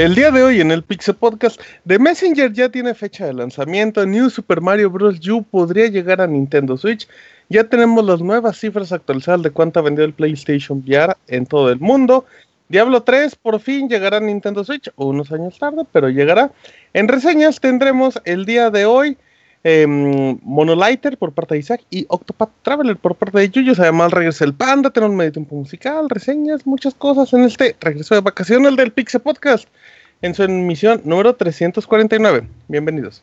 El día de hoy en el Pixel Podcast, The Messenger ya tiene fecha de lanzamiento. New Super Mario Bros. U podría llegar a Nintendo Switch. Ya tenemos las nuevas cifras actualizadas de cuánto ha vendido el PlayStation VR en todo el mundo. Diablo 3 por fin llegará a Nintendo Switch, unos años tarde, pero llegará. En reseñas tendremos el día de hoy eh, Monolighter por parte de Isaac y Octopath Traveler por parte de Yuyos. Además regresa el Panda, tenemos medio tiempo musical, reseñas, muchas cosas en este regreso de vacaciones del Pixel Podcast en su emisión número 349. Bienvenidos.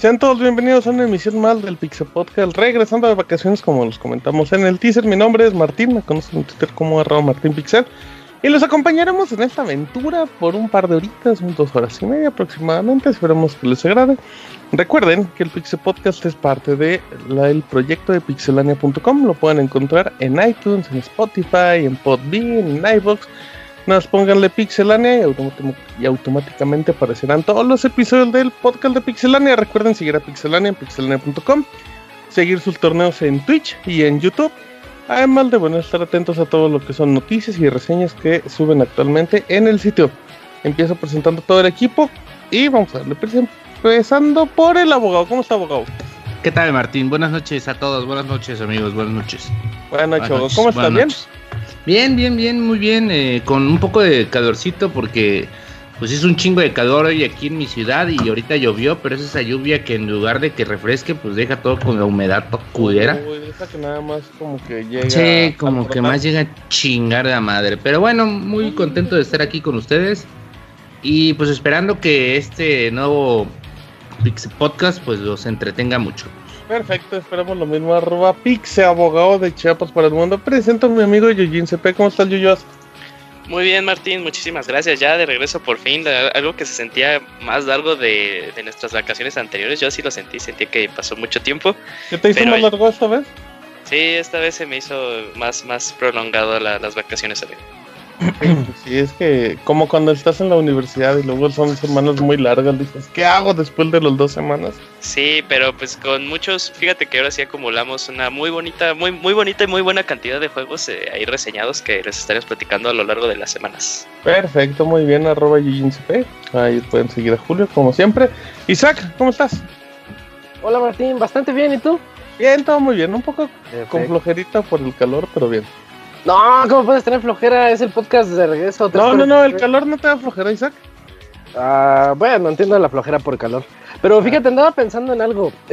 Sean todos bienvenidos a una emisión más del Pixel Podcast, regresando de vacaciones como los comentamos en el teaser. Mi nombre es Martín, me conocen en Twitter como arroba Martín Pixel. Y los acompañaremos en esta aventura por un par de horitas, un dos horas y media aproximadamente. Esperamos que les agrade. Recuerden que el Pixel Podcast es parte del el proyecto de pixelania.com. Lo pueden encontrar en iTunes, en Spotify, en Podbean, en iVoox Nada, pónganle Pixelania y, automáticamente aparecerán todos los episodios del podcast de Pixelania. Recuerden seguir a Pixelania en pixelania.com, seguir sus torneos en Twitch y en YouTube. Además de bueno, estar atentos a todo lo que son noticias y reseñas que suben actualmente en el sitio. Empiezo presentando todo el equipo y vamos a darle empezando por el abogado. ¿Cómo está, abogado? ¿Qué tal, Martín? Buenas noches a todos. Buenas noches, amigos. Buenas noches. Buenas noches, ¿Cómo está? ¿Bien? Bien, bien, bien, muy bien. Eh, con un poco de calorcito porque pues es un chingo de calor hoy aquí en mi ciudad y ahorita llovió, pero es esa lluvia que en lugar de que refresque, pues deja todo con la humedad cudera. esa que nada más como que llega. Sí, como que más llega a chingar de la madre. Pero bueno, muy contento de estar aquí con ustedes y pues esperando que este nuevo Podcast pues los entretenga mucho. Perfecto, esperamos lo mismo. Arroba Pixe, abogado de Chiapas para el mundo. Presento a mi amigo Yujin CP. ¿Cómo estás, Yuyos? Muy bien, Martín, muchísimas gracias. Ya de regreso por fin, algo que se sentía más largo de, nuestras vacaciones anteriores. Yo así lo sentí, sentí que pasó mucho tiempo. ¿Qué te hizo más largo esta vez? Sí, esta vez se me hizo más, más prolongado las vacaciones. Amigo. Sí, es que como cuando estás en la universidad y luego son semanas muy largas, dices, ¿qué hago después de las dos semanas? Sí, pero pues con muchos, fíjate que ahora sí acumulamos una muy bonita, muy, muy bonita y muy buena cantidad de juegos eh, ahí reseñados que les estaremos platicando a lo largo de las semanas. Perfecto, muy bien, arroba Ahí pueden seguir a Julio, como siempre. Isaac, ¿cómo estás? Hola Martín, bastante bien, ¿y tú? Bien, todo muy bien, un poco con flojerita por el calor, pero bien. No, ¿cómo puedes tener flojera? Es el podcast de regreso. No, no, no, el calor no te da flojera, Isaac. Ah, bueno, entiendo la flojera por calor. Pero ah. fíjate, andaba pensando en algo.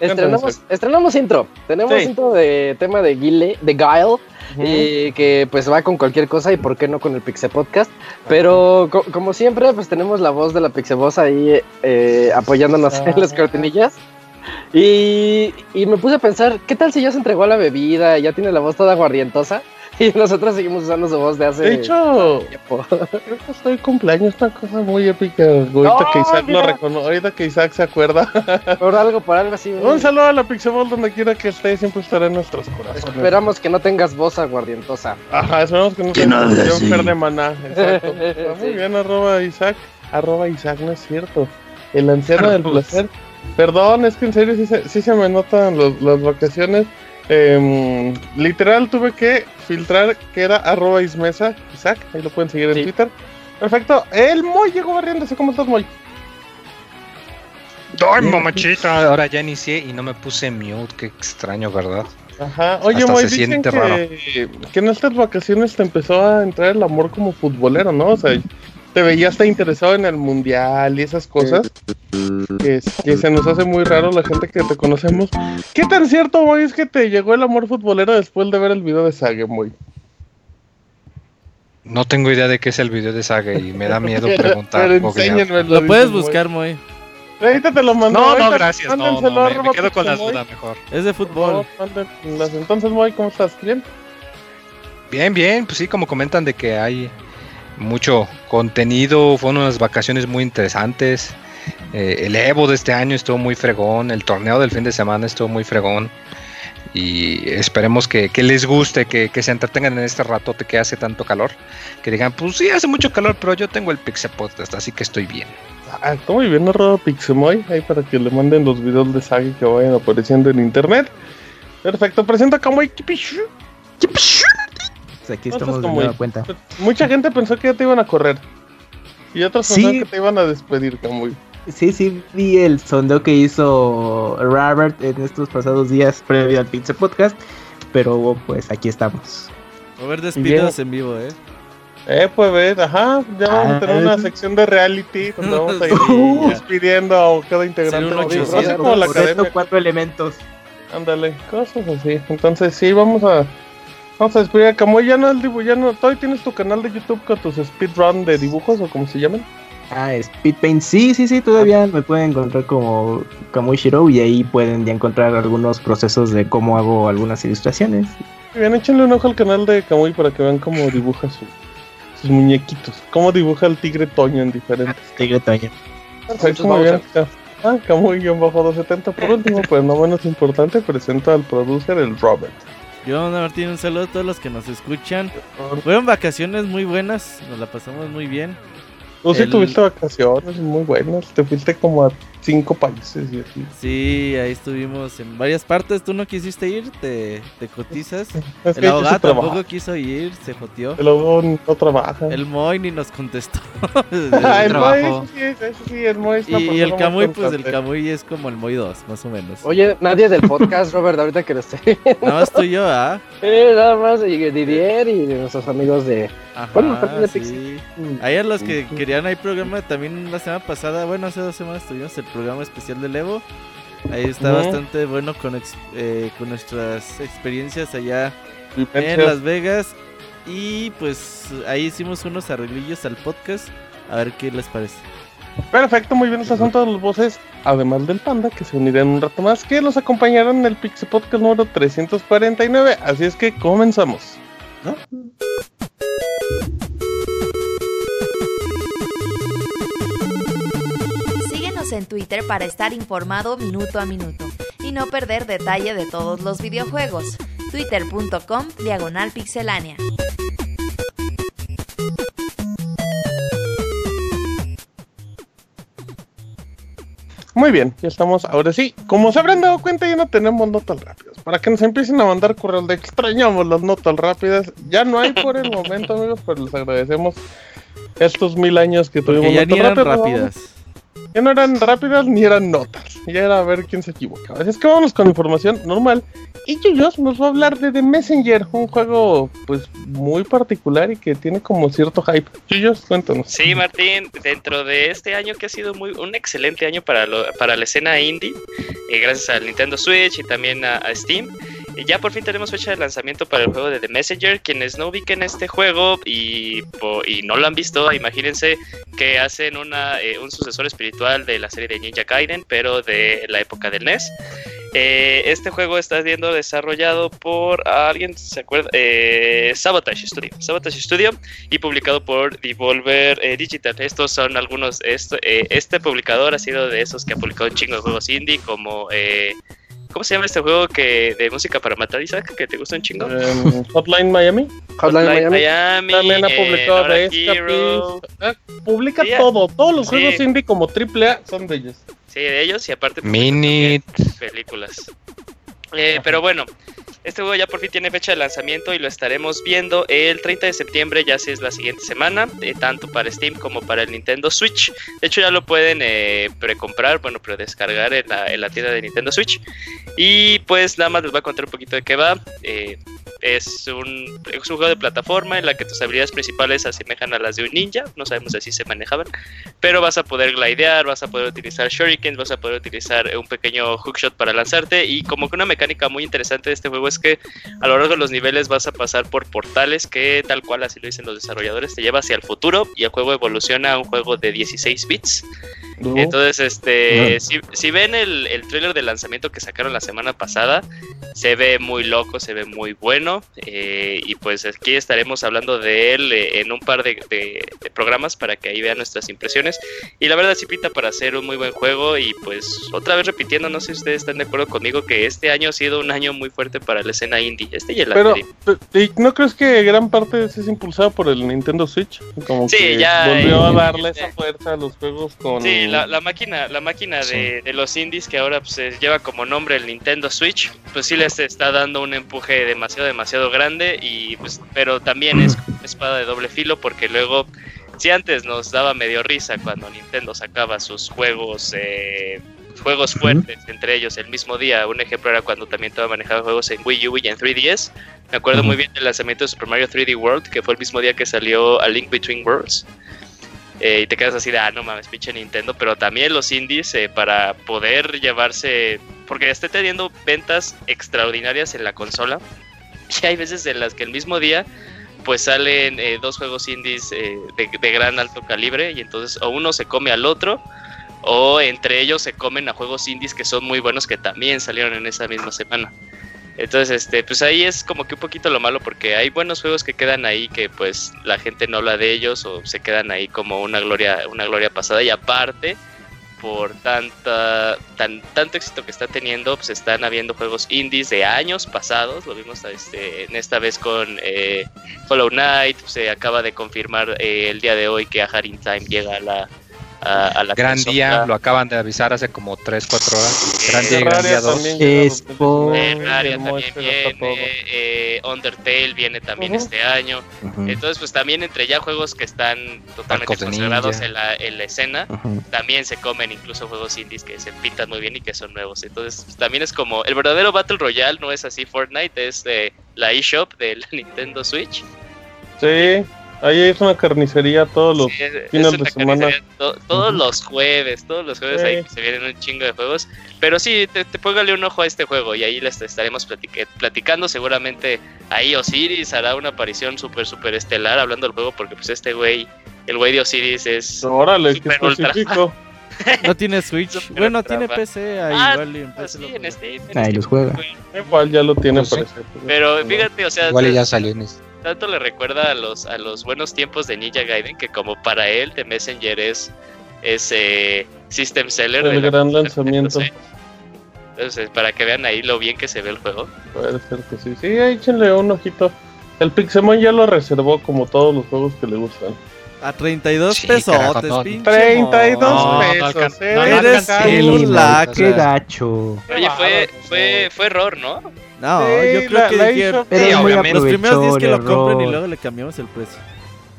estrenamos, estrenamos, intro. Tenemos intro de tema de Guile, de Guile, y que pues va con cualquier cosa y por qué no con el Pixel Podcast. Pero como siempre, pues tenemos la voz de la Pixel Voz ahí eh, apoyándonos en las cortinillas. Y, y, me puse a pensar, ¿qué tal si ya se entregó a la bebida, ya tiene la voz toda guardientosa? Y nosotros seguimos usando su voz de hace. De hecho, creo que estoy cumpleaños, esta cosa muy épica. Ahorita, que Isaac lo ahorita que Isaac se acuerda. Por algo, por algo así. Un saludo a la Pixaball donde quiera que esté, siempre estará en nuestros corazones. Esperamos que no tengas voz aguardientosa. Ajá, esperamos que no tengas un de maná. Exacto. muy bien, arroba Isaac. Arroba Isaac, no es cierto. El anciano del placer. Perdón, es que en serio sí se, sí se me notan los, las vacaciones. Eh, literal tuve que filtrar que era arroba ismesa, Isaac, ahí lo pueden seguir en Twitter. Perfecto, el Moy llegó barriéndose, ¿cómo estás Moy? Ay, mamachita, ahora ya inicié y no me puse mute, qué extraño, ¿verdad? Ajá, oye, Hasta Moy, se dicen siente que, raro. que en estas vacaciones te empezó a entrar el amor como futbolero, ¿no? O sea, te veías tan interesado en el mundial y esas cosas que, que se nos hace muy raro la gente que te conocemos. ¿Qué tan cierto, Moy, es que te llegó el amor futbolero después de ver el video de Sage, Moy? No tengo idea de qué es el video de Saga y me da miedo preguntar. pero Lo puedes buscar, Moy. Ahorita te lo mando. No, no, gracias, no, me, quedo con la duda mejor. Es de fútbol. Entonces, Moy, ¿cómo estás? ¿Bien? Bien, bien, pues sí, como comentan de que hay mucho contenido, fueron unas vacaciones muy interesantes. Eh, el Evo de este año estuvo muy fregón, el torneo del fin de semana estuvo muy fregón. Y esperemos que, que les guste, que, que se entretengan en este ratote que hace tanto calor. Que digan, pues sí, hace mucho calor, pero yo tengo el Pixel Podcast, así que estoy bien. Ah, está muy bien narrado Pixemoy, ahí para que le manden los videos de Sage que vayan apareciendo en internet. Perfecto, presenta Kipishu. Pues aquí estamos de como- nueva cuenta. Mucha gente pensó que ya te iban a correr. Y otros Sí. pensaron que te iban a despedir, Kamoy. Sí, sí, vi el sondeo que hizo Robert en estos pasados días previo al Pizza Podcast, pero pues aquí estamos. A ver, despidos en vivo, eh. Eh, pues ver, ajá, ya vamos a Ah, tener una sección de reality donde vamos a ir despidiendo a cada integrante. Así como la academia. cuatro elementos. Ándale, cosas así. Entonces sí, vamos a vamos a despedir a Camuy. Ya no el dibujo, ya no. ¿Todavía tienes tu canal de YouTube con tus speedrun de dibujos o como se llaman? Ah, Speedpaint, sí, sí, sí, todavía me pueden encontrar como Kamui Shiro y ahí pueden ya encontrar algunos procesos de cómo hago algunas ilustraciones. Muy Bien, échenle un ojo al canal de Camuy para que vean cómo dibuja su- sus muñequitos. Cómo dibuja el tigre Toño en diferentes. Tigre Toño. Perfecto, muy bien. Ah, Camuy-270. Por último, pues no menos importante, presento al producer, el Robert. Yo, Martín, un saludo a todos los que nos escuchan. Fueron vacaciones muy buenas, nos la pasamos muy bien. Tú sí El- tuviste vacaciones muy buenas. Te fuiste como a cinco países y así. Sí, ahí estuvimos en varias partes. Tú no quisiste ir, te, te cotizas. Es El abogado se trabaja. tampoco quiso ir, se joteó. Luego no trabaja. El Moy ni nos contestó. Ah, el. Moy, sí, sí, sí, sí, el Moy es una y el muy Camuy, pues el. Camuy es como el Moy 2, más o menos. Oye, nadie del podcast, Robert, ahorita que lo estoy viendo. Nada más tú y yo, ¿ah? Eh, nada más, y Didier y nuestros amigos de. Ajá, Bueno, de sí. Ahí a los que querían, hay programa también la semana pasada, bueno, hace dos semanas tuvimos el programa especial del Evo. Ahí está bastante bueno con, eh, con nuestras experiencias allá en. Las Vegas. Y pues ahí hicimos unos arreglillos al podcast. A ver qué les parece. Perfecto, muy bien, estas son todas las voces, además del Panda, que se unirán un rato más, que los acompañarán en el Pixie Podcast número 349. Así es que comenzamos. Síguenos en Twitter para estar informado minuto a minuto y no perder detalle de todos los videojuegos. Twitter.com Diagonal Pixelánea. Muy bien, ya estamos, ahora sí. Como se habrán dado cuenta, ya no tenemos notas rápidas. Para que nos empiecen a mandar correos de extrañamos las notas rápidas. Ya no hay por el momento, amigos, pero les agradecemos estos mil años que tuvimos Porque ya ni notas eran rápidas. rápidas. Ya no eran rápidas ni eran notas. Ya era a ver quién se equivocaba. Así es que vamos con información normal. Y Yuyos nos va a hablar de The Messenger, un juego pues muy particular y que tiene como cierto hype. Yuyos, cuéntanos. Sí, Martín, dentro de este año que ha sido muy un excelente año para, lo- para la escena indie, eh, gracias al Nintendo Switch y también a, Steam, ya por fin tenemos fecha de lanzamiento para el juego de The Messenger. Quienes no ubiquen este juego y, y no lo han visto, imagínense que hacen una, eh, un sucesor espiritual de la serie de Ninja Gaiden, pero de la época del NES. Eh, este juego está siendo desarrollado por alguien, ¿se acuerda? Eh, Sabotage Studio. Sabotage Studio y publicado por Devolver eh, Digital. Estos son algunos. Esto, este publicador ha sido de esos que ha publicado un chingo de juegos indie, como. Eh, ¿Cómo se llama este juego que de música para matar, Isaac? Que te gusta un chingo. Em, Hotline Miami. Hotline Hotline Miami. También ha eh, publicado. Ah, publica Sí, todo. Todos los sí. juegos indie como AAA son de ellos. Sí, de ellos y aparte. Minute. películas. Eh, pero bueno, Este juego ya por fin tiene fecha de lanzamiento y lo estaremos viendo el 30 de septiembre, ya si es la siguiente semana, eh, tanto para Steam como para el Nintendo Switch. De hecho ya lo pueden eh, precomprar, bueno, predescargar en la, en la tienda de Nintendo Switch. Y pues nada más les voy a contar un poquito de qué va. Eh, es un, es un juego de plataforma en la que tus habilidades principales se asemejan a las de un ninja, no sabemos si así se manejaban, pero vas a poder glidear, vas a poder utilizar shurikens, vas a poder utilizar un pequeño hookshot para lanzarte y como que una mecánica muy interesante de este juego es que a lo largo de los niveles vas a pasar por portales que tal cual así lo dicen los desarrolladores te lleva hacia el futuro y el juego evoluciona a un juego de 16 bits. Entonces, este, si, si, ven el, el trailer de lanzamiento que sacaron la semana pasada, se ve muy loco, se ve muy bueno. Eh, y pues aquí estaremos hablando de él eh, en un par de, de, de, programas para que ahí vean nuestras impresiones. Y la verdad sí pinta para hacer un muy buen juego. Y pues otra vez repitiendo, no sé si ustedes están de acuerdo conmigo que este año ha sido un año muy fuerte para la escena indie. Este y el Pero, ¿y ¿no crees que gran parte es impulsado por el Nintendo Switch? Como sí, que ya. Volvió eh, a darle eh, esa fuerza a los juegos con. Sí, la, la máquina, la máquina Sí. de, de los indies que ahora pues, eh, lleva como nombre el Nintendo Switch, pues sí les está dando un empuje demasiado, demasiado grande y pues, pero también es una espada de doble filo porque luego, si antes nos daba medio risa cuando Nintendo sacaba sus juegos, eh, juegos fuertes, entre ellos el mismo día, un ejemplo era cuando también estaba manejando juegos en Wii U y en 3DS, me acuerdo muy bien del lanzamiento de Super Mario 3D World, que fue el mismo día que salió A Link Between Worlds. Eh, y te quedas así de, ah, no mames, pinche Nintendo, pero también los indies eh, para poder llevarse, porque esté teniendo ventas extraordinarias en la consola, y hay veces en las que el mismo día pues salen eh, dos juegos indies eh, de, de gran alto calibre y entonces o uno se come al otro o entre ellos se comen a juegos indies que son muy buenos que también salieron en esa misma semana. Entonces, este, pues ahí es como que un poquito lo malo porque hay buenos juegos que quedan ahí que pues la gente no habla de ellos o se quedan ahí como una gloria, una gloria pasada y aparte por tanta tan tanto éxito que está teniendo, pues están habiendo juegos indies de años pasados, lo vimos este, en esta vez con eh, Hollow Knight, se acaba de confirmar eh, el día de hoy que Aharin Time llega a la a, a la Gran día, lo acaban de avisar hace como 3, 4 horas. Gran día, y gran día 2. también llega Es por- 2019, Terraria también todo. viene, eh, Undertale viene también Ujú. este año. Ujú, Entonces, pues también entre ya juegos que están totalmente consagrados en la, en la escena, ujú. también se comen incluso juegos indies que se pintan muy bien y que son nuevos. Entonces, pues, también es como el verdadero Battle Royale no es así Fortnite, es de la eShop de la Nintendo Switch. Sí, ahí es una carnicería todos los Sí, es- es fines una de semana. to- todos Ujú. los jueves, todos los jueves Sí. ahí se vienen un chingo de juegos. Pero sí, te, te póngale un ojo a este juego y ahí les estaremos platic- platicando. Seguramente ahí Osiris hará una aparición súper, súper estelar hablando del juego porque pues este güey, el güey de Osiris es... Órale, Super ultra. específico. No tiene Switch. Super bueno, ultra tiene. PC. Ahí Ah, igual y en PC así lo en. Steam, en Ahí Steam, los juega. Igual ya lo tiene Pues sí. parece. Pero fíjate, o sea, Igual ya salió en este. Tanto le recuerda a los, a los buenos tiempos de Ninja Gaiden que como para él The Messenger es, es eh, System Seller. El de gran lanzamiento. Entonces, para que vean ahí lo bien que se ve el juego. Puede ser que sí. Sí, échenle un ojito. El Pixemon ya lo reservó como todos los juegos que le gustan. A 32 Sí, pesos, carajo, no. 32 No, pesos. eh, no, no Eres un laca. qué gacho. Oye, fue, fue, fue error, ¿no? No, Sí, yo creo la- que la Pero Sí, obviamente. los primeros 10 que lo compren y luego le cambiamos el precio.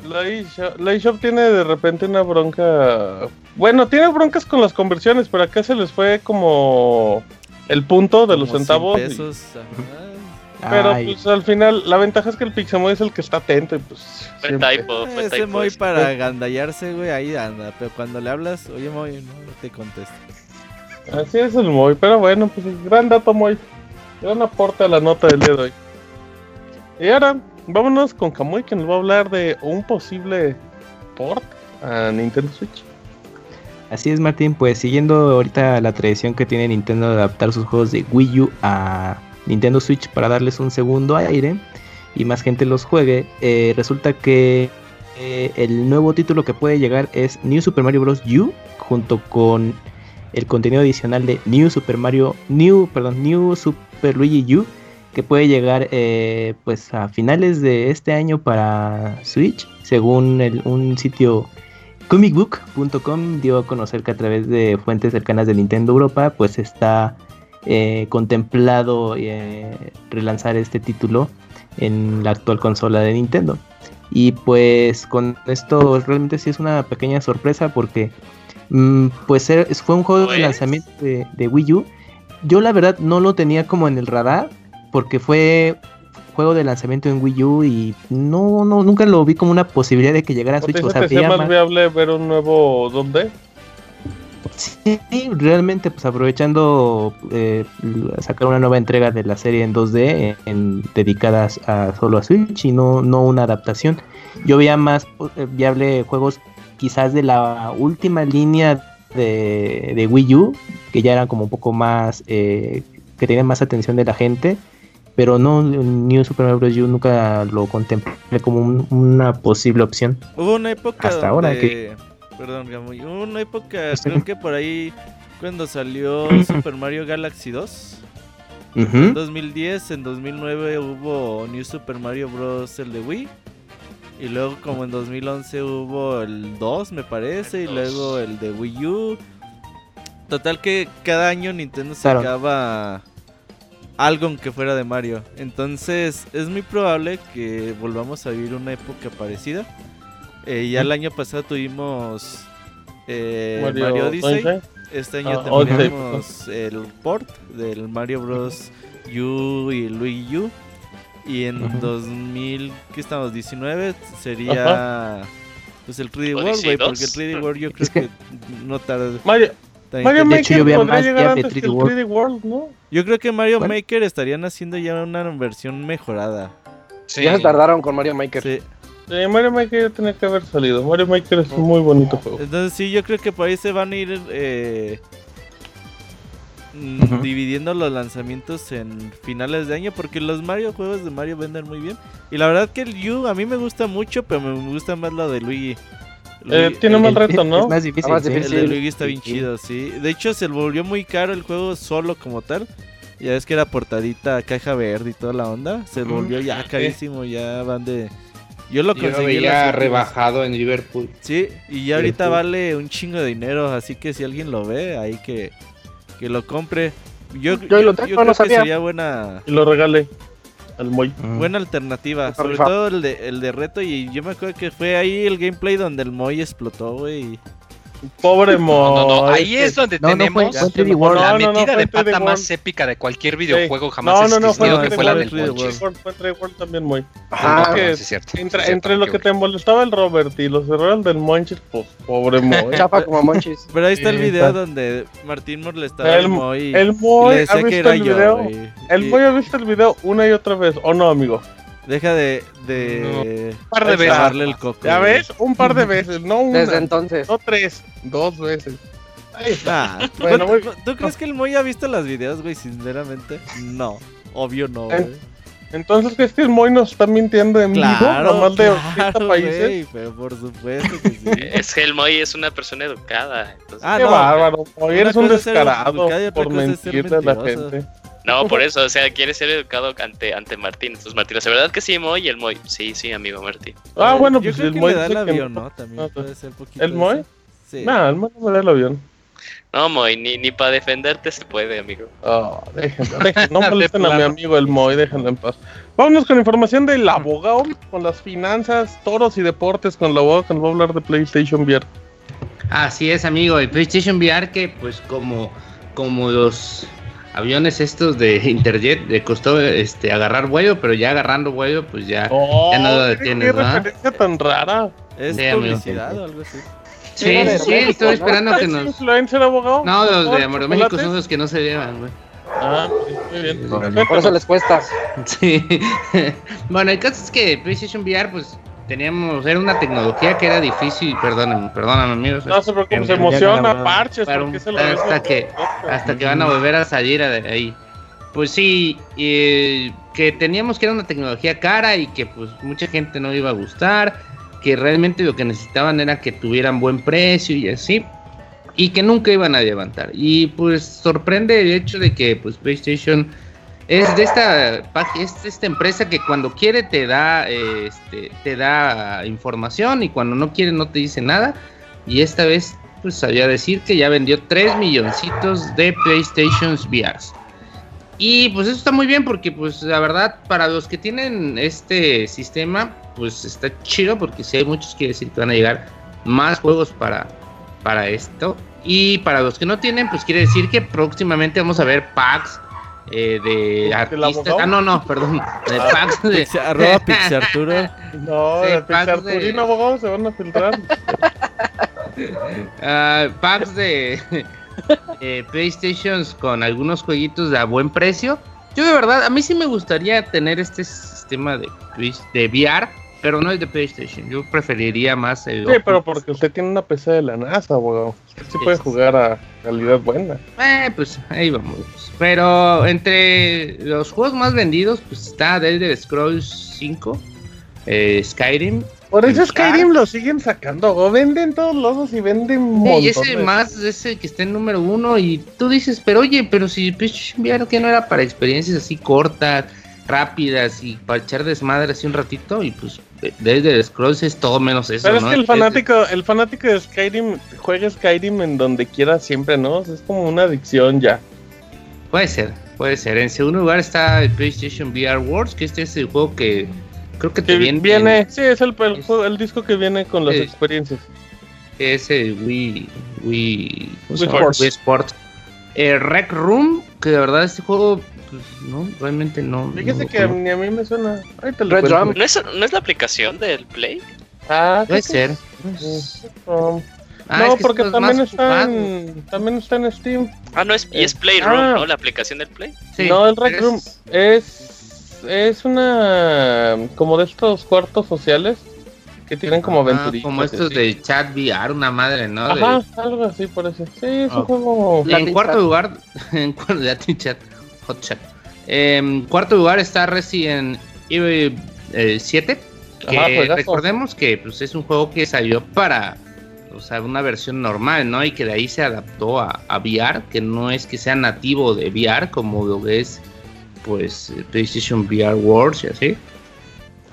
La eShop, la eShop tiene de repente una bronca. Bueno, tiene broncas con las conversiones, pero acá se les fue como el punto de los Como 100 centavos. y- pesos, ajá. Pero Ay, pues al final, la ventaja es que el Pixemoy es el que está atento y pues. Fue typo, fue Ese. Moy para agandallarse, güey, ahí anda. Pero cuando le hablas, oye Moy, no, no te contesta. Así es el Moy, pero bueno, pues gran dato Moy. Gran aporte a la nota del día de hoy. Y ahora, vámonos con Kamui que nos va a hablar de un posible port a Nintendo Switch. Así es, Martín. Pues siguiendo ahorita la tradición que tiene Nintendo de adaptar sus juegos de Wii U a Nintendo Switch para darles un segundo aire y más gente los juegue, eh, resulta que eh, el nuevo título que puede llegar es New Super Mario Bros. U junto con el contenido adicional de New Super Mario New, perdón, New Super Luigi U que puede llegar eh, pues a finales de este año para Switch, según un sitio comicbook.com dio a conocer que a través de fuentes cercanas de Nintendo Europa, pues está eh, contemplado eh, relanzar este título en la actual consola de Nintendo. Y pues con esto realmente sí es una pequeña sorpresa porque mm, pues fue un juego de Pues. lanzamiento de, de Wii U. Yo la verdad no lo tenía como en el radar porque fue juego de lanzamiento en Wii U y no, no nunca lo vi como una posibilidad de que llegara a ¿No Switch. O sea, que sea más- viable ver un nuevo 2D? Sí, realmente, pues aprovechando eh, sacar una nueva entrega de la serie en 2D en, dedicadas a solo a Switch y no, no una adaptación. Yo veía más eh, viable juegos quizás de la última línea de, de Wii U, que ya eran como un poco más, eh, que tenían más atención de la gente, pero no, New Super Mario Bros. U nunca lo contemplé como un- una posible opción. Hubo una época Hasta ahora que- Perdón, Gamoy. Hubo una época, creo que por ahí, cuando salió Super Mario Galaxy 2. Ujú. En 2010, en 2009 hubo New Super Mario Bros. el de Wii. Y luego como en 2011 hubo el 2, me parece. El Y 2. luego el de Wii U. Total que cada año Nintendo Claro. sacaba algo que fuera de Mario. Entonces es muy probable que volvamos a vivir una época parecida. Eh, ya el año pasado tuvimos eh, Mario, Odyssey. Sunshine. Este año Ah, tendremos el port del Mario Bros. U y Wii U. Y en Ujú. 2000, ¿qué estamos? 19 sería pues el 3D World, güey, porque el 2. 3D World yo creo Es que- que no tarda. Mario, Mario De hecho, Maker yo veía podría más llegar antes que 3D el World. 3D World, ¿no? Yo creo que Mario ¿Cuál? Maker estarían haciendo ya una versión mejorada. Sí. Ya se tardaron con Mario Maker. Sí. Sí, Mario Maker ya tenía que haber salido. Mario Maker es un muy bonito juego. Entonces sí, yo creo que por ahí se van a ir eh, mm, dividiendo los lanzamientos en finales de año porque los Mario juegos de Mario venden muy bien. Y la verdad que el U a mí me gusta mucho, pero me gusta más lo de Luigi. Eh, tiene el- más reto, es ¿no? más difícil, Más sí. El difícil. de Luigi está bien Sí. chido, sí. De hecho, se volvió muy caro el juego solo como tal. Ya ves que era portadita, caja verde y toda la onda. Se volvió ya carísimo, ya van de... Yo lo Yo lo conseguí en las veía rebajado en Liverpool. Sí, y ya ahorita Liverpool. vale un chingo de dinero, así que si alguien lo ve, ahí que, que lo compre. Yo, Yo lo tengo, creo no que sabía. sería buena Y lo regalé al Moy. Buena alternativa, sobre todo el de, el de reto y yo me acuerdo que fue ahí el gameplay donde el Moy explotó, güey. Pobre Moy. No, no, no, ahí es donde No, no fue, tenemos fue en 3D World. la No, no, no, metida fue de en 3D pata más épica de cualquier videojuego Sí. jamás no, no, no, fue existido, que 3D fue la del World. Fue en 3D World también, Moy. Ah, que sí, es cierto, sí, Entre, es cierto, entre lo que te molestaba el Robert y los errores del Monchis, pues pobre Moy. Chapa como monchis. Pero ahí está el video donde Martín molestaba El- al Moy El Moy ha visto el video. El Moy ha visto el video una y otra vez, ¿o no, amigo? Deja de, de Un par de veces. el coco. Ya ves, un par de veces, no una, Desde entonces. no tres, dos veces. Ahí está. Ah, Bueno, ¿tú- muy- ¿tú, tú crees que el Moy ha visto las videos, güey? Sinceramente, no. Obvio no, güey. Entonces, ¿crees que el Moy nos está mintiendo en vivo? Claro, Nomás de 80 claro, países. güey, pero por supuesto que sí. Es que el Moy es una persona educada. entonces- Ah, Qué no. bárbaro, Moy. Eres un descarado por mentirle a la gente. No, por eso, o sea, quiere ser educado ante, ante Martín. Entonces, Martín, ¿es verdad que sí, Moy? Y el Moy, sí, sí, amigo Martín. Ah, bueno, yo pues creo el que Moy le da el avión, no. ¿no? También Ah, puede ser poquito ¿El Moy? Sí. Nah, el Moy no me da el avión. No, Moy, ni, ni para defenderte se puede, amigo. Ah, déjenlo, déjenlo. No molesten a mi amigo el Moy, déjenlo en paz. Vámonos con información del abogado, con las finanzas, toros y deportes, con el abogado que nos va a hablar de PlayStation VR. Así es, amigo. El PlayStation VR que, pues, como, como los aviones estos de Interjet, le costó este, agarrar vuelo, pero ya agarrando vuelo, pues ya. Oh, Ya no lo ¿qué- detienes, ¿Qué referencia tan rara? ¿Es Sí, amigo. publicidad o algo así? Sí, sí, sí, estoy esperando que ¿Es nos. influencer, abogado? No, los de ¿Por Amor México son los que no se llevan, güey. Ah, muy bien. Por eso les cuesta. Sí. bueno, el caso es que PlayStation VR, pues teníamos, era una tecnología que era difícil, perdóname, perdóname, amigos. No se preocupe, se Ya emociona, parches, porque un- se lo hasta que- hasta que van a volver a salir de ahí. Pues sí, eh, que teníamos que era una tecnología cara y que pues mucha gente no iba a gustar, que realmente lo que necesitaban era que tuvieran buen precio y así, y que nunca iban a levantar. Y pues sorprende el hecho de que pues PlayStation es de esta es esta empresa que cuando quiere te da este, te da información y cuando no quiere no te dice nada. Y esta vez pues salió a decir que ya vendió 3 milloncitos de PlayStation VR. Y pues eso está muy bien porque pues la verdad para los que tienen este sistema pues está chido porque si hay muchos quiere decir que van a llegar más juegos para, para esto. Y para los que no tienen pues quiere decir que próximamente vamos a ver packs eh, de artistas. Ah, no, no, perdón. De packs de... Arroba Pixarturo. No, Sí, de Pixarturino, abogado, se van a filtrar. Ah, packs de eh, PlayStations con algunos jueguitos de a buen precio. Yo de verdad, a mí sí me gustaría tener este sistema de, de VR, pero no es de PlayStation. Yo preferiría más el... Sí, pero porque usted tiene una PC de la NASA, abogado. Usted sí puede jugar a calidad buena. Eh, pues ahí vamos. Pero entre los juegos más vendidos, pues está The Elder Scrolls 5, eh, Skyrim. Por eso El Skyrim lo siguen sacando, o venden todos lados y venden Eh, y ese más, ese que está en número uno, y tú dices, pero oye, pero si PlayStation VR que no era para experiencias así cortas, rápidas y para echar desmadre así un ratito, y pues desde Scrolls es todo menos eso, Pero que el fanático, el fanático de Skyrim juega Skyrim en donde quiera siempre, ¿no? O sea, es como una adicción ya. Puede ser, puede ser. En segundo lugar está el PlayStation VR Wars, que este es el juego que creo que te viene, sí, es el, el, es- juego- el disco que viene con las experiencias. es el Wii, Wii, ¿cómo se Wii? Sports. Wii Sports. El Rec Room, que de verdad este juego, pues, no, realmente no. Fíjese no- que no- ni a mí me suena. Red cuento. Drum. ¿No es, ¿No es la aplicación del Play? Ah, Puede ser. es- um, Ah, no, es que porque también más está, en, también está en Steam. Ah, no, es, y es Eh, Playroom, ah. ¿no? La aplicación del Play. Sí, no, el Rec Room es- es, una. como de estos cuartos sociales que tienen como aventuritas. como y estos de chat VR, una madre, ¿no? De- Ajá, algo así parece. Sí, es un Ah. juego. en cuarto lugar, en cuarto de Chat, Hot Chat. En cuarto lugar está Resident Evil eh, 7. Que Ajá, juegazo. recordemos que pues, es un juego que salió para o sea, una versión normal, ¿no? Y que de ahí se adaptó a, a VR, que no es que sea nativo de VR como lo que es pues eh, PlayStation VR Wars y así.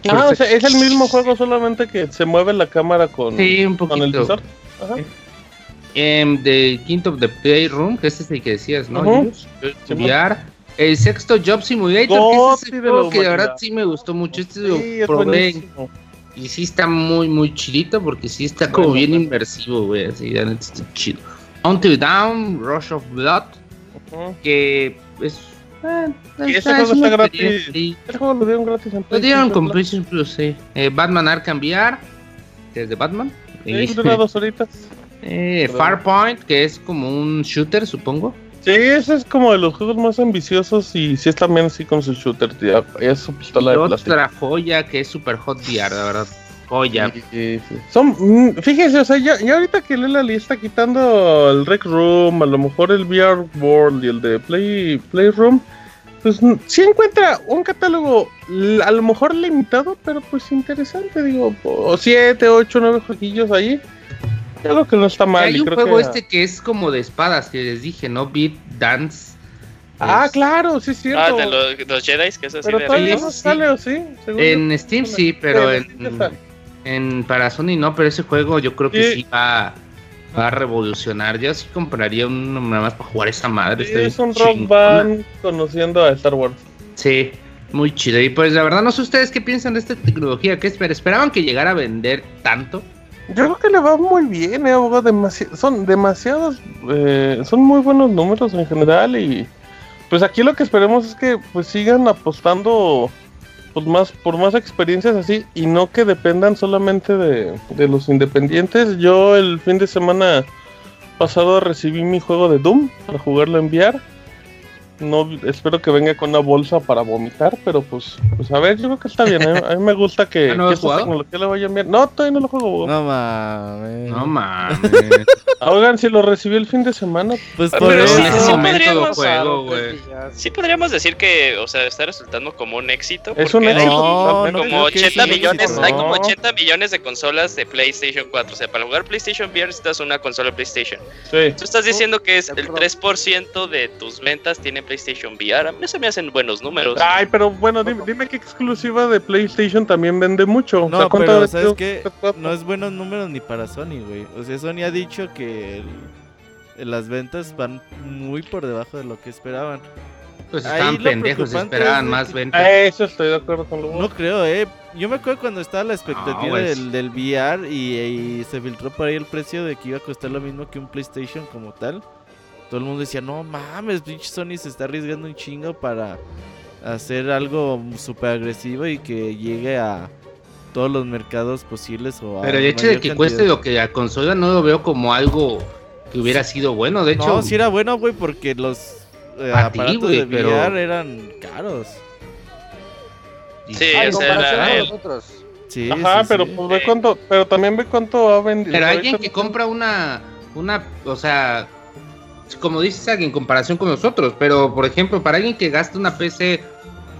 Ah, o sea, es el mismo juego, solamente que se mueve la cámara con, Sí, un con el visor. Ajá. Em, de Quinto of the Playroom, que este es el que decías, ¿no? VR. El sexto Job Simulator, que es ese juego que de verdad sí me gustó mucho. Este lo Sí, es probé buenísimo. y sí está muy, muy chidito porque sí está como Bueno, bien bueno. inmersivo, güey. Así, la neta está chido. Until Down, Rush of Blood, Ujú. que es. eh, Y ese juego está gratis. sí. El juego lo dieron gratis en Lo dieron con. PlayStation Plus, sí. Eh, Batman Arkham VR, que es de Batman. Y- Sí, dura dos horitas. eh, Farpoint, que es como un shooter, supongo. Sí, ese es como de los juegos más ambiciosos y sí es también así con su shooter. Es su pistola y de plástico. otra joya que es Super Hot VR, la verdad. Joya. Sí, sí. Son, mm, fíjese, o sea, ya, ya ahorita que leo la lista quitando el Rec Room, a lo mejor el VR World y el de Play Playroom, pues mm, sí encuentra un catálogo a lo mejor limitado, pero pues interesante, digo, o siete, ocho, nueve jueguillos ahí. Algo que no está mal. hay un creo juego que- este que es como de espadas, que les dije, ¿no? Beat Dance. Ah, Es- claro, sí es cierto. Ah, de los, los Jedi, que es así pero de todavía no sale, ¿o sí? Según yo. En Steam sí, pero Sí, en, Steam en para Sony no, pero ese juego yo creo que Sí. sí va, va a revolucionar. Yo sí compraría uno nada más para jugar esa madre. Sí, es un rock band conociendo a Star Wars. Sí, muy chido. Y pues la verdad no sé ustedes qué piensan de esta tecnología. ¿Qué esperan? ¿Esperaban que llegara a vender tanto? Yo creo que le va muy bien, eh, abogado. demasi- son demasiados, eh, son muy buenos números en general y pues aquí lo que esperemos es que pues sigan apostando pues más por más experiencias así y no que dependan solamente de, de los independientes. Yo el fin de semana pasado recibí mi juego de Doom para jugarlo en VR. No espero que venga con una bolsa para vomitar, pero pues, pues a ver, yo creo que está bien. eh. A mí me gusta que, ¿Ah, no que esta tecnología le vaya bien. No, todavía no lo juego. No mames. No mames. Oigan, si lo recibí el fin de semana. Pues por pero eso. sí, en ese sí momento lo podríamos- juego, güey. Sí podríamos decir que, o sea, está resultando como un éxito. Es un hay éxito. No, como creo que 80 sí, millones, hay como 80 millones de consolas de PlayStation 4. O sea, para jugar PlayStation VR necesitas una consola PlayStation. Sí. Tú estás diciendo que es de el acuerdo. 3% de tus ventas tiene PlayStation VR. A mí se me hacen buenos números. Ay, pero bueno, dime, dime qué exclusiva de PlayStation también vende mucho. O sea, No, ¿cuánto pero ¿sabes qué? PS4? No es buenos números ni para Sony, güey. O sea, Sony ha dicho que el- las ventas van muy por debajo de lo que esperaban. Pues estaban pendejos, esperaban más ventas. A eso estoy de acuerdo con Lugo. No creo, eh. Yo me acuerdo cuando estaba la expectativa No, del VR y, y se filtró por ahí el precio de que iba a costar lo mismo que un PlayStation como tal. Todo el mundo decía, no mames, pinche Sony se está arriesgando un chingo para hacer algo súper agresivo y que llegue a todos los mercados posibles o a Pero el hecho de que cantidad. cueste lo que la consola no lo veo como algo que hubiera sido bueno. De hecho, No, sí era bueno, güey, porque los eh, A ti, aparatos güey, de pero- VR eran caros. Sí, Ah, comparación era nosotros. Sí, Ajá, sí, pero sí. pues ve cuánto, pero también ve cuánto ha vendido. Pero alguien que compra una, una, o sea, como dices, alguien en comparación con nosotros, pero por ejemplo, para alguien que gasta una PC,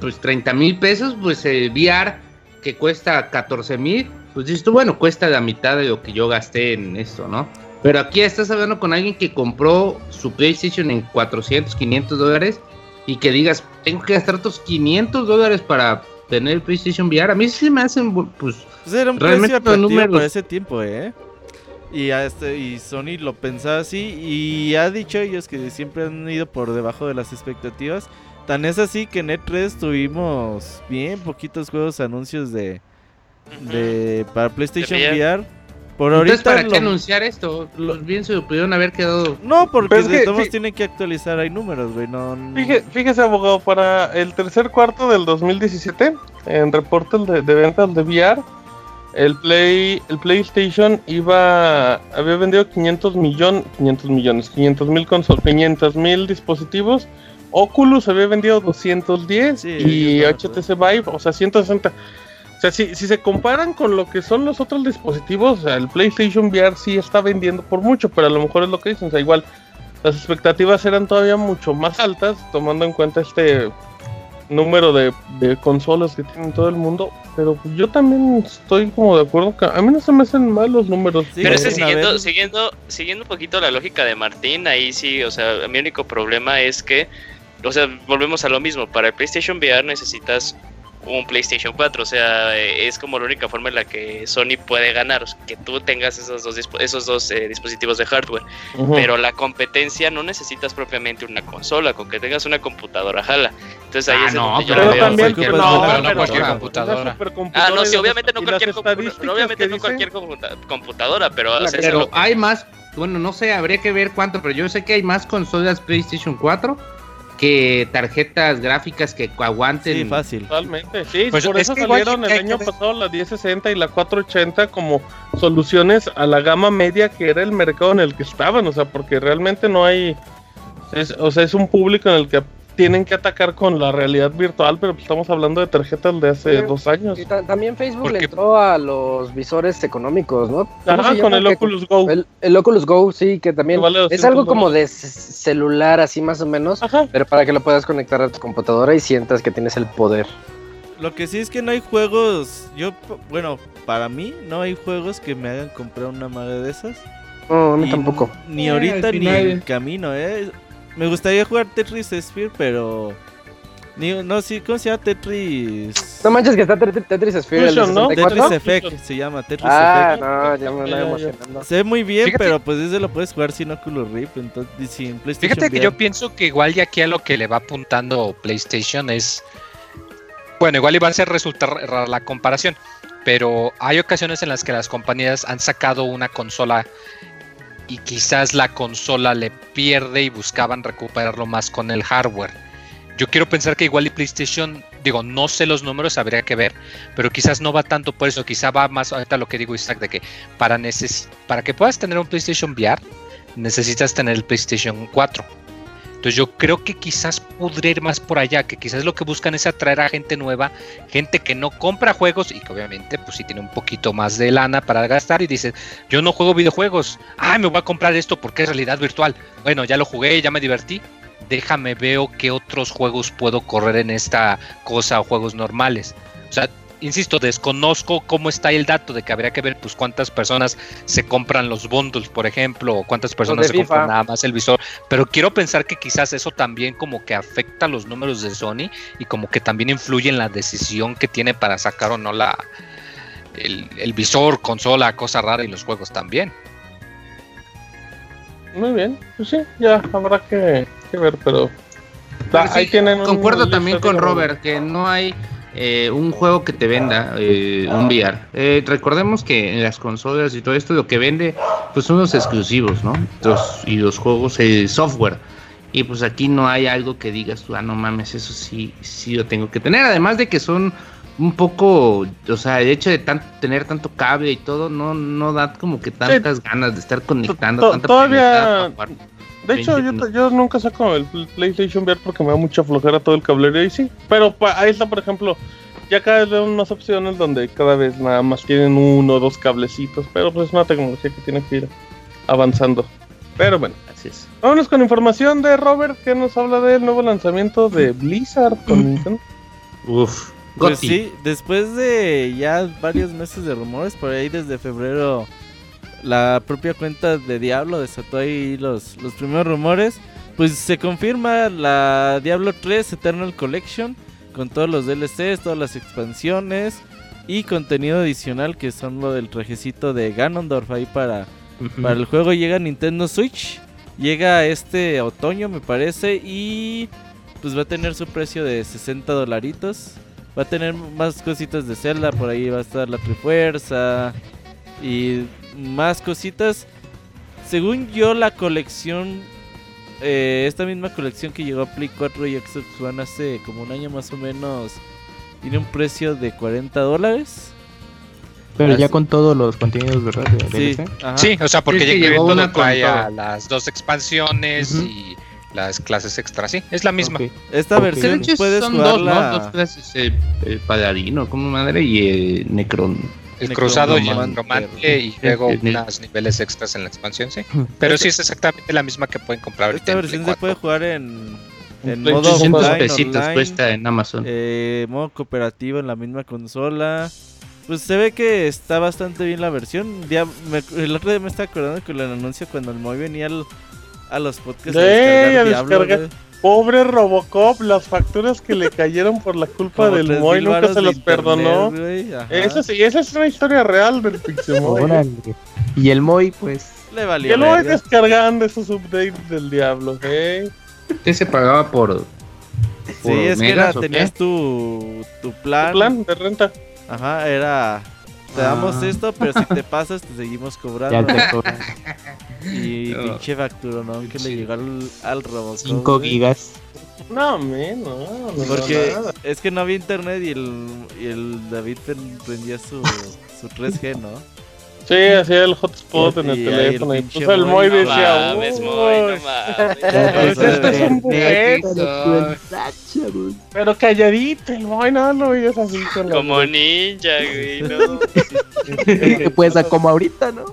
pues 30 mil pesos, pues el VR que cuesta 14 mil, pues dices tú, bueno, cuesta la mitad de lo que yo gasté en esto, ¿no? Pero aquí estás hablando con alguien que compró su PlayStation en 400, 500 dólares y que digas, tengo que gastar otros 500 dólares para tener el PlayStation VR. A mí sí me hacen, pues, Pues era un Realmente precio números- para ese tiempo, ¿eh? Y, a este, y Sony lo pensaba así y ha dicho ellos que siempre han ido por debajo de las expectativas. Tan es así que en E3 tuvimos bien poquitos juegos anuncios de, de para PlayStation De VR. Por Entonces, ahorita ¿para lo- qué anunciar esto? Los bien se pudieron haber quedado. No, porque Pero es de que, todos sí. tienen que actualizar, hay números, güey, no... Fíjese, fíjese, abogado, para el tercer cuarto del 2017, en reportes de, de ventas de VR, el Play, el PlayStation iba, había vendido 500 millones, 500 millones, 500 mil consolas, 500 mil dispositivos. Oculus había vendido 210 Sí, y HTC Vive, o sea, 160. O sea, si, si se comparan con lo que son los otros dispositivos, o sea, el PlayStation VR sí está vendiendo por mucho, pero a lo mejor es lo que dicen, o sea, igual las expectativas eran todavía mucho más altas, tomando en cuenta este número de, de consolas que tiene todo el mundo. Pero yo también estoy como de acuerdo que a mí no se me hacen mal los números. Sí, Pero ese siguiendo, siguiendo, siguiendo un poquito la lógica de Martín, ahí sí, o sea, mi único problema es que, o sea, volvemos a lo mismo, para el PlayStation VR necesitas un PlayStation 4, o sea, es como la única forma en la que Sony puede ganar, que tú tengas esos dos, esos dos eh, dispositivos de hardware, Ujú. pero la competencia no necesitas propiamente una consola, con que tengas una computadora jala. Entonces ahí Ah, es no, donde yo pero lo veo. también no, computadora, pero no cualquier computadora. Ah, no, sí, obviamente no cualquier, las compu- estadísticas obviamente no cualquier computa- computadora, pero, o sea, Pero hay más, bueno, no sé, habría que ver cuánto, pero yo sé que hay más consolas PlayStation 4 que tarjetas gráficas que aguanten. Sí, fácil. Totalmente, sí, Pues por es eso salieron el año pasado la 1060 y la 480 como soluciones a la gama media que era el mercado en el que estaban, o sea, porque realmente no hay, es, o sea, es un público en el que tienen que atacar con la realidad virtual, pero pues estamos hablando de tarjetas de hace Sí. dos años. Y también Facebook Porque- le entró a los visores económicos, ¿no? ¿Cómo Ajá, con el Que- Oculus Go. El, el Oculus Go, sí, que también Que vale es 200 algo como de celular, así más o menos, Ajá. pero para que lo puedas conectar a tu computadora y sientas que tienes el poder. Lo que sí es que no hay juegos, yo, bueno, para mí no hay juegos que me hagan comprar una madre de esas. No, a mí Y tampoco. Ni Eh, ahorita ni en camino, eh. Me gustaría jugar Tetris Sphere, pero... No, sí, ¿cómo se llama Tetris? No manches que está Tet- Tetris Sphere Fusion, ¿no? 64. Tetris Effect se llama, Tetris Ah, Effect. no, ya me emocionando. Se ve muy bien, Fíjate- pero pues desde lo puedes jugar sin Oculus Rift, entonces sin PlayStation Fíjate que VR. yo pienso que igual ya aquí a lo que le va apuntando PlayStation es. Bueno, igual iba a ser resultar rara la comparación, pero hay ocasiones en las que las compañías han sacado una consola y quizás la consola le pierde y buscaban recuperarlo más con el hardware. Yo quiero pensar que igual y PlayStation, digo, no sé los números, habría que ver, pero quizás no va tanto por eso, quizá va más ahorita lo que digo Isaac, de que para, neces para que puedas tener un PlayStation VR, necesitas tener el PlayStation 4. Entonces yo creo que quizás podría ir más por allá, que quizás lo que buscan es atraer a gente nueva, gente que no compra juegos y que obviamente pues sí tiene un poquito más de lana para gastar y dice, yo no juego videojuegos, ah, me voy a comprar esto porque es realidad virtual. Bueno, ya lo jugué, ya me divertí, déjame veo qué otros juegos puedo correr en esta cosa o juegos normales. O sea, insisto, desconozco cómo está el dato de que habría que ver pues cuántas personas se compran los bundles, por ejemplo, o cuántas personas se compran nada más el visor, pero quiero pensar que quizás eso también como que afecta los números de Sony y como que también influye en la decisión que tiene para sacar o no la el, el visor, consola, cosa rara y los juegos también. Muy bien, pues sí, ya habrá que, que ver, pero Pero sí, concuerdo también con Robert que no hay eh, un juego que te venda eh, un VR. Eh, recordemos que en las consolas y todo esto lo que vende pues son los exclusivos, ¿no? y los juegos, el software. Y pues aquí no hay algo que digas tú, ah, no mames, eso sí, sí lo tengo que tener. Además de que son un poco, o sea, el hecho de tener tanto cable y todo, no, no da como que tantas ganas de estar conectando. Tanta todavía, de hecho, yo, yo, nunca saco el PlayStation VR porque me da mucha flojera todo el cablerío y sí. Pero ahí está, por ejemplo, ya cada vez veo unas opciones donde cada vez nada más tienen uno o dos cablecitos. Pero pues es una tecnología que tiene que ir avanzando. Pero bueno, así es. Vámonos con información de Robert que nos habla del nuevo lanzamiento de Blizzard con Nintendo. Uf. Pues sí, después de ya varios meses de rumores, por ahí desde febrero la propia cuenta de Diablo desató ahí los, los primeros rumores. Pues se confirma la Diablo 3 Eternal Collection con todos los DLCs, todas las expansiones y contenido adicional que son lo del trajecito de Ganondorf ahí para, para el juego. Llega Nintendo Switch, llega este otoño me parece y pues va a tener su precio de 60 dolaritos. Va a tener más cositas de Zelda, por ahí va a estar la Trifuerza y más cositas. Según yo, la colección, eh, esta misma colección que llegó a Play 4 y Xbox One hace como un año más o menos, tiene un precio de 40 dólares. Pero ya con todos los contenidos, ¿verdad? sí, sí, o sea, porque llegó una con las dos expansiones y las clases extra, sí, es la misma. Esta versión puedes son dos, Dos clases, eh, el paladino como madre y el Necron el cruzado y el romance y luego unos niveles extras en la expansión, sí. Pero sí es exactamente la misma que pueden comprar ahorita. Esta versión se puede jugar en, en modo online, cuesta en Amazon. Eh, modo cooperativo en la misma consola. Pues se ve que está bastante bien la versión. el otro día me estaba acordando con el anuncio cuando el Moy venía a los podcasts a descargar, Pobre Robocop, las facturas que le cayeron por la culpa del Moy nunca se los perdonó. Esa, sí, esa es una historia real del Pixemoy. Y el Moy, pues. Le valió. Y el Moy descargando esos updates del diablo, ¿eh? ¿Qué se pagaba por.? sí, es que era, tenías tu, tu plan. Tu plan de renta. Ajá, era te damos ah. esto, pero si te pasas, te seguimos cobrando. Y pinche factura, ¿no? Que le llegó al, al Robocop. 5 gigas. No, menos. No, Porque es que no había internet y el, y el David prendía su, su 3G, ¿no? Sí, hacía el hotspot en el teléfono y puso el Moy decía, mames, Moy, no mames. Este es un buguete. Pero calladito, el Moy no lo veías así con Como ninja, güey, no. que puedes como ahorita, ¿no?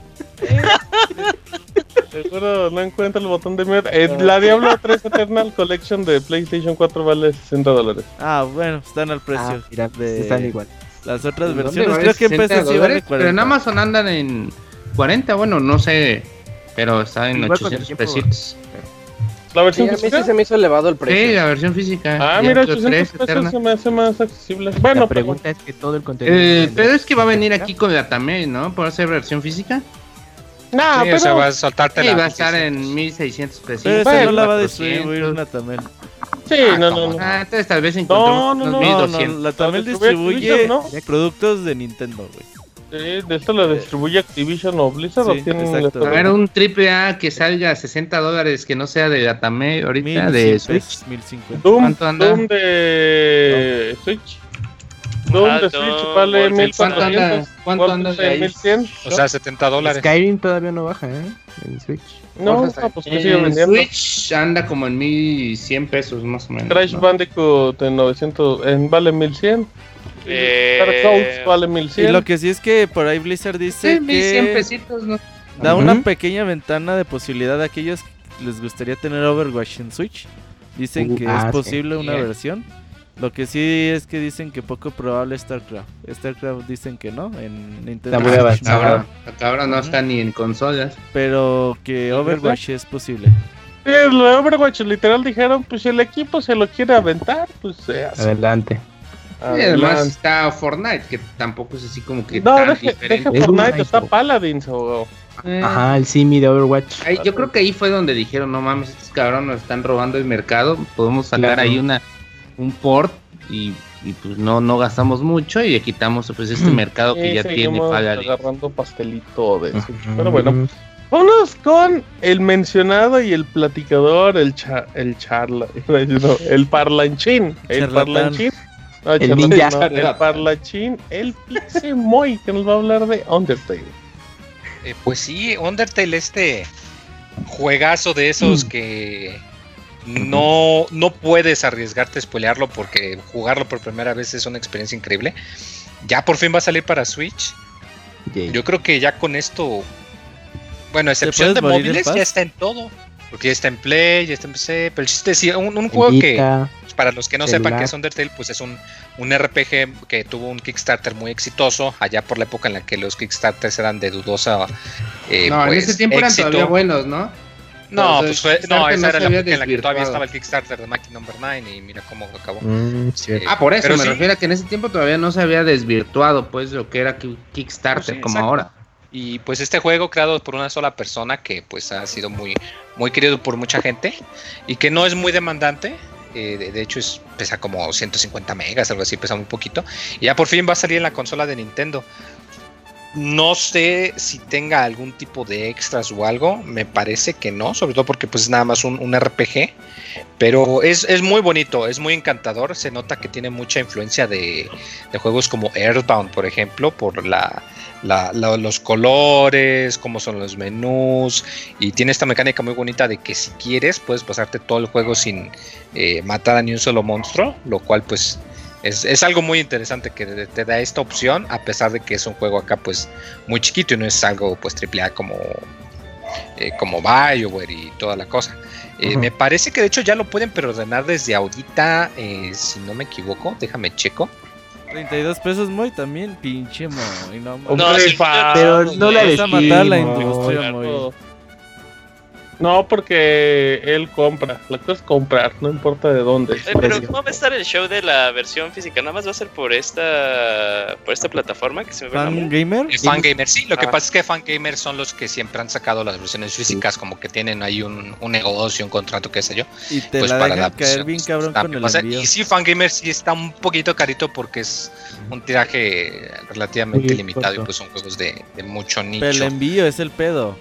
Seguro no encuentro el botón de mute. Eh, la Diablo 3 Eternal Collection de PlayStation 4 vale 60 dólares. Ah, bueno, están al precio. Ah, mira, de... están igual. Las otras versiones creo que en PC sí vale 40. Pero en Amazon andan en 40, bueno, no sé, pero está en 800 pesitos. ¿La versión sí, física? A mí sí se me hizo elevado el precio. Sí, la versión física. Ah, mira, 800 pesos se me hace más accesible. Bueno, la pregunta es que todo el contenido... Eh, pero es que va a venir aquí con la también, ¿no? Por hacer versión física. No, sí, pero... o sea, va a soltarte sí, va a estar en 1600 pesos. Pero esa no la va a distribuir una también. Sí, no, no, no. Ah, entonces tal vez encontramos no, no, no, 1200. No, la también distribuye ¿no? productos de Nintendo, güey. Sí, de esto lo distribuye Activision o Blizzard sí, o tienen exacto. A ver, un triple A que salga a 60 dólares que no sea de Atame ahorita de Switch. 1050. Doom, ¿Cuánto anda? Doom de Switch. Doom de Switch vale 1400. ¿Cuánto anda de ahí? 1100. O sea, 70 dólares. Skyrim todavía no baja, ¿eh? En Switch. No, no pues que sigue vendiendo. Switch anda como en 1100 pesos más o menos. Crash ¿no? Bandicoot en 900, en, vale 1100. Eh... Dark Souls vale 1100. Y lo que sí es que por ahí Blizzard dice sí, 1100 que pesitos, ¿no? da uh -huh. una pequeña ventana de posibilidad a aquellos que les gustaría tener Overwatch en Switch. Dicen uh, que ah, es posible sí. una yeah. versión. Lo que sí es que dicen que poco probable StarCraft. StarCraft dicen que no en Nintendo. Está muy avanzado. Ahora no está ni en consolas. Pero que Overwatch es posible. Sí, lo de Overwatch literal dijeron, pues si el equipo se lo quiere aventar, pues se hace. Adelante. Y además está Fortnite, que tampoco es así como que. No, tan deje, deje Fortnite, está Paladins o. Eh, Ajá, el Simi de Overwatch. ahí- yo creo que ahí fue donde dijeron, no mames, estos cabrones nos están robando el mercado, podemos sacar Claro. ahí una un port y, y pues no no gastamos mucho y le quitamos pues este Mm. mercado que Y ya tiene Pagali. agarrando pastelito de. Ujú. Pero bueno, vámonos con el mencionado y el platicador, el cha, el charla, no, el parlanchín, el Charlatán. parlanchín. No, El ninja. no, el parlanchín, el Pixemoy, que nos va a hablar de Undertale. Eh, pues sí, Undertale, este juegazo de esos Mm. que no, no puedes arriesgarte a spoilearlo porque jugarlo por primera vez es una experiencia increíble. Ya por fin va a salir para Switch. Yo creo que ya con esto, bueno, a excepción de móviles, ya está en todo. Porque ya está en Play, ya está en PC. Pero el chiste es sí, un, juego que, Vita, para los que no sepan que es Undertale, pues es un, un RPG que tuvo un Kickstarter muy exitoso allá por la época en la que los Kickstarters eran de dudosa. eh, No, en pues, ese tiempo eran todavía buenos, ¿no? No, Entonces, pues fue, no, esa era la en la que todavía estaba el Kickstarter de Mackie Number 9 y mira cómo acabó. Mm, cierto. Ah, por eso me sí. refiero a que en ese tiempo todavía no se había desvirtuado pues lo que era Ki- Kickstarter Pues sí, como exacto. ahora. Y pues este juego creado por una sola persona que pues ha sido muy, muy querido por mucha gente y que no es muy demandante. eh, de, de hecho es, pesa como 150 megas, algo así, pesa muy poquito. Y ya por fin va a salir en la consola de Nintendo. No sé si tenga algún tipo de extras o algo, me parece que no, sobre todo porque pues es nada más un, un RPG, pero es, es muy bonito, es muy encantador, se nota que tiene mucha influencia de, de juegos como Earthbound, por ejemplo, por la, la- los colores, cómo son los menús, y tiene esta mecánica muy bonita de que si quieres puedes pasarte todo el juego sin eh, matar a ni un solo monstruo, lo cual pues es, es algo muy interesante que te, da esta opción, a pesar de que es un juego acá pues muy chiquito y no es algo pues triple A como, eh, como BioWare y toda la cosa. Eh. Me parece que de hecho ya lo pueden preordenar desde ahorita, eh, si no me equivoco, déjame checo. 32 pesos muy también, pinche muy, no. No, sí, Pero no la Vas a matar la elegimos. industria muy. No, porque él compra. La cosa es comprar, no importa de dónde. Eh, pero precio. ¿cómo va a estar el show de la versión física? ¿Nada más va a ser por esta por esta plataforma que se me ve el Fan nombre? gamer. Eh, Fangamer, sí, lo que Ah. pasa es que Fangamer son los que siempre han sacado las versiones físicas, como que tienen ahí un, un negocio, un contrato, qué sé yo. Y te pues la para dejan la caer bien cabrón con el envío. Y sí, Fangamer sí está un poquito carito porque es un tiraje relativamente Muy limitado y pues son juegos de, de mucho nicho. Pero el envío es el pedo.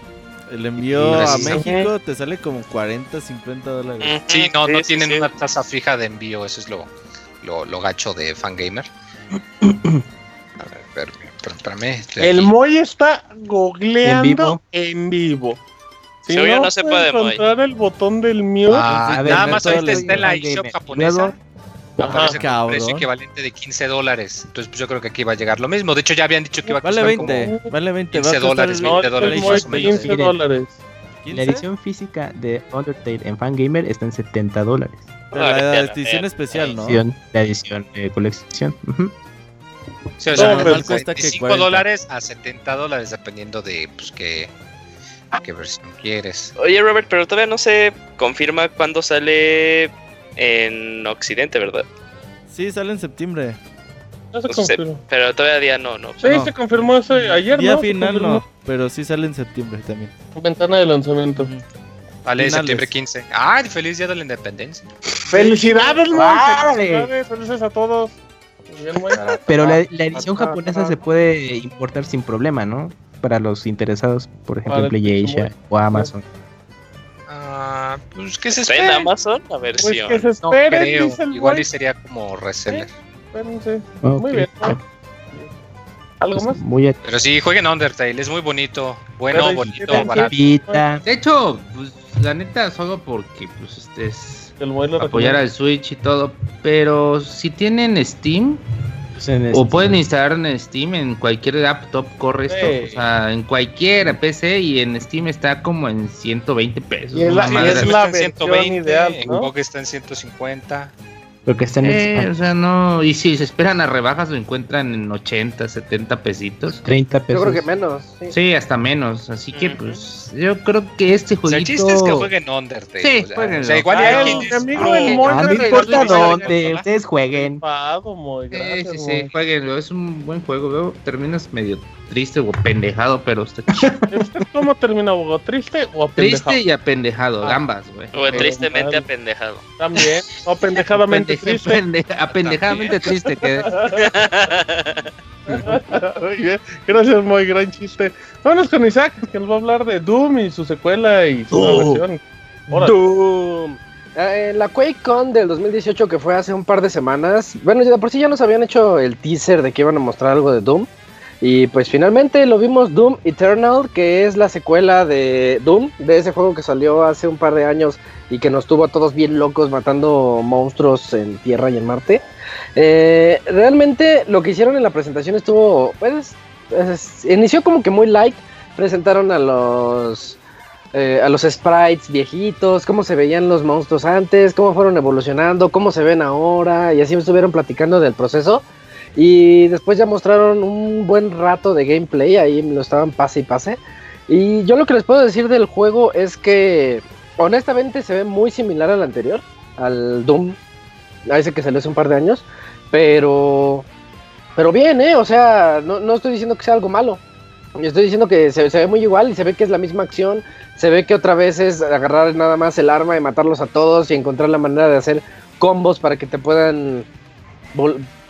El envío a. México te sale como 40, 50 dólares. Ujú, Sí, no, no sí, tienen sí. una tasa fija de envío, eso es lo, lo, lo gacho de Fangamer. A ver, ver, espérame, El. Moy está googleando En en vivo. vivo. Si no, no se puede encontrar el botón del mute. Ah, A ver, nada más ahorita está en la eShop japonesa. luego- Aparece con un precio equivalente de 15 dólares. Entonces, pues yo creo que aquí va a llegar lo mismo. De hecho, ya habían dicho que iba a Vale costar como 20, vale 20. 15 va a costar dólares, el- no, 20 el dólares más o menos. 15 Miren. dólares. La 15. edición física de Undertale en Fangamer está en 70 dólares. Ah, la ya, edición especial, ¿no? Edición- La edición de colección. Ujú. Sí, o No, sea, normal de cuesta que 25 40. dólares a 70 dólares, dependiendo de pues, qué, qué versión quieres. Oye, Robert, pero todavía no se confirma cuándo sale en Occidente, ¿verdad? Sí, sale en septiembre. No se No sé, confirmó. pero todavía día no, no. Sí, No. se confirmó ese ayer, Día ¿no? Se final no, pero sí sale en septiembre también. Ventana de lanzamiento. Ujú. Vale, Finales. septiembre 15. ¡Ay, feliz día de la independencia! ¡Felicidades! ¡Vale! ¡Felicidades! ¡Felices a todos! Moy. Pero la, la edición japonesa se puede importar sin problema, ¿no? Para los interesados, por ejemplo, Para en PlayAsia o Amazon. Ah, pues que se ¿Está en espera. Amazon la Pues versión? que se No creo. dice el Igual y sería como reseller. Espérense. Ok. Muy bien. ¿no? ¿Algo Pues más? Muy Pero sí, jueguen Undertale, es muy bonito. Bueno, Pero bonito, sí, barato. Vita. De hecho, pues la neta solo porque pues este es El apoyar al Switch y todo, pero si tienen Steam pues, en o este- pueden instalar en Steam en cualquier laptop corre esto, Sí. o sea, en cualquier PC y en Steam está como en 120 pesos. Y es la- y es la Está en versión ideal, en ¿no? GOG está en 150. Lo que está en Eh, el o sea, no, y si se esperan a rebajas lo encuentran en 80, 70 pesitos. 30 pesos. Yo creo que menos. Sí. Sí, hasta menos, así que Ujú. pues yo creo que este O sea, el jueguito chiste es que jueguen Undertale. Sí, o sea, o sea, igual Ah, hay el amigo del no, le importa dónde, ustedes jueguen. Moy. Sí, Gracias, sí, Moy. sí, jueguenlo, es un buen juego, luego terminas medio triste o pendejado, pero está chido. ¿Usted cómo termina, abogado? ¿Triste o apendejado? Triste y apendejado, Ah. ambas, güey. O tristemente vale. apendejado. También. O pendejadamente Pendeje- triste. pende- apendejadamente triste que Muy bien. Gracias, muy gran chiste. Vámonos con Isaac, que nos va a hablar de Doom y su secuela y su Doom. versión. Órale. Doom. Eh, la QuakeCon del 2018 que fue hace un par de semanas, bueno, ya de por sí ya nos habían hecho el teaser de que iban a mostrar algo de Doom. Y pues finalmente lo vimos Doom Eternal, que es la secuela de Doom, de ese juego que salió hace un par de años y que nos tuvo a todos bien locos matando monstruos en Tierra y en Marte. Eh, realmente lo que hicieron en la presentación estuvo, pues, es- inició como que muy light. Presentaron a los eh, a los sprites viejitos, cómo se veían los monstruos antes, cómo fueron evolucionando, cómo se ven ahora, y así estuvieron platicando del proceso. Y después ya mostraron un buen rato de gameplay, ahí lo estaban pase y pase. Y yo lo que les puedo decir del juego es que honestamente se ve muy similar al anterior, al Doom, a ese que salió hace un par de años, pero pero bien, ¿eh? O sea, no, no estoy diciendo que sea algo malo. Estoy diciendo que se, se ve muy igual y se ve que es la misma acción. Se ve que otra vez es agarrar nada más el arma y matarlos a todos y encontrar la manera de hacer combos para que te puedan.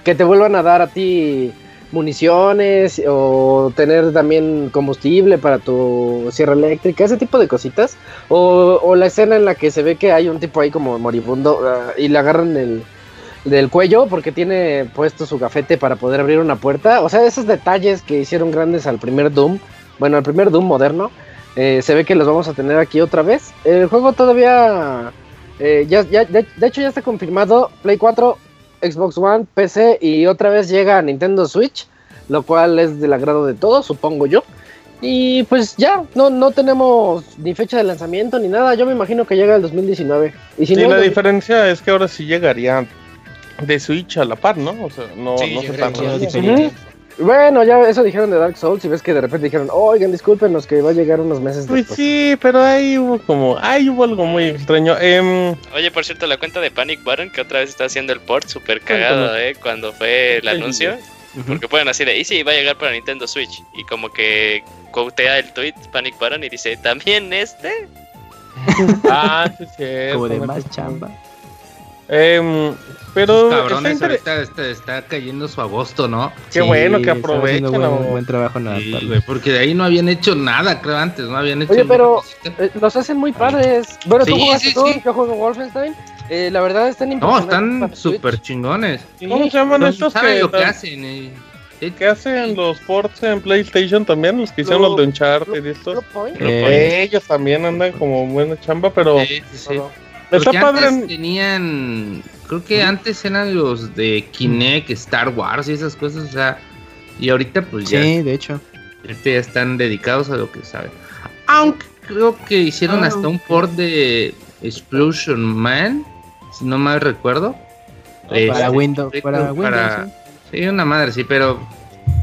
Que te vuelvan a dar a ti municiones o tener también combustible para tu sierra eléctrica, ese tipo de cositas. O, la escena en la que se ve que hay un tipo ahí como moribundo ah, y le agarran el, del cuello porque tiene puesto su gafete para poder abrir una puerta. O sea, esos detalles que hicieron grandes al primer Doom, bueno, al primer Doom moderno, eh, se ve que los vamos a tener aquí otra vez. El juego todavía, eh, ya, ya, de, de hecho ya está confirmado, Play 4, Xbox One, PC y otra vez llega a Nintendo Switch, lo cual es del agrado de todos, supongo yo. Y pues ya, no, no tenemos ni fecha de lanzamiento ni nada, yo me imagino que llega el 2019. Y si Sí, no, la diferencia es que ahora sí llegaría de Switch a la par, ¿no? O sea, no, Sí, no se tarda. Bueno, ya eso dijeron de Dark Souls y ves que de repente dijeron, oigan, discúlpenos que va a llegar unos meses Pues después. sí, pero ahí hubo como, ahí hubo algo muy extraño. Em, Oye, por cierto, la cuenta de Panic Button que otra vez está haciendo el port super cagado, ¿eh? Cuando fue el Sí. anuncio. Porque pueden así de, y sí, va a llegar para Nintendo Switch. Y como que quotea el tweet Panic Button y dice, ¿también este? ah, sí, es cierto, Como de más chamba. Em, pero está cabrones inter- ahorita está, está cayendo su agosto, ¿no? Qué bueno que están aprovechen. Buen, ¿no? buen trabajo en Sí, güey, porque de ahí no habían hecho nada, creo, antes, no habían hecho Oye, pero eh, los hacen muy padres. Bueno, tú jugaste sí, tú, sí. yo juego Wolfenstein. Eh, la verdad están No, impresionantes están para Switch. súper chingones. ¿Cómo se llaman No estos que, lo que hacen. eh. Que hacen los ports en PlayStation también? Los que hicieron los de Uncharted y estos. Eh, Ellos también andan como buena chamba, pero sí, sí, Porque antes en- tenían, creo que antes eran los de Kinect, Star Wars y esas cosas, o sea, y ahorita pues ya, sí, de hecho. ahorita ya están dedicados a lo que saben. Aunque creo que hicieron Ah, hasta un port de Explosion Man, si no mal recuerdo. Para Este, Windows, para para- Windows, Sí, una madre, sí, pero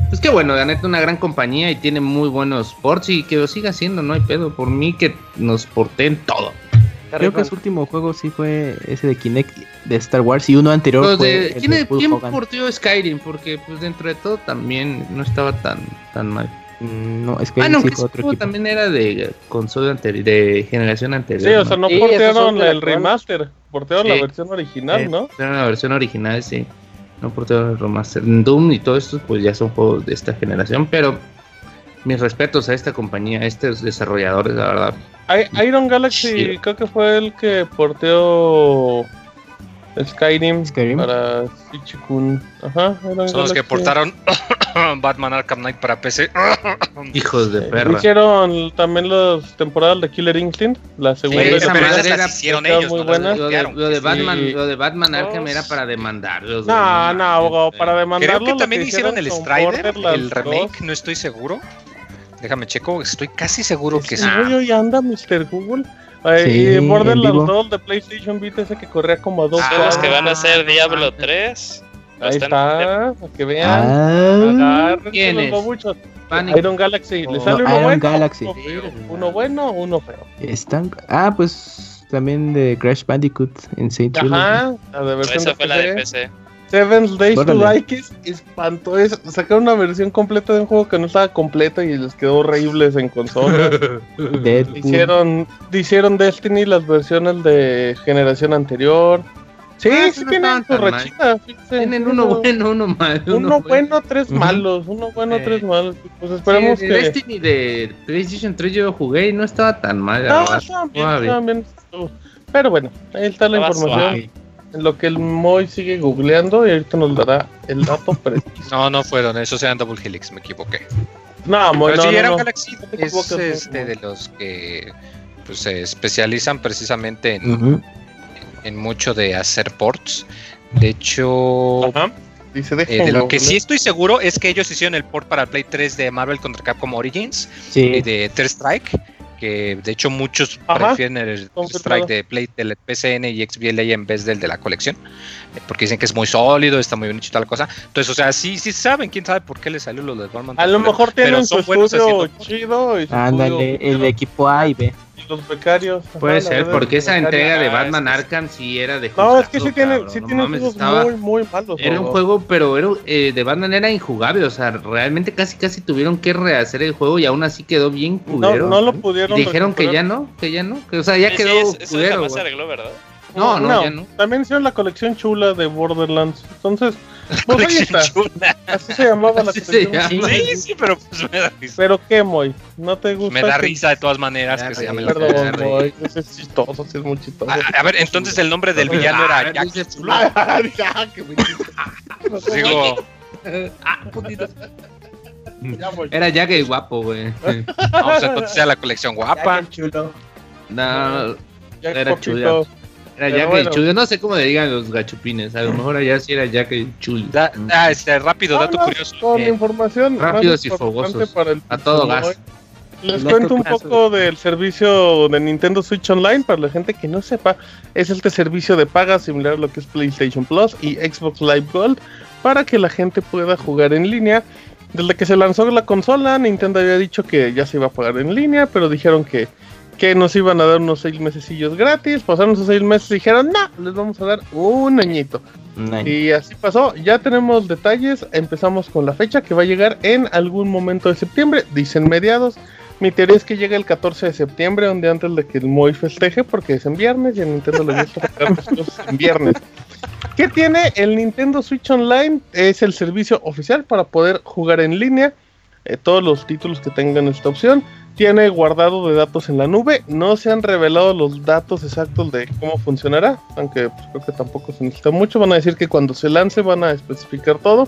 pues qué bueno, la neta una gran compañía y tiene muy buenos ports y que lo siga haciendo, no hay pedo, por mí que nos porten todo. Creo que su último juego sí fue ese de Kinect de Star Wars y uno anterior fue de- el ¿quién, de quién porteó Skyrim? Porque pues dentro de todo también no estaba tan, tan mal. Mm, No, es que Ah, no, sí que otro juego equipo. también era de consola anterior, de generación anterior. Sí, o sea, no portearon el remaster, portearon la versión original, Sí, ¿no? Era la versión original, sí. No portearon el remaster. Doom y todo esto, pues ya son juegos de esta generación, pero mis respetos a esta compañía, a estos desarrolladores, la verdad. I- Iron Galaxy Sí. creo que fue el que porteó Skyrim, Skyrim. para Shichikun. Ajá, Iron Son los que Galaxy. portaron Batman Arkham Knight para PC. Hijos de perra. Hicieron también las temporadas de Killer Instinct, la segunda. Sí, esa pero esas las hicieron ellos, muy no buenas. Lo de, lo de Batman, Sí. lo de Batman Arkham Dos. era para demandarlos. No, no, para demandarlo. Creo que también hicieron el con Strider, el 2. remake, no estoy seguro. Déjame checo, estoy casi seguro que sí. Güey, hoy anda Mr. Google. Eh, Sí, y en Borderlands vivo. 2 de PlayStation Vita ese que corría como a dos Ah, Son los que van a hacer no Diablo mames. 3. Ahí Están- está, para que vean. Ah, ¿Quién es? Iron Galaxy. ¿Le No, sale uno Iron bueno? Galaxy. Uno, feo. Uno bueno, uno feo. están. Ah, pues también de Crash Bandicoot en Saint Trilogy. Ajá, la de versión Esa de fue la de PC. Seven Days to Órale. Die, que es espantoso. Es- Sacaron una versión completa de un juego que no estaba completo y les quedó horribles en consola. Hicieron, hicieron Destiny las versiones de generación anterior. Sí, Ah, sí no tienen su rachita. fíjense. Tienen uno bueno, uno malo. Uno bueno, tres malos. Uno bueno, Eh. tres malos. Pues esperemos Sí, que. de Destiny de PlayStation 3 yo jugué y no estaba tan mal. No, estaban bien. Pero bueno, ahí está la información. suave. En lo que el Moy sigue googleando y ahorita nos dará el dato preciso. No, no fueron, esos eran Double Helix, me equivoqué. No, Moy, Pero no, sí, no, era no. Galaxy. Es este, no. de los que pues, se especializan precisamente en, mucho de hacer ports. De hecho, Ajá. Dice, eh, de lo que sí estoy seguro es que ellos hicieron el port para el Play 3 de Marvel contra Capcom Origins Sí. y de Third Strike. Que de hecho muchos Ajá. prefieren el. Strike de Play del PCN y XBLA en vez del de la colección. eh, Porque dicen que es muy sólido, está muy bien hecho y tal cosa. Entonces, o sea, sí, sí saben, quién sabe por qué le salió lo de Batman. A lo mejor tienen su son buenos estudio chido y su Ándale, estudio el equipo A y B. los becarios. Puede ser, porque esa entrega de Ah, Batman que- Arkham sí era de No, es que sí cabrón, sí no tienen mames, juegos estaba- muy, muy malos. Era un juego, pero era, eh, de Batman era injugable, o sea, realmente casi casi tuvieron que rehacer el juego y aún así quedó bien No, culero. no lo Y pudieron. dijeron que ya no, que ya no, que o sea, ya Sí, quedó sí, es- eso culero. jamás se arregló, ¿verdad? No, no, ya no. También hicieron la colección chula de Borderlands. Entonces, pues ahí Colección está. chula. Así se llamaba la Así colección llama. chula. Sí, sí, pero pues me da risa. Pero qué, Moy, ¿no te gusta? Me da que- risa de todas maneras Ya, que se llame la perdón. Perdón, Moy, ese es chistoso, sí es muy chistoso. A, a ver, entonces el nombre del Oye, villano ah, era Jack dice- Chulo. Ah, Pues digo, Ah, putito. Era Jack el guapo, güey. vamos entonces a la colección guapa. No, Ya, era poquito. Era Jack bueno. el chulo. No sé cómo le digan los gachupines. A lo mejor allá sí era Jack el chulo. Da- ah, este, rápido, dato curioso. Con Bien. información Rápidos y fogosos. para el A todo gas. Les cuento un poco del servicio de Nintendo Switch Online para la gente que no sepa. Es este servicio de paga similar a lo que es PlayStation Plus y Xbox Live Gold para que la gente pueda jugar en línea. Desde que se lanzó la consola, Nintendo había dicho que ya se iba a pagar en línea, pero dijeron que, que nos iban a dar unos seis mesecillos gratis. Pasaron esos seis meses y dijeron, no, les vamos a dar un añito. Y así pasó, ya tenemos detalles, empezamos con la fecha que va a llegar en algún momento de septiembre, dicen mediados. Mi teoría es que llega el 14 de septiembre, día antes de que el Moy festeje, porque es en viernes y a Nintendo le gusta en viernes. ¿Qué tiene el Nintendo Switch Online? Es el servicio oficial para poder jugar en línea eh, todos los títulos que tengan esta opción. Tiene guardado de datos en la nube. No se han revelado los datos exactos de cómo funcionará, aunque pues, creo que tampoco se necesita mucho. Van a decir que cuando se lance van a especificar todo.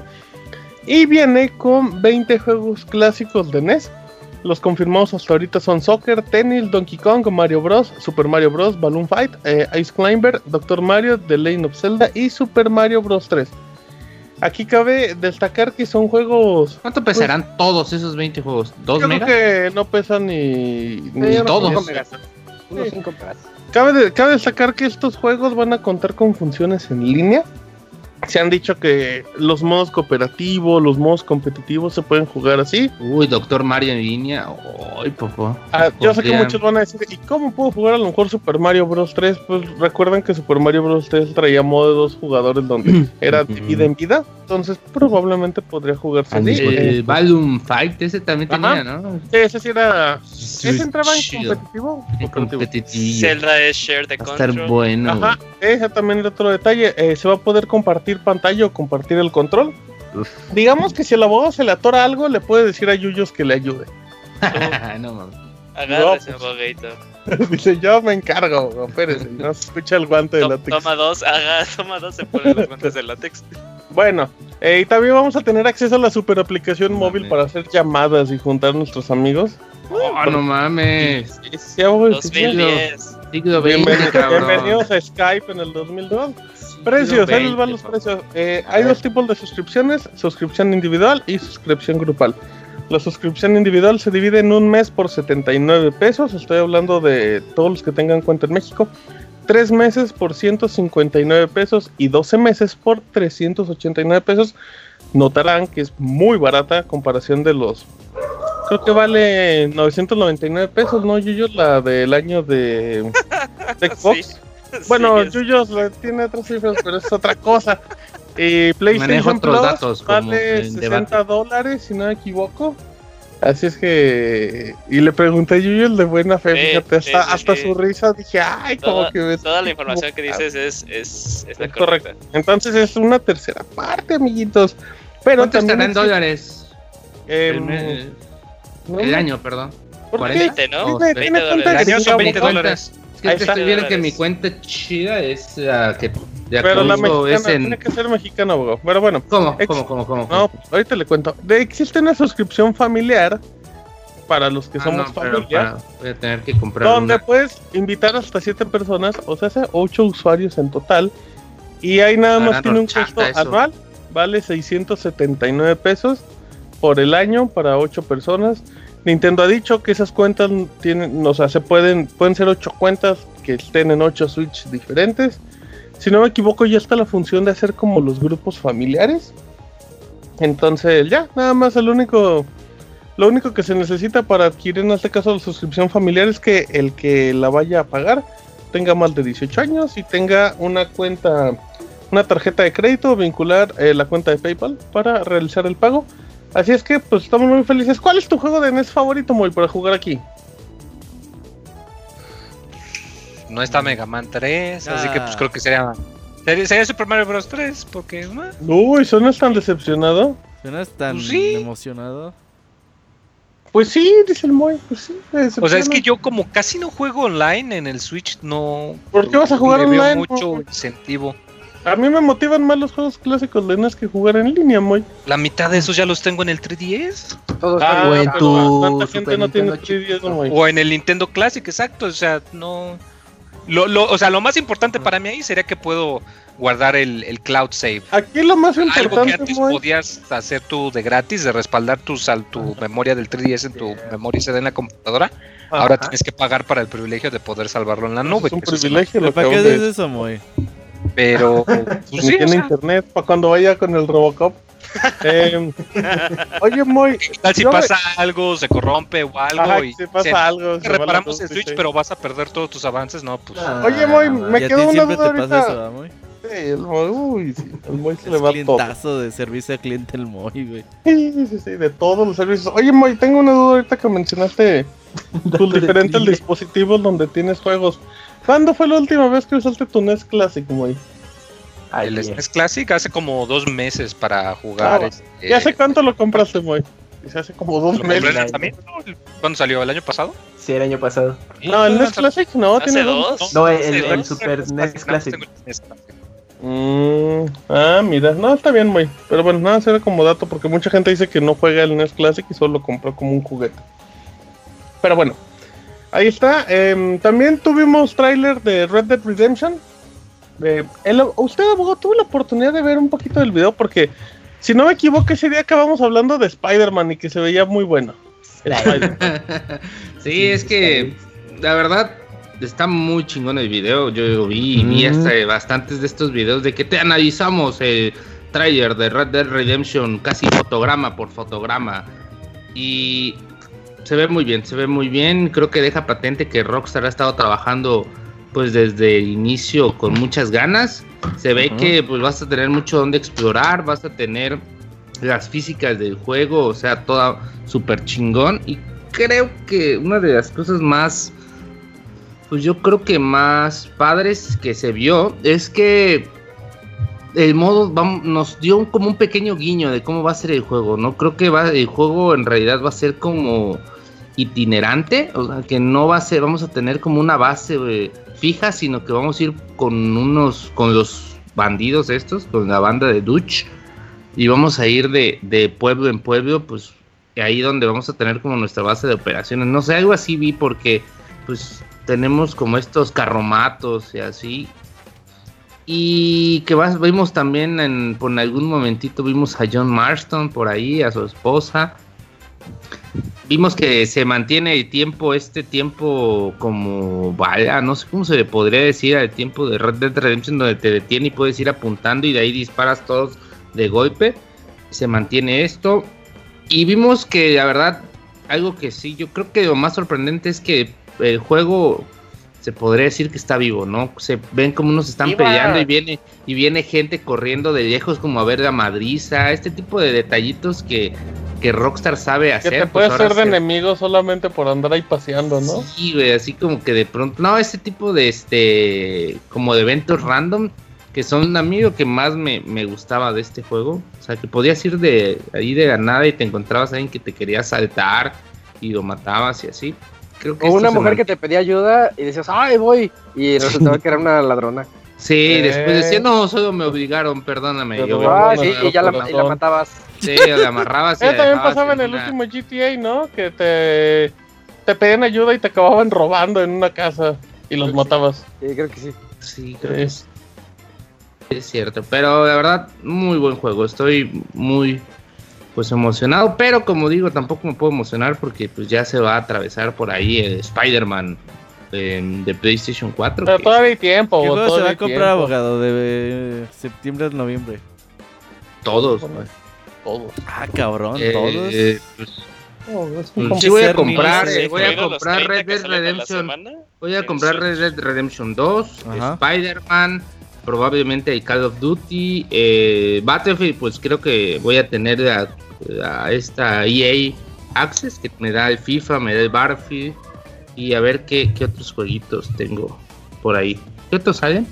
Y viene con 20 juegos clásicos de NES. Los confirmados hasta ahorita son Soccer, Tennis, Donkey Kong, Mario Bros, Super Mario Bros, Balloon Fight, eh, Ice Climber, Doctor Mario, The Lane of Zelda y Super Mario Bros 3. Aquí cabe destacar que son juegos. ¿Cuánto pesarán todos esos 20 juegos? ¿Dos creo megas? que no pesan ni, ni Sí, todos. unos ni- cinco megas. Unos cinco megas. Cabe, de- cabe destacar que estos juegos van a contar con funciones en línea. Se han dicho que los modos cooperativos, los modos competitivos se pueden jugar así. Uy, Doctor Mario en línea. Uy, popó. Ah, yo sé que muchos van a decir, ¿y cómo puedo jugar a lo mejor Super Mario Bros 3? Pues recuerden que Super Mario Bros 3 traía modo de dos jugadores donde era vida en vida. Entonces probablemente podría jugarse así. Eh, El Balloon Fight, ese también Ajá. tenía, ¿no? ese sí era... ¿Ese entraba en competitivo? En Competitivo. Zelda es Share the Va a estar Control. bueno. Ajá, ese también es otro detalle. eh, se va a poder compartir pantalla o compartir el control. Uf. Digamos que si al abogado se le atora algo, le puede decir a Yuyos que le ayude. no mames. Agárrese, No, abogadito. Dice, yo me encargo, espérese, no se escucha el guante de To- látex. Toma dos, haga, toma dos, se ponen los guantes de látex. Bueno, eh, y también vamos a tener acceso a la super aplicación No móvil mames. para hacer llamadas y juntar nuestros amigos. Oh, no mames. Sí, sí, sí, 2010. Siglo XX, Bienvenidos, bienvenidos a Skype en el 2002. Precios, ahí les XX, van los precios. Eh, hay ver. dos tipos de suscripciones, suscripción individual y suscripción grupal. La suscripción individual se divide en un mes por 79 pesos, estoy hablando de todos los que tengan cuenta en México. Tres meses por 159 pesos y 12 meses por 389 pesos. Notarán que es muy barata a comparación de los... Creo que vale 999 pesos, ¿no, Yuyo? La del año de, de Xbox. Sí. Bueno, Sí, Yuyos tiene otras cifras, pero es otra cosa. Y PlayStation Manejo otros Plus datos, vale en 60 debate. dólares, si no me equivoco. Así es que. Y le pregunté a Yuyo el de buena fe, Sí, fíjate, sí, hasta, sí, hasta sí. su risa dije, ay, como que me toda la información que equivocando". dices es, es, es la correcta. Entonces es una tercera parte, amiguitos. Pero ¿Cuánto también en dólares? el, mes- no el me- año, perdón. ¿por 40, qué? 20, ¿no? Tiene- 20 tiene cuenta dólares. que El año son digamos, 20 ¿no? dólares. Es que estoy viendo que mi cuenta chida es la que la Pero que la mexicana es en... tiene que ser mexicana. Pero bueno, ¿Cómo? Ex- ¿Cómo? ¿Cómo? ¿Cómo? no, ahorita le cuento. De, existe una suscripción familiar para los que Ah, somos no, familia. para- voy a tener que comprar donde una. puedes invitar hasta 7 personas, o sea, hace 8 usuarios en total. Y ahí nada más tiene un costo eso. anual, vale 679 pesos por el año para 8 personas. Nintendo ha dicho que esas cuentas tienen, o sea, se pueden, pueden ser 8 cuentas que estén en 8 Switch diferentes. Si no me equivoco, ya está la función de hacer como los grupos familiares. Entonces, ya, nada más el único lo único que se necesita para adquirir en este caso la suscripción familiar es que el que la vaya a pagar tenga más de 18 años y tenga una cuenta, una tarjeta de crédito vincular eh, la cuenta de PayPal para realizar el pago. Así es que pues estamos muy felices. ¿Cuál es tu juego de NES favorito, Moy, para jugar aquí? No está Mega Man 3, así que pues Ah. creo que sería. Sería, sería Super Mario Bros. 3, porque. eh, Uy, ¿sonas tan decepcionado? ¿Suenas tan Pues sí. emocionado? Pues sí, dice el Moy, pues sí. O sea, es que yo, como casi no juego online en el Switch, no. ¿Por qué vas a jugar le veo online, mucho incentivo. A mí me motivan más los juegos clásicos de NES que jugar en línea, Moy. La mitad de esos ya los tengo en el 3DS. Todos Ah, o en tu ¿Cuánta Super gente no tiene Nintendo 3DS, chiquito. Moy? O en el Nintendo Classic, exacto. O sea, no. Lo, lo- o sea, lo más importante para mí ahí sería que puedo guardar el, el cloud save. Aquí lo más Algo que importante, antes Moy, podías hacer tú de gratis, de respaldar tu, sal- tu memoria del 3DS en tu memoria CD en la computadora. Ahora tienes que pagar para el privilegio de poder salvarlo en la nube. Es un que es privilegio lo que ¿Para qué haces eso, Moy? Pero, pues Ni sí, o tiene sea, internet para cuando vaya con el Robocop. Eh, oye, Moy. ¿qué tal si me- pasa algo, se corrompe o algo Ajá, y si pasa se- algo. se reparamos el Switch, sí. pero vas a perder todos tus avances? No, pues. Ah, Oye, Moy, me ¿Y a quedó una duda te pasa ahorita. eso, Moy? Sí, el Moy, uy, sí, el Moy se le va todo. clientazo de servicio a cliente el Moy, güey. Sí, sí, sí, de todos los servicios. Oye, Moy, tengo una duda ahorita que mencionaste tus diferentes dispositivos donde tienes juegos. ¿Cuándo fue la última vez que usaste tu NES Classic, Moy? El Ayer. SNES Classic hace como dos meses para jugar. Ah, este, ¿Y hace cuánto lo compraste, Moy? Dice hace como dos ¿Lo compré en meses. lanzamiento? ¿Cuándo salió? ¿El año pasado? Sí, el año pasado. No, el NES Classic no, ¿Hace tiene dos? No, el, Super NES tengo Classic. Mm, ah, mira, no, está bien, muy. Pero bueno, nada, será como dato porque mucha gente dice que no juega el NES Classic y solo lo compró como un juguete. Pero bueno, ahí está. Em, también tuvimos tráiler de Red Dead Redemption. Eh, el- usted, abogado, tuvo la oportunidad de ver un poquito del video porque, si no me equivoco, ese día acabamos hablando de Spider-Man y que se veía muy bueno. sí, es que la verdad está muy chingón el video. Yo vi y vi Mm. hasta bastantes de estos videos de que te analizamos el trailer de Red Dead Redemption casi fotograma por fotograma. Y se ve muy bien, se ve muy bien. Creo que deja patente que Rockstar ha estado trabajando pues desde el inicio con muchas ganas. Se ve que pues vas a tener mucho donde explorar, vas a tener las físicas del juego, o sea, toda súper chingón. Y creo que una de las cosas más, pues yo creo que más padres que se vio es que el modo nos dio un- como un pequeño guiño de cómo va a ser el juego, ¿no? Creo que va, el juego en realidad va a ser como itinerante, o sea, que no va a ser, vamos a tener como una base eh, fija, sino que vamos a ir con unos, con los bandidos estos, con la banda de Dutch, y vamos a ir de, pueblo en pueblo, pues ahí donde vamos a tener como nuestra base de operaciones. No sé, algo así vi porque pues tenemos como estos carromatos y así. Y que vas, vimos también en, por algún momentito vimos a John Marston por ahí, a su esposa. Vimos que se mantiene el tiempo, este tiempo como, vaya, no sé cómo se le podría decir al tiempo de Red Dead Redemption donde te detiene y puedes ir apuntando y de ahí disparas todos de golpe. Se mantiene esto. Y vimos que la verdad, algo que sí, yo creo que lo más sorprendente es que el juego se podría decir que está vivo, ¿no? Se ven como unos están Viva. peleando y viene y viene gente corriendo de lejos como a ver la madriza, este tipo de detallitos que, que Rockstar sabe Que hacer. te pues puedes ahora hacer de enemigo solamente por andar ahí paseando, ¿no? Sí, güey, así como que de pronto, no, este tipo de este como de eventos random que son un amigo que más me, me gustaba de este juego, o sea, que podías ir de ahí de la nada y te encontrabas a alguien que te quería saltar y lo matabas y así. Creo que O una mujer que te pedía ayuda y decías, ¡ay, voy! Y resultaba que era una ladrona. Sí, Eh. después decía, no, solo me obligaron, perdóname. Pero yo, Ah, bueno, sí, y ya la, y la matabas. Sí, la amarrabas y Eso la también pasaba en el una- último GTA, ¿no? Que te, te pedían ayuda y te acababan robando en una casa y los matabas. Sí, creo que sí. Sí, creo que sí. Es cierto, pero la verdad, muy buen juego. Estoy muy pues emocionado, pero como digo, tampoco me puedo emocionar porque pues ya se va a atravesar por ahí el Spider-Man de PlayStation 4. Pero que todavía hay tiempo, ¿Qué bo, juego se va a hay comprar, tiempo. abogado? De eh, septiembre a noviembre. todos. Güey. Todos. Ah, cabrón, Eh, todos. pues, sí voy a comprar, eh, voy a comprar 30 Red Dead Redemption. Voy a comprar. Red Dead Redemption 2, Ajá. Spider-Man, probablemente el Call of Duty, eh, Battlefield, pues creo que voy a tener a, a esta EA Access que me da el FIFA, me da el Battlefield y a ver qué, qué otros jueguitos tengo por ahí. ¿Qué otros salen?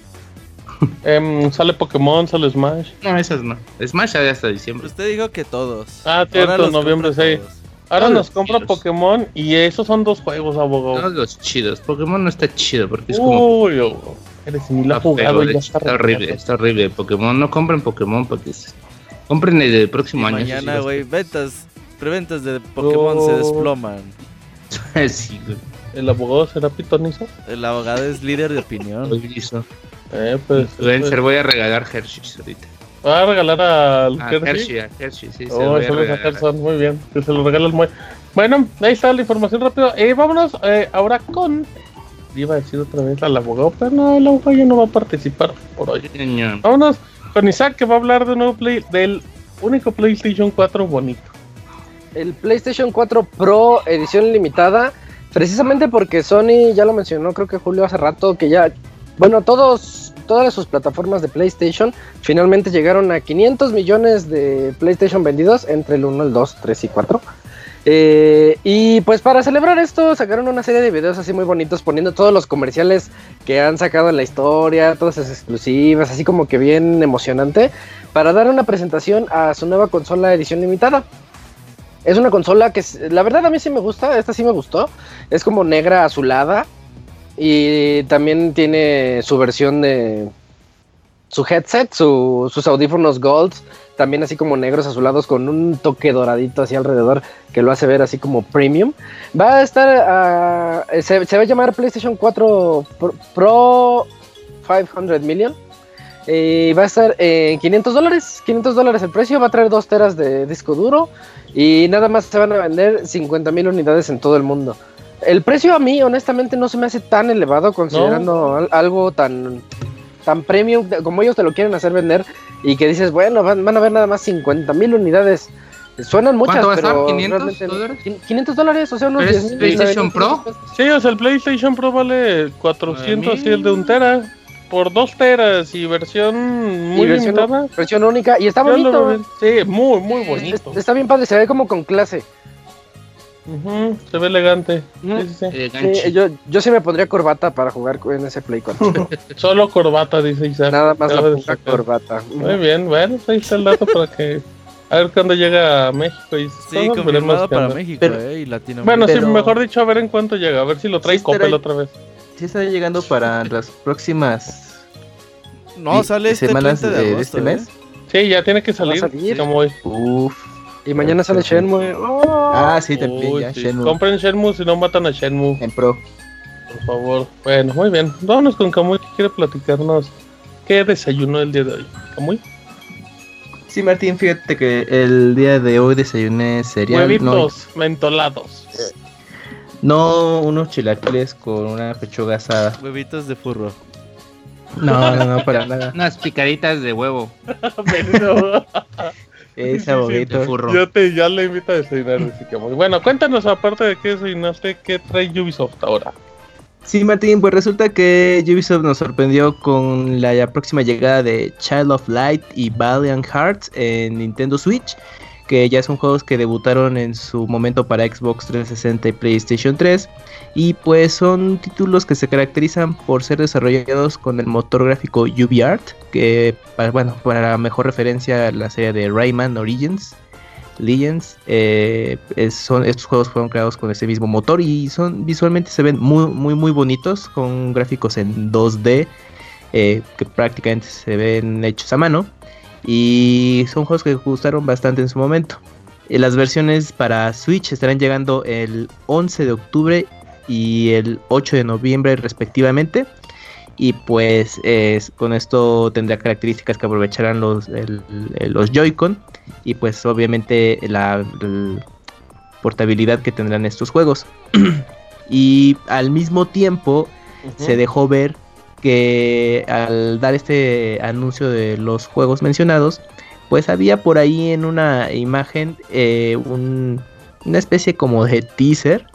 Em, sale Pokémon, sale Smash. No, esas no. Smash sale hasta diciembre. Usted dijo que todos. Ah, cierto, noviembre compra 6. todos. Ahora Todos nos compra chidos. Pokémon y esos son dos juegos, abogado. Todos los chidos. Pokémon no está chido porque es como Uy, oh, eres ha Está feo, jugado y de ya hecho, está está horrible, está horrible. Pokémon, no compren Pokémon porque se- compren el del Y próximo año. mañana, güey, ventas, preventas de Pokémon se desploman. sí, güey. ¿El abogado será pitonizo? El abogado es líder de opinión. Lo hizo. Eh, pues. Influencer, pues, voy a regalar Hershey's ahorita. Va a regalar al Ah, Hershey. Hershey, a Hershey, sí, se lo Oh, voy a regalar. Muy bien. Que se lo regala el Moy. Bueno, ahí está la información rápido. Eh, vámonos eh, ahora con. Iba a decir otra vez al abogado, pero no, el abogado ya no va a participar por hoy. Señor. Vámonos con Isaac que va a hablar de un nuevo play del único PlayStation 4 bonito. El PlayStation 4 Pro edición limitada, precisamente porque Sony ya lo mencionó, creo que Julio hace rato, que ya, bueno, todos, todas sus plataformas de PlayStation finalmente llegaron a 500 millones de PlayStation vendidos entre el 1, el 2, 3 y 4. Eh, y pues para celebrar esto sacaron una serie de videos así muy bonitos poniendo todos los comerciales que han sacado en la historia, todas esas exclusivas, así como que bien emocionante, para dar una presentación a su nueva consola edición limitada. Es una consola que la verdad a mí sí me gusta, esta sí me gustó. Es como negra azulada y también tiene su versión de su headset, su- sus audífonos Gold, también así como negros azulados con un toque doradito así alrededor que lo hace ver así como premium. Va a estar, ah, se, se va a llamar PlayStation 4 Pro, Pro 500 Million. Y va a estar en 500 dólares, 500 dólares el precio, va a traer 2 teras de disco duro y nada más se van a vender 50 mil unidades en todo el mundo. El precio a mí honestamente no se me hace tan elevado considerando al- algo tan, tan premium como ellos te lo quieren hacer vender y que dices, bueno, van, van a ver nada más 50 mil unidades. Suenan muchas, ¿Cuánto va a estar? pero 500 realmente no. dólares? Quin- 500 dólares, o sea, unos ¿Pero es 10 mil. PlayStation Pro? Sí, o sea, el PlayStation Pro vale 400 y el de un tera. Por dos teras y versión muy Y versión, limitada. versión única y está lo bonito. bien. Sí, muy, muy bonito. Está bien padre, se ve como con clase. Se ve elegante. Sí, sí, sí. Sí, yo, yo sí me pondría corbata para jugar en ese Play 4. Solo corbata, dice Isaac. Nada más la pura destacar. corbata. Muy bien, bueno, ahí está el dato para que. A ver cuándo llega a México y Sí, confirmado para. México, Pero- eh, y Latinoamérica. Bueno, sí, Pero- mejor dicho, a ver en cuánto llega, a ver si lo trae Sí, Coppel otra vez. Sí está llegando para las próximas no, sale este semanas 30 de, de, de agosto, este mes. eh. Sí, ya tiene que Va a salir. salir. Como hoy. Uf. Y mañana sale Shenmue. Oh. Ah, sí, también Uy, ya, sí. Shenmue Compren Shenmue si no matan a Shenmue, en Pro. por favor. Bueno, muy bien. Vámonos con Kamui que quiere platicarnos qué desayunó el día de hoy. Kamui, Sí, Martín, fíjate que el día de hoy desayuné cereal. No, huevitos mentolados. No unos chilaquiles con una pechuga asada. Huevitos de furro. No, no, no, para nada. Unas picaditas de huevo de abogito. furro. ya te ya le invito a desayunar, dice Kamui. Bueno, cuéntanos aparte de qué desayunaste, qué trae Ubisoft ahora. Sí, Martín, pues resulta que Ubisoft nos sorprendió con la próxima llegada de Child of Light y Valiant Hearts en Nintendo Switch, que ya son juegos que debutaron en su momento para Xbox 360 y PlayStation 3, y pues son títulos que se caracterizan por ser desarrollados con el motor gráfico UbiArt, que bueno, para mejor referencia la serie de Rayman Origins, Legends. Eh, son, estos juegos fueron creados con ese mismo motor y son visualmente se ven muy, muy, muy bonitos con gráficos en 2D eh, que prácticamente se ven hechos a mano. Y son juegos que gustaron bastante en su momento. Eh, las versiones para Switch estarán llegando el 11 de octubre y el 8 de noviembre respectivamente. Y pues con esto tendrá características que aprovecharán los, los Joy-Con y pues obviamente la, portabilidad que tendrán estos juegos. y al mismo tiempo se dejó ver que al dar este anuncio de los juegos mencionados, pues había por ahí en una imagen eh, una especie como de teaser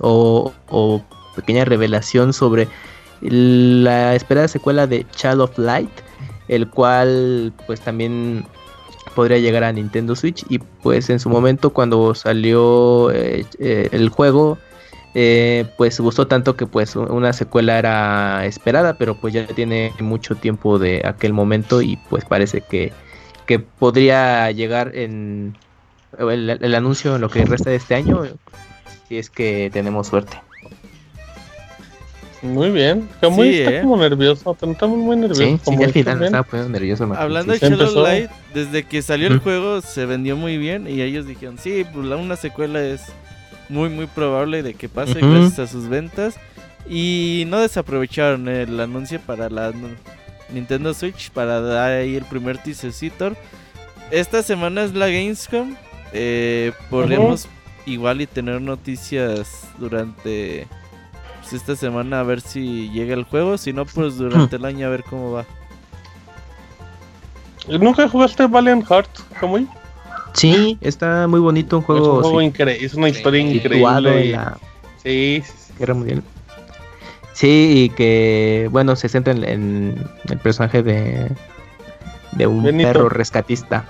o, o, pequeña revelación sobre la esperada secuela de Child of Light, el cual pues también podría llegar a Nintendo Switch. Y pues en su momento cuando salió eh, eh, el juego eh, pues gustó tanto que pues una secuela era esperada pero pues ya tiene mucho tiempo de aquel momento y pues parece que, que podría llegar en el, anuncio en lo que resta de este año si es que tenemos suerte. Muy bien, está, muy, está como nervioso, estamos muy nerviosos. Sí, como al final estaba poniendo nervioso. Hablando de Shadow Light, desde que salió el juego se vendió muy bien y ellos dijeron, sí, pues una secuela es muy muy probable de que pase gracias a sus ventas. Y no desaprovecharon el anuncio para la Nintendo Switch para dar ahí el primer teasercito. Esta semana es la Gamescom. Eh, podríamos igual y tener noticias durante pues, esta semana a ver si llega el juego. Si no, pues durante el año a ver cómo va. ¿Nunca jugaste Valiant Hearts, Kamui? Sí, está muy bonito un juego. Es un juego increíble, es una historia increíble. Sí, sí, Guerra Mundial. Sí, y que, bueno, se centra en el personaje de, de un perro rescatista.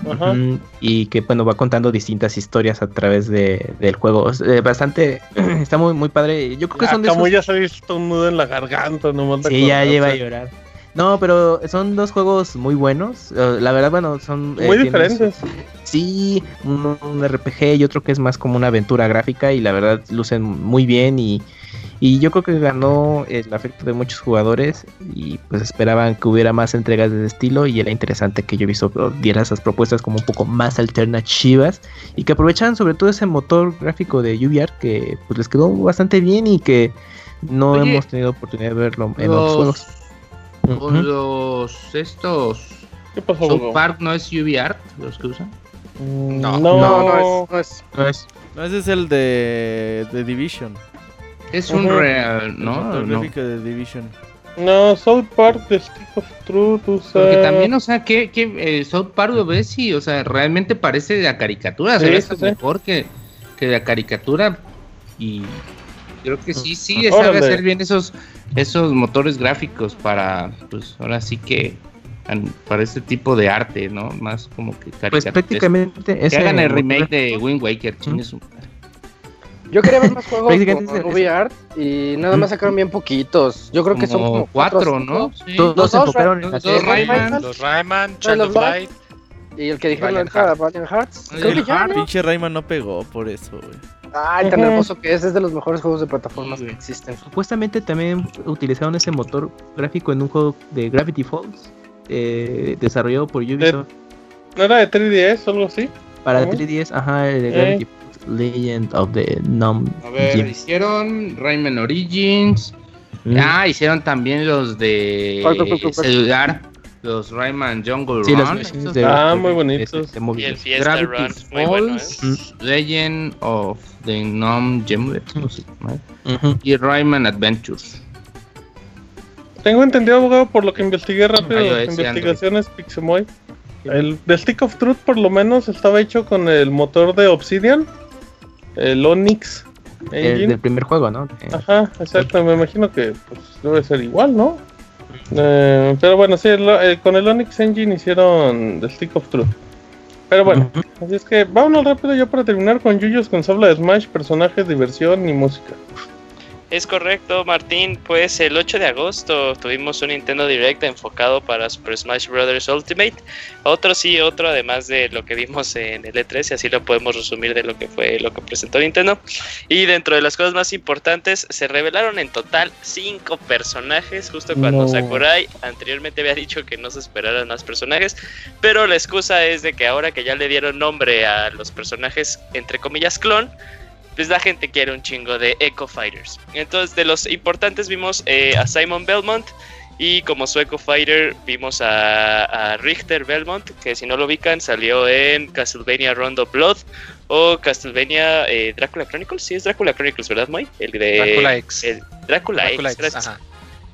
Y que bueno va contando distintas historias a través de, del juego. Eh, bastante está muy muy padre. Yo creo que son de como ya se ha visto un nudo en la garganta no sí ya lleva a llorar no pero son dos juegos muy buenos eh, la verdad bueno son eh, muy diferentes sí un, un, RPG y otro que es más como una aventura gráfica y la verdad lucen muy bien y y yo creo que ganó el afecto de muchos jugadores y pues esperaban que hubiera más entregas de ese estilo y era interesante que yo visto diera esas propuestas como un poco más alternativas y que aprovecharan sobre todo ese motor gráfico de UVR que pues les quedó bastante bien y que no hemos tenido oportunidad de verlo en otros juegos. Los estos ¿Qué pasó, South Park no es UVR los que usan. No, no, no, no es. No, es. no ese es el de, de Division. Es un real, ¿no? no. de Division. No, South Park The Stick of Truth, o sea... Porque también, o sea, que, que eh, South Park lo ves y, o sea, realmente parece de la caricatura, se ve mejor que, que de la caricatura y creo que sí, sí, sabe hacer bien esos, esos motores gráficos para, pues, ahora sí que para este tipo de arte, ¿no? Más como que caricatura. Pues prácticamente... Que hagan el remake de Wind Waker, chingue yo quería ver más juegos con VR y nada más sacaron bien poquitos. Yo creo que son como cuatro, ¿no? Sí. Dos, se enfocaron en los Rayman, los Rayman, Child of Light. Y el que dijeron Valiant Hearts. Creo que ya, Pinche Rayman no pegó por eso, güey. Ay, tan hermoso que es, es de los mejores juegos de plataformas que existen. Supuestamente también utilizaron ese motor gráfico en un juego de Gravity Falls, eh, desarrollado por Ubisoft. ¿No era de 3DS o algo así? Para 3DS, ajá, de eh. Gravity Falls. Legend of the Gnome. A ver, hicieron Rayman Origins. Mm. Ah, hicieron también los de celular. Los Rayman Jungle sí, Run. de, ah, muy bonitos. y el Fiesta Run, muy bueno, ¿eh? Mm. Legend of the Gnome Gimlet. Y Rayman Adventures. Tengo entendido, abogado, por lo que investigué rápido, las investigaciones Pixemoy. El The Stick of Truth, por lo menos, estaba hecho con el motor de Obsidian el Onyx, El del primer juego, ¿no? Ajá, exacto. Me imagino que pues, debe ser igual, ¿no? Eh, pero bueno, sí, eh, con el Onyx Engine hicieron The Stick of Truth. Pero bueno, así es que vámonos rápido ya para terminar con Yuyos con Sabla de Smash, personajes, diversión y música. Es correcto, Martín. Pues el 8 de agosto tuvimos un Nintendo Direct enfocado para Super Smash Bros. Ultimate. Otro sí, otro además de lo que vimos en el E3 y así lo podemos resumir de lo que fue lo que presentó Nintendo. Y dentro de las cosas más importantes, se revelaron en total 5 personajes, justo cuando Sakurai anteriormente había dicho que no se esperaran más personajes. Pero la excusa es de que ahora que ya le dieron nombre a los personajes, entre comillas, clon, pues la gente quiere un chingo de Echo Fighters. Entonces, de los importantes vimos eh, a Simon Belmont. Y como su Echo Fighter vimos a, Richter Belmont, que si no lo ubican salió en Castlevania Rondo Blood o Castlevania eh, Dracula Chronicles. Sí, es Dracula Chronicles, ¿verdad, Moy? El de Dracula X. Dracula, X.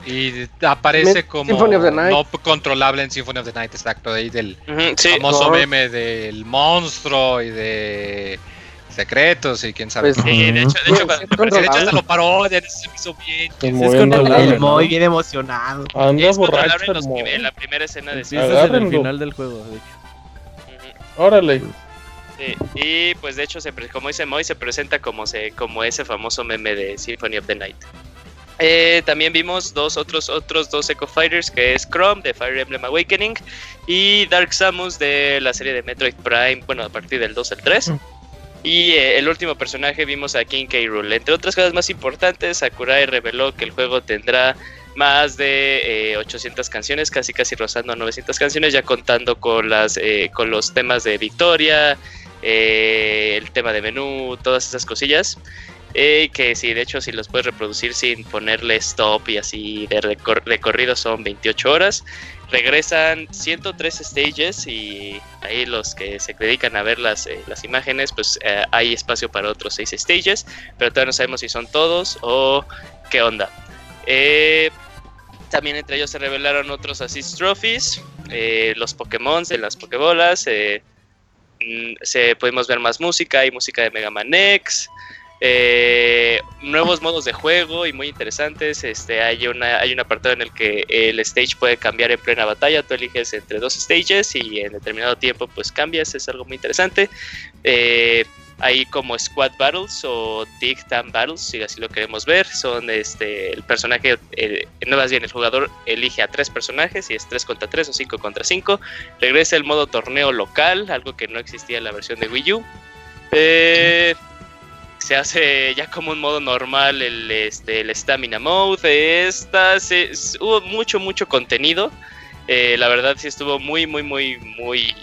Y aparece como no controlable en Symphony of the Night, exacto, de ahí del famoso meme del monstruo y de secretos y quién sabe. Pues, sí, de hecho, de hecho, de hecho hasta lo paró, ya se me hizo bien. el Moy bien emocionado. Anda borracho en la primera escena de sí, es el final del juego. De Órale. Sí, y pues de hecho, se, como dice Moy, se presenta como, se, como ese famoso meme de Symphony of the Night. Eh, también vimos dos otros otros dos Echo Fighters que es Chrome de Fire Emblem Awakening y Dark Samus de la serie de Metroid Prime, bueno, a partir del 2 al 3. Y eh, el último personaje vimos a King K. Rool. Entre otras cosas más importantes, Sakurai reveló que el juego tendrá más de 800 eh, canciones, casi casi rozando a 900 canciones, ya contando con, las, eh, con los temas de Victoria, el tema de menú, todas esas cosillas. Que sí, de hecho, si los puedes reproducir sin ponerle stop y así de recorrido son 28 horas regresan 103 stages y ahí los que se dedican a ver las, eh, las imágenes, pues eh, hay espacio para otros 6 stages, pero todavía no sabemos si son todos o qué onda. Eh, también entre ellos se revelaron otros Assist Trophies, los Pokémon de las Pokébolas, mm, se, podemos ver más música, hay música de Mega Man X, eh, nuevos modos de juego y muy interesantes. Este, hay, una, hay un apartado en el que el stage puede cambiar en plena batalla. Tú eliges entre dos stages y en determinado tiempo pues cambias. Es algo muy interesante. Eh, hay como squad battles o dig time battles, si así lo queremos ver. Son este el personaje, eh, no más bien el jugador elige a tres personajes y es 3 contra 3 o 5 contra 5. Regresa el modo torneo local, algo que no existía en la versión de Wii U. Eh, se hace ya como un modo normal el este el stamina mode esta se, hubo mucho mucho contenido. Eh, la verdad sí estuvo muy muy muy muy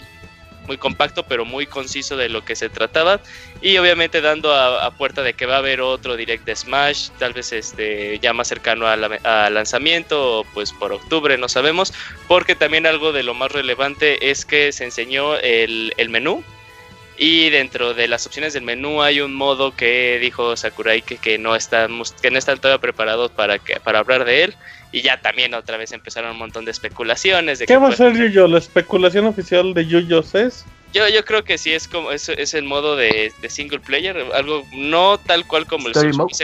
muy compacto pero muy conciso de lo que se trataba. Y obviamente dando a, puerta de que va a haber otro direct de Smash tal vez este ya más cercano al lanzamiento o pues por octubre no sabemos. Porque también algo de lo más relevante es que se enseñó el, el menú y dentro de las opciones del menú hay un modo que dijo Sakurai que, que no estamos, que no están todavía preparados para que, para hablar de él. Y ya también otra vez empezaron un montón de especulaciones. De ¿Qué va a ser Yuyo? ¿La especulación oficial de Yuyo es? Yo, yo creo que sí es como es, es el modo de, single player, algo no tal cual como el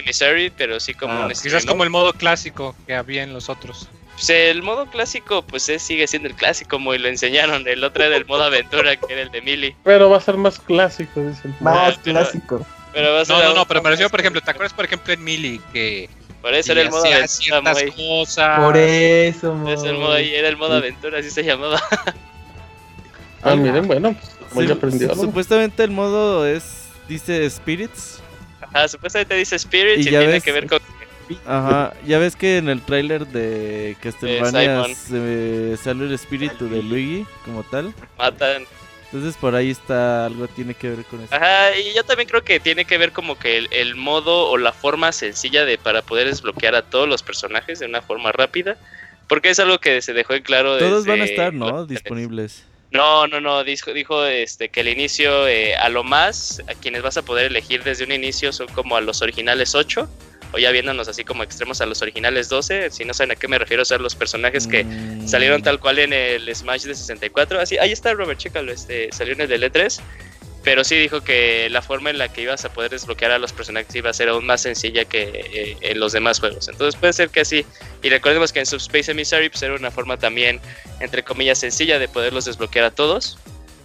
Missouri, pero sí como ah, Quizás como el modo clásico que había en los otros. Pues el modo clásico, pues sigue siendo el clásico, como lo enseñaron. El otro era el modo aventura, que era el de Mili. Pero va a ser más clásico, dice el Más clásico. Pero va a ser no, no, no, pero me refiero, por ejemplo, ¿te acuerdas, por ejemplo, en Mili que. Por eso era el modo aventura, cosas. Por eso, el modo, era el modo aventura, así se llamaba. ah, miren, bueno, pues sí, aprendido. Supuestamente el modo es. Dice Spirits. Ajá, supuestamente dice Spirits y, y tiene que ver con Ajá, ya ves que en el tráiler de Castlevania se sale el espíritu de Luigi como tal. Matan. Entonces por ahí está, algo tiene que ver con eso. Ajá, y yo también creo que tiene que ver como que el, modo o la forma sencilla de para poder desbloquear a todos los personajes de una forma rápida. Porque es algo que se dejó en claro Todos van a estar, ¿no? Disponibles. No, no, no, dijo, dijo este, que el inicio, eh, a lo más, a quienes vas a poder elegir desde un inicio son como a los originales 8 o ya viéndonos así como extremos a los originales 12, si no saben a qué me refiero, ser los personajes que mm. salieron tal cual en el Smash de 64, así, ahí está Robert, chécalo, este, salió en el de 3 pero sí dijo que la forma en la que ibas a poder desbloquear a los personajes iba a ser aún más sencilla que eh, en los demás juegos. Entonces puede ser que así. Y recordemos que en Subspace Emissary pues, era una forma también, entre comillas, sencilla de poderlos desbloquear a todos.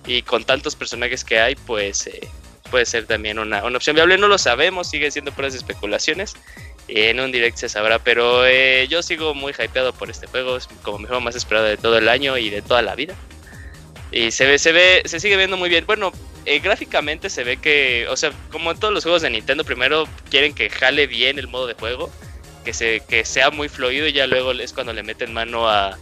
Y con tantos personajes que hay, pues eh, puede ser también una, una, opción viable. No lo sabemos, sigue siendo puras especulaciones. en un direct se sabrá, pero eh, yo sigo muy hypeado por este juego. Es como mi juego más esperado de todo el año y de toda la vida. Y se ve, se ve, se sigue viendo muy bien. Bueno, eh, gráficamente se ve que, o sea, como en todos los juegos de Nintendo, primero quieren que jale bien el modo de juego, que, se, que sea muy fluido y ya luego es cuando le meten mano a,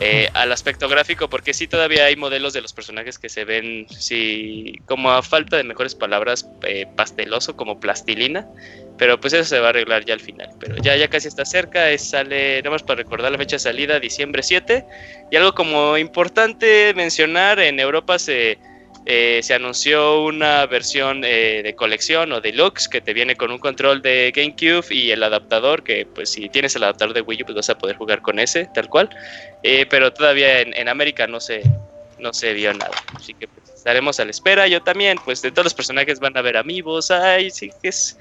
eh, al aspecto gráfico, porque sí todavía hay modelos de los personajes que se ven, sí, como a falta de mejores palabras, eh, pasteloso, como plastilina, pero pues eso se va a arreglar ya al final. Pero ya, ya casi está cerca, es, sale, nada más para recordar la fecha de salida, diciembre 7, y algo como importante mencionar, en Europa se eh, se anunció una versión eh, de colección o deluxe que te viene con un control de GameCube y el adaptador, que pues si tienes el adaptador de Wii U pues vas a poder jugar con ese, tal cual. Eh, pero todavía en, América no se, no se vio nada. Así que pues, estaremos a la espera. Yo también, pues de todos los personajes van a ver amigos. Ay, sí que es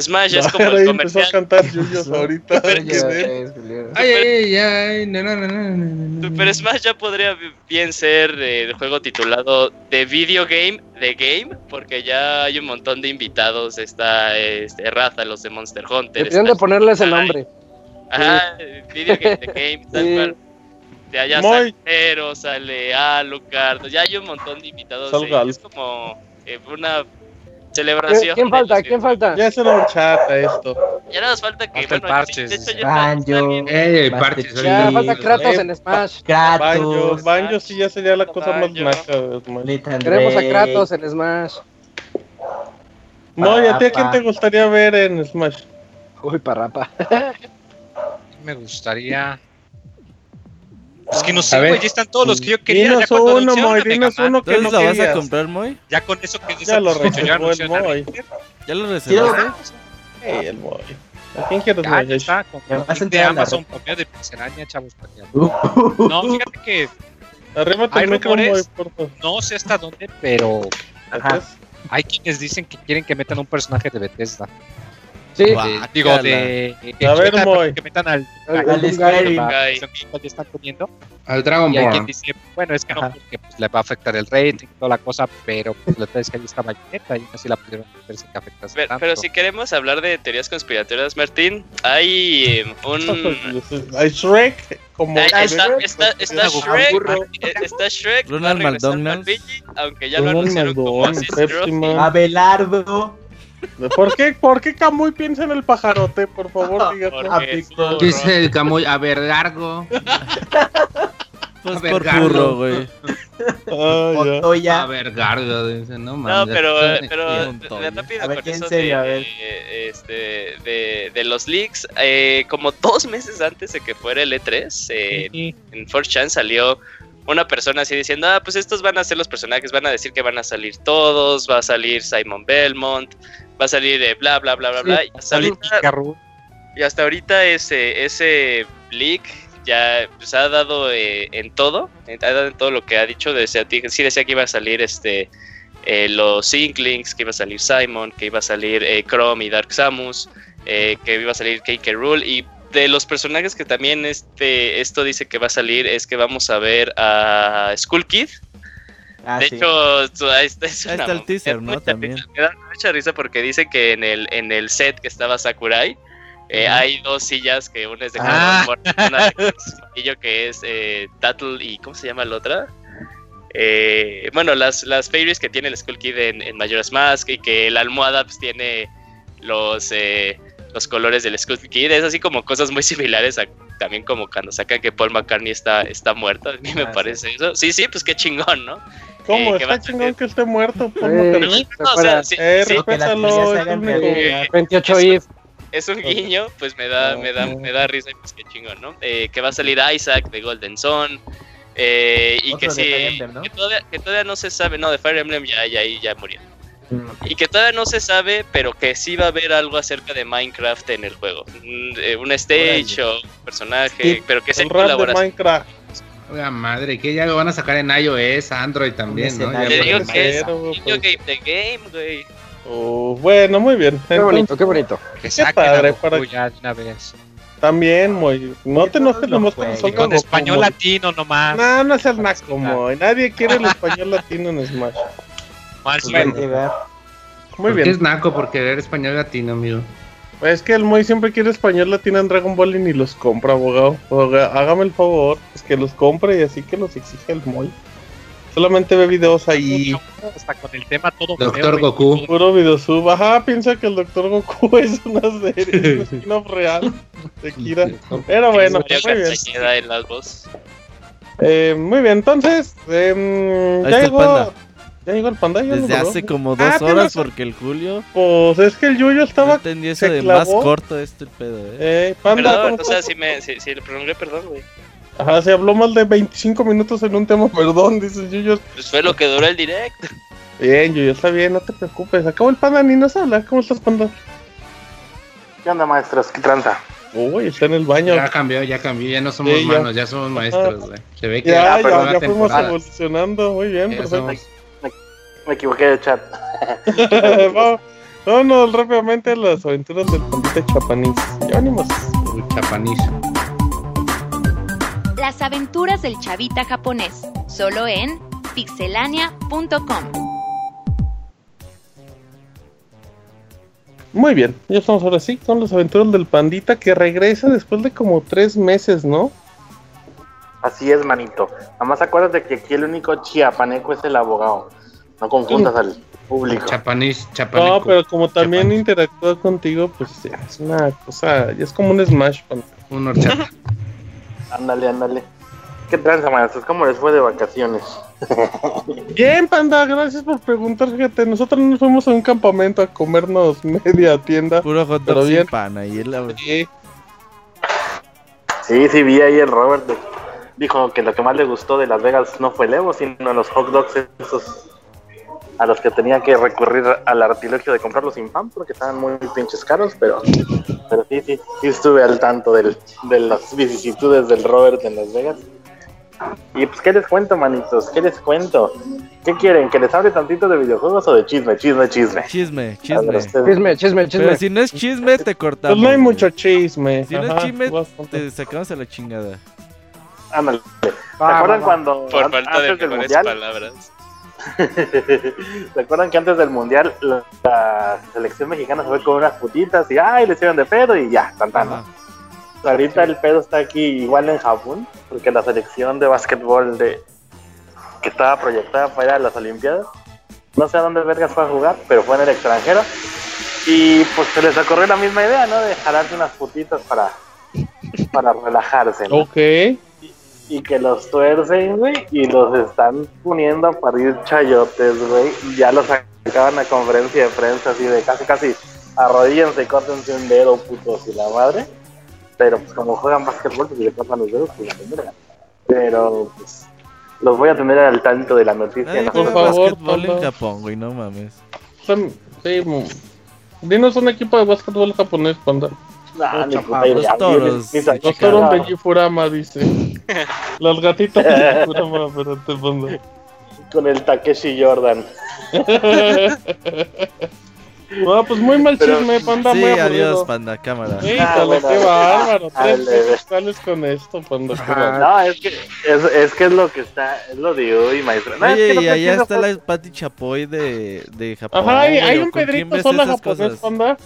Smash es como el comercial. a cantar ahorita. ay, ay, ay, no, no, no, no, Super Smash ya podría bien ser el juego titulado The Video Game, The Game, porque ya hay un montón de invitados. Está este, Raza, los de Monster Hunter. Deberían de ponerles el nombre. Ajá, Video Game, The Game, tal cual. De allá sale Hero, sale Alucard, ya hay un montón de invitados. es como eh, una celebración. ¿Quién falta? ¿Quién falta? Ya se lo chata esto. Ya nos falta que. Bueno, parches. De hecho, ya Banjo. Eh, parches. Ya falta Kratos en Smash. Kratos. Banjo, Banjo sí ya sería la cosa más macha. Queremos a Kratos en Smash. No, ¿y a ti a quién te gustaría ver en Smash? Uy, parrapa. Me gustaría. Es que no sé, güey, ya están todos los que yo quería. Dinos ya uno, Moy, dinos uno que no la vas a comprar, Moy? Ya con eso que ya lo reservó el Moy. ¿Ya lo reservaste? Sí, el Moy. ¿A quién quieres, Moy? está, con de Amazon, por de pixelania, chavos. No, fíjate que... Arriba hay rumores, no sé hasta dónde, pero... Ajá. Hay quienes dicen que quieren que metan un personaje de Bethesda. Sí, digo, de, A ver, Moy. Que metan al. Al, al Skyrim. Están poniendo. Al Dragon Ball. Y hay quien dice, bueno, es que no, porque pues, le va a afectar el rating y toda la cosa, pero pues, la verdad es que ahí está Bayonetta y así la pudieron ver sin que afectase pero, tanto. pero si queremos hablar de teorías conspiratorias, Martín, hay eh, un. hay Shrek. Como está, está, está, está Shrek, eh, está Shrek, Ronald McDonald, aunque ya lo anunciaron como Abelardo. ¿Por qué, ¿Por qué Camuy piensa en el pajarote? Por favor, dígame. Dice el Camuy, a ver, largo. Pues por burro, güey. Oh, A ver, gargo, dice, no No, pero, pero de rápido a ver, con eso serio, de, este, de, de, los leaks, eh, como dos meses antes de que fuera el E3, eh, en 4chan salió una persona así diciendo, ah, pues estos van a ser los personajes, van a decir que van a salir todos, va a salir Simon Belmont, va a salir bla, bla, bla, bla, bla. Y hasta, ahorita, y hasta ahorita ese, ese leak ya pues, ha dado eh, en todo, ha dado en todo lo que ha dicho. Decía, sí decía que iba a salir este eh, los Inklings, que iba a salir Simon, que iba a salir eh, Chrome y Dark Samus, que iba a salir Cake Rule y de los personajes que también este, esto dice que va a salir es que vamos a ver a Skull Kid. Ah, de hecho, ahí está, el teaser, ¿no? También. me da mucha risa porque dice que en el, en el set que estaba Sakurai eh, hay dos sillas que una es de ah. una de que es eh, Tattle y ¿cómo se llama la otra? Eh, bueno, las, las fairies que tiene el Skull Kid en, en Majora's Mask y que la almohada pues tiene los eh, los colores del Skull Kid. Es así como cosas muy similares a también como cuando sacan que Paul McCartney está, está muerto. A mí me ah, parece eso. Sí, sí, pues qué chingón, ¿no? ¿Cómo? Eh, está chingón que esté muerto Paul McCartney. No, o sea, sí, eh, sí, respétalo. Es 28 if. Es un guiño, pues me da, me da, me da risa y pues qué chingón, ¿no? Eh, que va a salir Isaac de Golden Sun. Eh, y que sí, que, todavía, que todavía no se sabe, no, de Fire Emblem ya, ya, ya murió. Y que todavía no se sabe, pero que sí va a haber algo acerca de Minecraft en el juego. Un, eh, stage o un personaje, pero que es en colaboración. Minecraft. Oiga, madre, que ya lo van a sacar en iOS, Android también, ¿no? Ya digo que es video game de game, güey. Oh, bueno, muy bien. Qué bonito, qué bonito. Que saquen padre, para... ya de una vez. También, muy. No te enojes nomás con Smash. Con español latino nomás. No, no es el naco, muy. Nadie quiere el español latino en Smash. Mal Muy bien. ¿Qué es naco por querer español latino, amigo? Es que el Moy siempre quiere español latino en Dragon Ball y ni los compra, abogado. Hágame el favor, es que los compre y así que los exige el Moy. Solamente ve videos ahí. Hasta con el tema todo Doctor Goku. Puro video sub. Ajá, piensa que el Doctor Goku es una serie, es un real de Kira. Pero bueno, muy bien. En las eh, muy bien, entonces, eh, ya llegó. Ya llegó el panda. Ya Desde hace como dos ah, horas porque el Julio. Pues es que el Yuyo estaba. No entendí eso de más corto este pedo, eh. eh panda, perdón, o sea, si, me, si, si le prolongué, perdón, güey. Ajá, se habló más de 25 minutos en un tema, perdón, dice el Yuyo. Pues fue lo que duró el directo. Bien, Yuyo, está bien, no te preocupes. Acabó el panda, ni nos habla. ¿Cómo estás, panda? ¿Qué onda, maestros? ¿Qué tranza? Uy, está en el baño. Ya cambió, ya cambió, ya no somos sí, ya. ya somos maestros, güey. Se ve que ya, ya, ya fuimos evolucionando, muy bien, perfecto me equivoqué de chat. Vámonos rápidamente a las aventuras del pandita Chapanís. Ya venimos. Chapanís. Las aventuras del chavita japonés. Solo en pixelania.com. Muy bien, ya estamos ahora sí con las aventuras del pandita que regresa después de como tres meses, ¿no? Así es, manito. Además acuérdate que aquí el único chiapaneco es el abogado. No confundas al público. Chapanís, No, pero como también interactúa contigo, pues ya es una cosa, ya es como un Smash. Un horchata. ándale, ándale. ¿Qué tranza, maestros? ¿Cómo les fue de vacaciones? Bien, panda, gracias por preguntar. Fíjate, nosotros nos fuimos a un campamento a comernos media tienda. Puro hot dog sin pan ahí la... Sí. sí, sí, vi ahí el Robert. Dijo que lo que más le gustó de Las Vegas no fue el Evo, sino los hot dogs esos a los que tenía que recurrir al artilugio de comprarlos sin pan porque estaban muy pinches caros, pero, pero sí, sí, sí estuve al tanto del, de las vicisitudes del Robert en Las Vegas. Y pues, ¿qué les cuento, manitos? ¿Qué les cuento? ¿Qué quieren? ¿Que les hable tantito de videojuegos o de chisme? Chisme, chisme. Chisme, chisme. Chisme, chisme, chisme. Pero si no es chisme, te cortamos. Pues no hay mucho chisme. Si no es chisme, te sacamos a la chingada. Ándale. ¿Se acuerdan cuando... Por falta de mejores palabras ¿Se acuerdan que antes del mundial la, selección mexicana se fue con unas putitas y ay, le hicieron de pedo y ya, tantana? Ahorita el pedo está aquí igual en Japón, porque la selección de básquetbol de que estaba proyectada para ir a las Olimpiadas, no sé a dónde vergas fue a jugar, pero fue en el extranjero. Y pues se les ocurrió la misma idea, ¿no? De jalarse unas putitas para, para relajarse. Ok y que los tuercen, güey, y los están poniendo a parir chayotes, güey. Ya los acaban a conferencia de prensa así de casi, casi arrodíllense y córtense un dedo, putos, y la madre. Pero pues como juegan básquetbol, pues le cortan los dedos, pues la tendrán. Pero pues los voy a tener al tanto de la noticia. ¿no? Por favor, básquetbol en Japón, güey, no mames. sí, dinos un equipo de básquetbol japonés, panda. Nah, los toros. Los toros de Gifurama, dice. Los gatitos de Gifurama, pero te pongo. Con el Takeshi Jordan. No, pues muy mal chisme, panda. Sí, muy adiós, panda, cámara. Sí, ah, bueno, qué bárbaro. Tres sales con esto, panda. No, es que es, es que es lo que está, es lo de hoy, maestro. No, Oye, es que y allá está la Pati Chapoy de, de Japón. Ajá, hay, hay un Pedrito sola japonés, panda.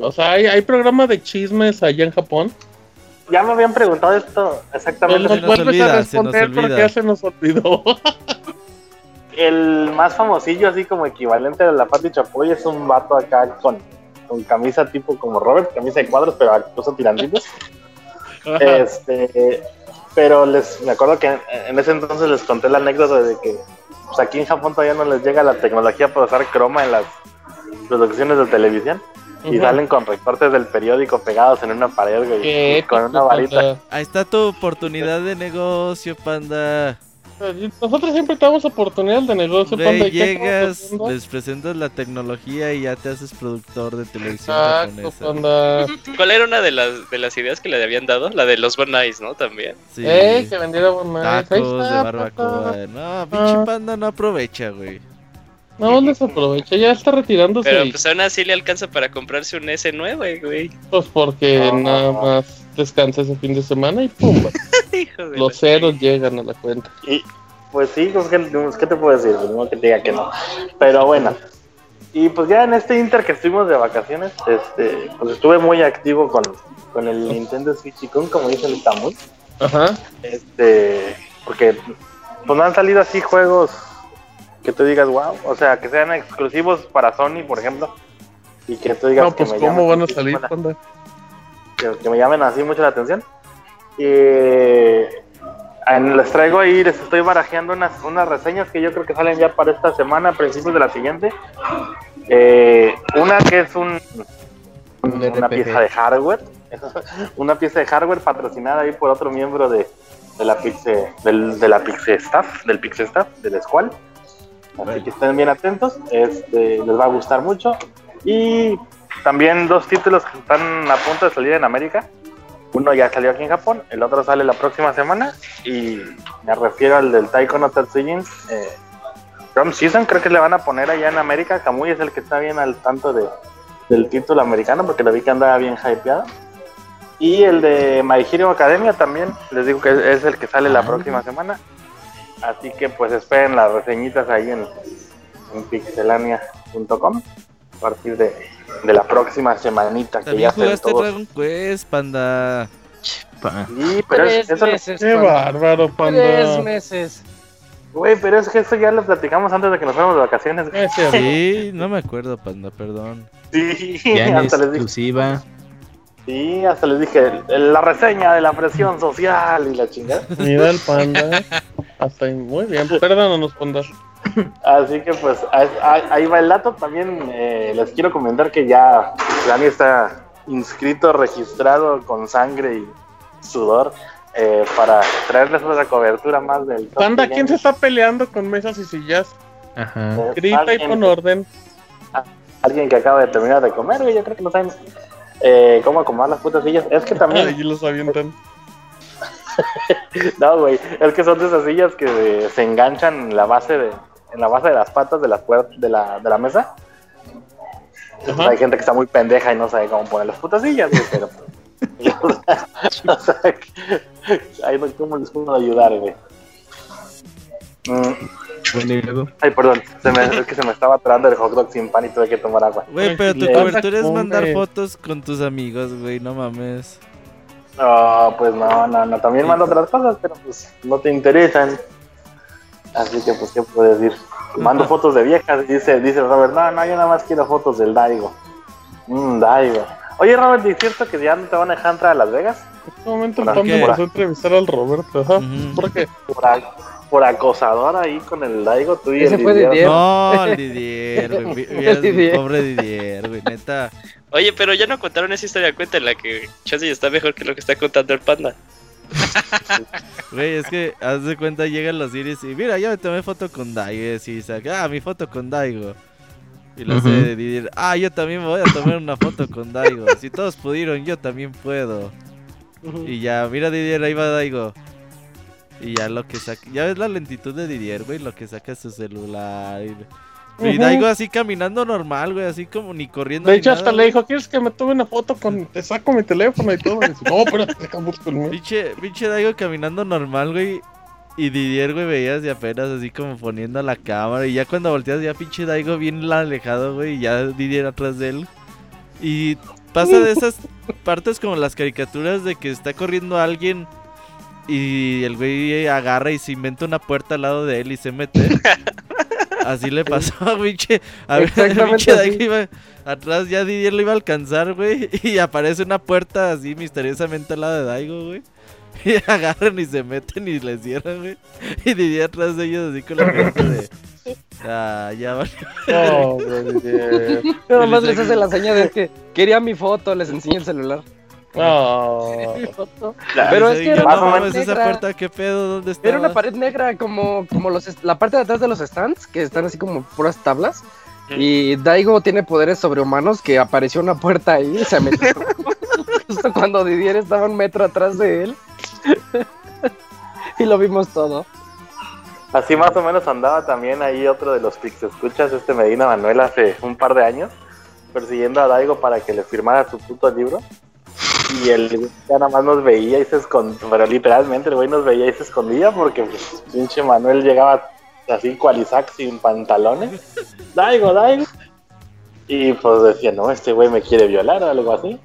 O sea, ¿hay, hay programas de chismes allá en Japón. Ya me habían preguntado esto exactamente. Nos vuelves a responder porque ya se nos olvidó. el más famosillo, así como equivalente de la Pati Chapoy, es un vato acá con, con camisa tipo como Robert, camisa de cuadros, pero incluso tirantitos. este, pero les me acuerdo que en ese entonces les conté la anécdota de que pues aquí en Japón todavía no les llega la tecnología para usar croma en las producciones de televisión y salen con recortes del periódico pegados en una pared, güey, con una varita. Ahí está tu oportunidad de negocio, panda. Nosotros siempre te damos oportunidades de negocio. Güey, llegas, les presentas la tecnología y ya te haces productor de televisión japonesa. ¿Cuál era una de las, de las ideas que le habían dado? La de los Bonais, ¿no? También. Sí. Eh, que vendiera Bonais. Tacos de barbacoa. No, pinche ah. panda no aprovecha, güey. No, no se aprovecha, ya está retirándose. Pero pues aún así le alcanza para comprarse un S9, güey. Pues porque nada más descansa ese fin de semana y pum. los ceros llegan a la cuenta. Y pues sí, pues, ¿qué, pues, ¿qué te puedo decir? Pues, no que te diga que no. Pero bueno. Y pues ya en este Inter que estuvimos de vacaciones, este, pues estuve muy activo con, con el Nintendo Switch y con, como dicen, estamos. Ajá. Este, porque pues no han salido así juegos que tú digas, wow, o sea, que sean exclusivos para Sony, por ejemplo, y que tú digas, no, pues, ¿cómo van a salir? Que, me llamen así mucho la atención. Y les traigo ahí, les estoy barajeando unas, unas reseñas que yo creo que salen ya para esta semana, a principios de la siguiente. Eh, una que es un, una pieza de hardware, una pieza de hardware patrocinada ahí por otro miembro de, de la Pixel, del, de la Pixel Staff, del Pixel Staff, del Squall. Así que estén bien atentos, este, les va a gustar mucho. Y también dos títulos que están a punto de salir en América. Uno ya salió aquí en Japón, el otro sale la próxima semana. Y me refiero al del Taiko no Tatsujin. Eh, Drum Season, creo que le van a poner allá en América. Kamui es el que está bien al tanto de, del título americano, porque lo vi que andaba bien hypeado. Y el de My Hero Academia también, les digo que es el que sale la ah. próxima semana. Así que pues esperen las reseñitas ahí en, pixelania.com a partir de, la próxima semanita que ya jugaste todos. Dragon Quest, panda. Sí, pero eso meses, Qué bárbaro, panda. Tres meses. Güey, pero es que eso ya lo platicamos antes de que nos fuéramos de vacaciones. Sí, no me acuerdo, panda, perdón. Sí, ya hasta exclusiva. Sí, hasta les dije, la reseña de la presión social y la chingada. Mira el panda. Hasta ahí, muy bien, perdónanos, panda. Así que pues ahí va el dato. También eh, les quiero comentar que ya Dani está inscrito, registrado con sangre y sudor eh, para traerles otra cobertura más del... Panda, ¿quién se está peleando con mesas y sillas? Ajá. Grita y pon orden. Alguien que acaba de terminar de comer, yo creo que no saben eh, cómo acomodar las putas sillas. Es que también. Ahí los avientan. no, güey, es que son de esas sillas que se enganchan en la base de, en la base de las patas de, las de, la, de la mesa. Hay gente que está muy pendeja y no sabe cómo poner las putas sillas, güey, pero. o sea, ahí no cómo les puedo ayudar, güey. Mm. Ay, perdón, se me, es que se me estaba atrando el hot dog sin pan y tuve que tomar agua. Güey, pero tu cobertura es mandar fotos con tus amigos, güey, no mames. No, pues no, no, no, también mando otras cosas, pero pues no te interesan. Así que, pues, ¿qué puedes decir? Mando fotos de viejas, dice, dice Robert, no, no, yo nada más quiero fotos del Daigo. Mmm, Daigo. Oye, Robert, ¿es cierto que ya no te van a dejar entrar a Las Vegas? En este momento el a entrevistar al Roberto, ajá. ¿Por qué? Por, por acosador ahí con el Daigo, tú y Ese el fue Didier. No, el Didier, güey. Pobre Didier, güey, neta. Oye, pero ya no contaron esa historia, la que Chasey está mejor que lo que está contando el panda. Güey, es que haz de cuenta llegan los iris y mira, ya me tomé foto con Daigo y saca, ah, mi foto con Daigo. Y lo sé de Didier, ah, yo también me voy a tomar una foto con Daigo. Si todos pudieron, yo también puedo. Y ya, mira Didier, ahí va Daigo. Y ya lo que saca. Ya ves la lentitud de Didier, güey. Lo que saca su celular. Y, y Daigo así caminando normal, güey. Así como ni corriendo. De hecho, hasta le dijo: ¿Quieres que me tome una foto con. Te saco mi teléfono y todo? no, pero dejamos conmigo. Pinche, pinche Daigo caminando normal, güey. Y Didier, güey, veías y apenas así como poniendo la cámara. Y ya cuando volteas, ya pinche Daigo bien alejado, güey. Y ya Didier atrás de él. Y pasa de esas partes como las caricaturas de que está corriendo alguien y el güey agarra y se inventa una puerta al lado de él y se mete. Así le pasó a pinche. A pinche iba atrás, ya Didier lo iba a alcanzar, güey. Y aparece una puerta así misteriosamente al lado de Daigo, güey. Y agarran y se meten y les cierran, güey. Y Didier atrás de ellos así con la puerta de. Ah, ya vale. No, Didier. Nada más les hace la señal de que quería mi foto, les enseña el celular. Pero es que era una pared negra. esa puerta, ¿qué pedo? ¿Dónde está? Era una pared negra como, como los, la parte de atrás de los stands, que están así como puras tablas. Y Daigo tiene poderes sobrehumanos que apareció una puerta ahí y se metió. Justo cuando Didier estaba un metro atrás de él. y lo vimos todo. Así más o menos andaba también ahí otro de los Pix Escuchas, este Medina Manuel, hace un par de años, persiguiendo a Daigo para que le firmara su puto libro. Y el güey ya nada más nos veía y se escondía, pero literalmente el güey nos veía y se escondía porque pues, pinche Manuel llegaba así cual Isaac sin pantalones. Daigo, Daigo. Y pues decía, no, este güey me quiere violar o algo así.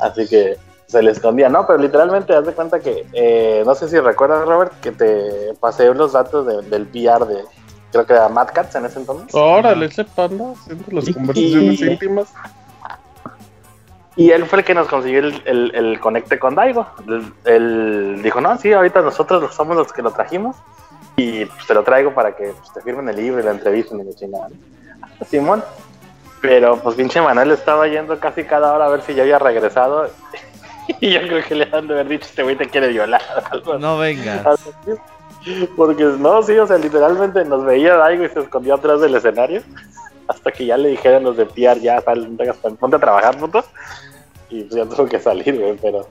Así que se le escondía, no, pero literalmente haz de cuenta que, eh, no sé si recuerdas, Robert, que te pasé los datos del VR de, creo que era Mad Cats en ese entonces. Órale, ese panda, siempre las conversaciones íntimas. Y él fue el que nos consiguió el, el, conecte con Daigo. Él, dijo, no, sí, ahorita nosotros somos los que lo trajimos. Y pues, te lo traigo para que pues, te firmen el libro y la entrevista y me chingada. Simón. Pero pues pinche Manuel estaba yendo casi cada hora a ver si ya había regresado. y yo creo que le han de haber dicho, este güey te quiere violar. no venga. Porque no, sí, o sea, literalmente nos veía Daigo y se escondió atrás del escenario. Hasta que ya le dijeron los de PR, ya sal, ponte a trabajar, puto y pues ya tuvo que salir, güey, pero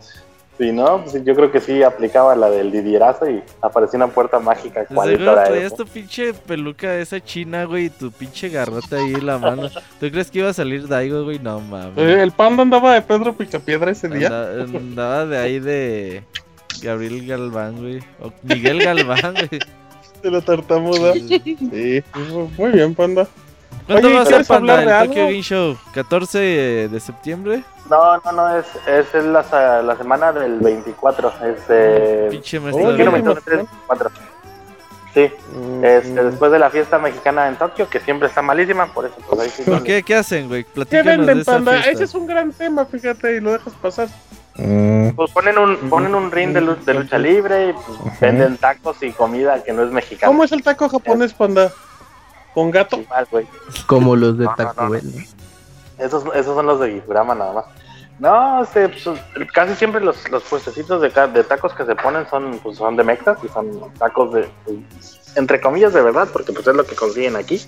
si no, pues yo creo que sí aplicaba la del Didierazo y apareció una puerta mágica cualita traías tu pinche peluca esa china, güey, y tu pinche garrota ahí en la mano. ¿Tú crees que iba a salir Daigo, güey? No, mames. Eh, el panda andaba de Pedro Picapiedra ese día. Andaba, de ahí de Gabriel Galván, güey. O Miguel Galván, güey. De la tartamuda. Sí, muy bien, panda. ¿Cuándo va a ser Panda el Tokyo Game Show? ¿14 de septiembre? No, no, no, es, es la, la semana del 24. Es, eh, Pinche maestro. Sí, mm, este, después de la fiesta mexicana en Tokio, que siempre está malísima, por eso pues ahí sí qué, ¿Qué hacen, güey? ¿Qué venden, panda? Ese es un gran tema, fíjate, y lo dejas pasar. Mm. Pues ponen un, ponen un ring de, lucha, de lucha libre y pues, venden tacos y comida que no es mexicana. ¿Cómo es el taco japonés, panda? ¿Con gato? Como los de Taco Bell. Esos, esos son los de Gifurama nada más. No, este, pues, casi siempre los, los puestecitos de, de, tacos que se ponen son, pues, son de mexas y son tacos de, entre comillas, de verdad, porque pues es lo que consiguen aquí.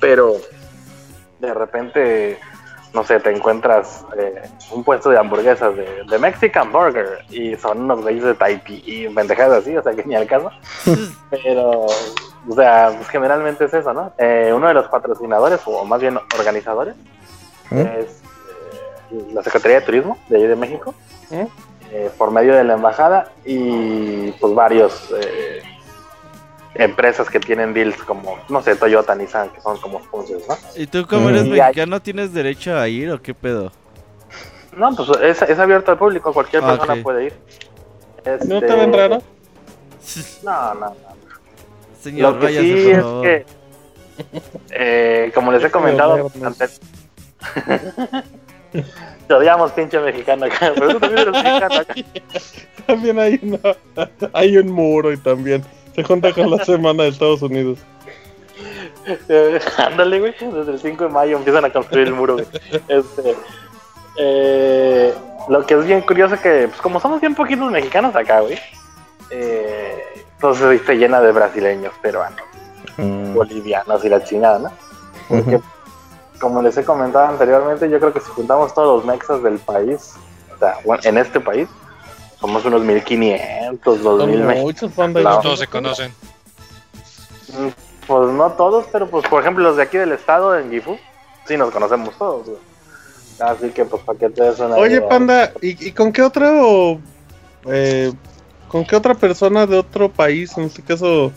Pero de repente, no sé, te encuentras eh, un puesto de hamburguesas de, de, Mexican Burger y son unos güeyes de Taipei y pendejadas así, o sea que ni al caso. Pero o sea, pues generalmente es eso, ¿no? Eh, uno de los patrocinadores, o más bien organizadores, ¿Eh? es eh, la Secretaría de Turismo de ahí de México, por medio de la embajada y pues varios empresas que tienen deals como, no sé, Toyota, Nissan, que son como sponsors, ¿no? ¿Y tú como eres mexicano tienes derecho a ir o qué pedo? No, pues es, es abierto al público, cualquier ah, persona puede ir. ¿No te ven raro? No, no, no. Señor, Lo que sí es que, eh, como les he comentado antes, te odiamos, pinche mexicano acá. Pero tú también eres mexicano acá. También hay, hay un muro y también se junta con la semana de Estados Unidos. Eh, ándale, güey. Desde el 5 de mayo empiezan a construir el muro, güey. Este, eh, lo que es bien curioso es que, pues, como somos bien poquitos mexicanos acá, güey, eh, entonces se llena de brasileños, peruanos, mm. bolivianos y la chingada, ¿no? Porque, como les he comentado anteriormente, yo creo que si juntamos todos los mexas del país, o sea, en este país, somos unos 1500, 2000 Muchos todos se conocen. Mm, pues no todos, pero pues por ejemplo los de aquí del estado, en Gifu, sí nos conocemos todos, Así que pues para que te des una Oye, Panda, ¿y, ¿y, con qué otro eh, ¿Con qué otra persona de otro país, en este caso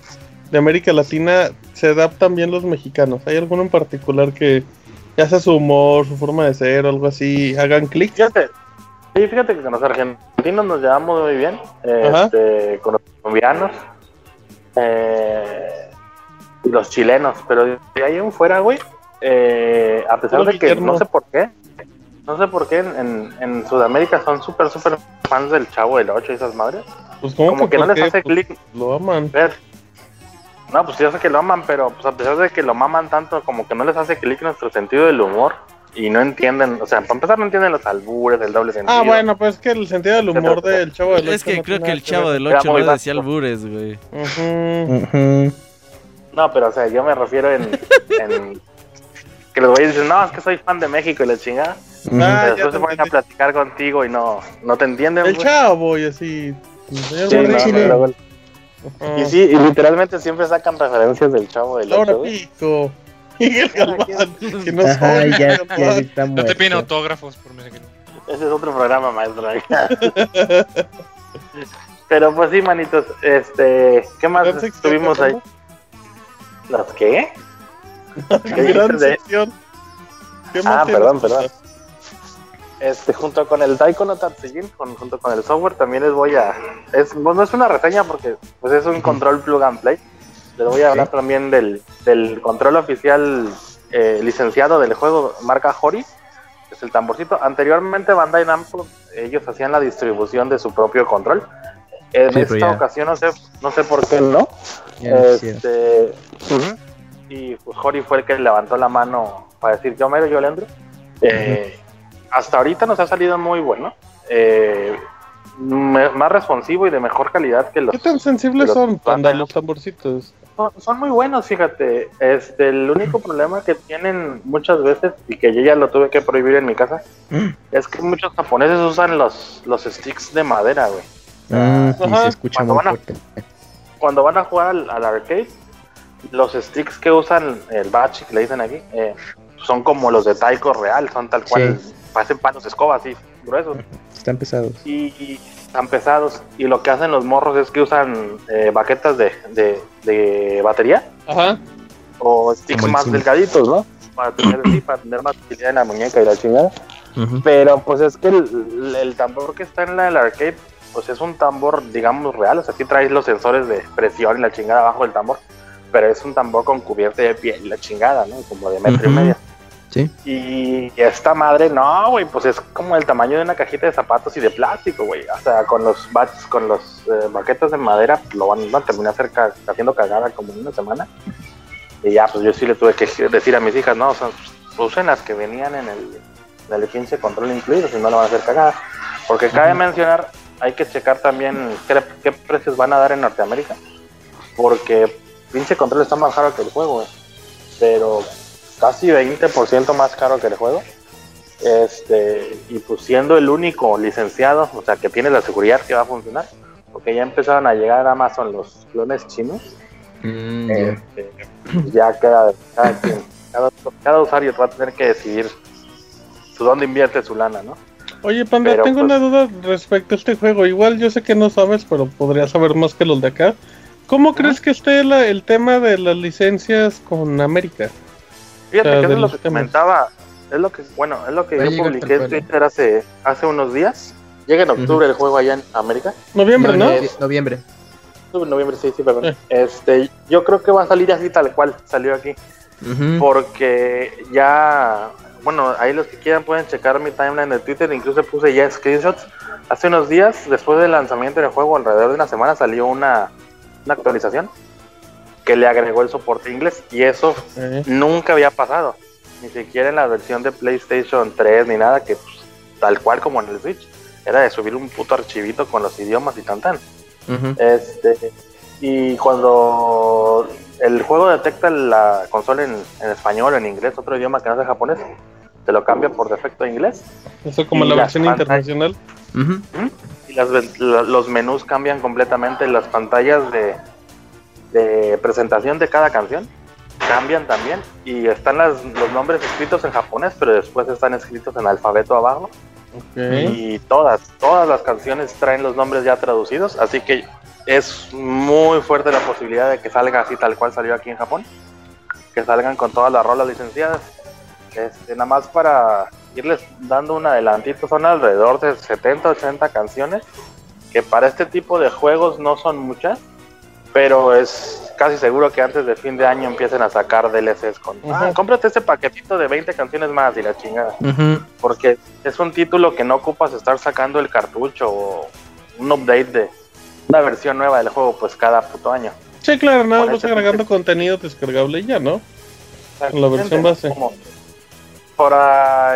de América Latina, se adaptan bien los mexicanos? ¿Hay alguno en particular que ya sea su humor, su forma de ser algo así, hagan clic? Fíjate, sí, fíjate que con los argentinos nos llevamos muy bien, este, con los colombianos eh, y los chilenos, pero de ahí en fuera, güey, eh, a pesar de que no sé por qué, no sé por qué en, en, Sudamérica son súper, súper fans del Chavo del 8 y esas madres. Pues como que, no les hace pues clic. Lo aman. Ver. No, pues yo sé que lo aman, pero pues a pesar de que lo maman tanto, como que no les hace clic nuestro sentido del humor. y no entienden, o sea, para empezar no entienden los albures, del doble sentido. Ah, bueno, pues es que el sentido del humor del chavo del 8. Es que creo que el chavo del 8 no decía albures, güey. No, pero o sea, yo me refiero en, en que los güeyes dicen, no, es que soy fan de México y la chingada. Ah, después se ponen a platicar contigo y no, no te entienden. El chavo y así. Sí, no, y sí, y literalmente siempre sacan referencias del chavo del Ahora pico. Y el Galván, que no Ay, ya, ya está No te piden autógrafos por mí. Ese es otro programa, maestro. Pero pues sí, manitos, este, ¿qué más tuvimos ahí? ¿Las qué? ¿Qué gran sección. ah, perdón, perdón. Este, junto con el Daiko no Tatsujin, junto con el software, también les voy a. Es, no es una reseña porque pues es un control plug and play. Les voy a hablar también del, del control oficial eh, licenciado del juego marca Hori, que es el tamborcito. Anteriormente Bandai Namco, ellos hacían la distribución de su propio control. En esta ocasión no sé, no sé por qué no. este, Y pues Hori fue el que levantó la mano para decir yo mero, yo le entro. Eh, hasta ahorita nos ha salido muy bueno. Eh, más responsivo y de mejor calidad que los. ¿Qué tan sensibles son, Panda, los tamborcitos? Son, muy buenos, fíjate. Este, el único problema que tienen muchas veces, y que yo ya lo tuve que prohibir en mi casa, mm. es que muchos japoneses usan los, los sticks de madera, güey. Ah, se escucha cuando, van a, cuando van a jugar al, arcade, los sticks que usan, el batch que le dicen aquí, eh, son como los de Taiko real, son tal cual parecen palos de escoba así, gruesos. Están pesados. Y, están pesados. Y lo que hacen los morros es que usan eh, baquetas de, de, batería. Ajá. O sticks más delgaditos, ¿no? Para tener, para tener más utilidad en la muñeca y la chingada. Pero pues es que el, tambor que está en la, el arcade, pues es un tambor, digamos, real. O sea, aquí traes los sensores de presión y la chingada abajo del tambor. Pero es un tambor con cubierta de piel y la chingada, ¿no? Como de metro y medio. Y esta madre, no, güey, pues es como el tamaño de una cajita de zapatos y de plástico, güey. O sea, con los bats, con los eh, baquetas de madera, pues, lo van, a terminar haciendo cagada como en una semana. Y ya, pues yo sí le tuve que decir a mis hijas, no, o sea, usen las que venían en el, en el 15 control incluido, si no lo van a hacer cagada. Porque cabe mencionar, hay que checar también qué, precios van a dar en Norteamérica. Porque pinche control está más caro que el juego, güey. Pero casi 20% más caro que el juego. Este, y pues siendo el único licenciado, o sea, que tiene la seguridad que va a funcionar, porque ya empezaron a llegar a Amazon los clones chinos. Mm, este, ya cada, cada, usuario va a tener que decidir su dónde invierte su lana, ¿no? Oye, Panda, tengo pues una duda respecto a este juego. Igual yo sé que no sabes, pero podría saber más que los de acá. ¿Cómo crees que esté el tema de las licencias con América? Fíjate que eso es lo que comentaba, es lo que, bueno, es lo que yo publiqué en Twitter hace, hace unos días. Llega en octubre el juego allá en América. Noviembre, ¿no? Noviembre. Noviembre, sí, sí, perdón. Este, yo creo que va a salir así tal cual salió aquí. Porque ya, bueno, ahí los que quieran pueden checar mi timeline de Twitter, incluso puse ya screenshots. Hace unos días, después del lanzamiento del juego, alrededor de una semana, salió una, una actualización que le agregó el soporte inglés y eso nunca había pasado, ni siquiera en la versión de PlayStation 3 ni nada, que pues, tal cual como en el Switch, era de subir un puto archivito con los idiomas y tan tan. este, y cuando el juego detecta la consola en, español o en inglés, otro idioma que no sea japonés, te lo cambia por defecto a inglés. Eso como la versión internacional. Y los menús cambian completamente, las pantallas de, de presentación de cada canción cambian también y están las, los nombres escritos en japonés, pero después están escritos en alfabeto abajo. Y todas, todas las canciones traen los nombres ya traducidos, así que es muy fuerte la posibilidad de que salga así tal cual salió aquí en Japón, que salgan con todas las rolas licenciadas. Este, nada más para irles dando un adelantito, son alrededor de 70, 80 canciones, que para este tipo de juegos no son muchas, pero es casi seguro que antes de fin de año empiecen a sacar DLCs con, ah, cómprate este paquetito de 20 canciones más y la chingada. Porque es un título que no ocupas estar sacando el cartucho o un update de una versión nueva del juego pues cada puto año. Sí, claro, nada más agregando contenido descargable ya, ¿no? La versión base. Por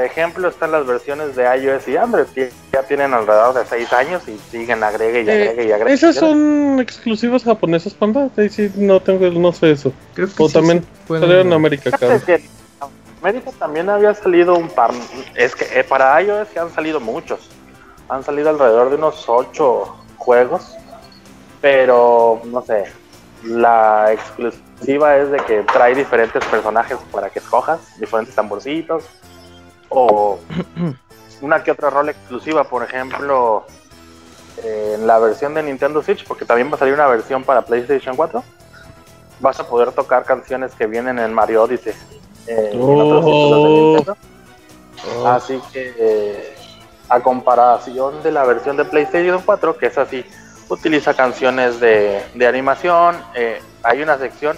ejemplo, están las versiones de iOS y Android, que ya tienen alrededor de 6 años y siguen agregue y agregue y agregue. ¿Esas son exclusivas japonesas, Panda? Sí, no tengo, no sé eso. Creo que o también salieron en América, América también había salido un par. Es que eh, para iOS ya han salido muchos. Han salido alrededor de unos 8 juegos. Pero, no sé, la exclusiva es de que trae diferentes personajes para que escojas, diferentes tamborcitos, o una que otra rol exclusiva, por ejemplo, en la versión de Nintendo Switch, porque también va a salir una versión para PlayStation 4, vas a poder tocar canciones que vienen en Mario Odyssey. Eh, oh. oh. Así que, eh, a comparación de la versión de PlayStation 4, que es así, utiliza canciones de, animación. Eh, hay una sección,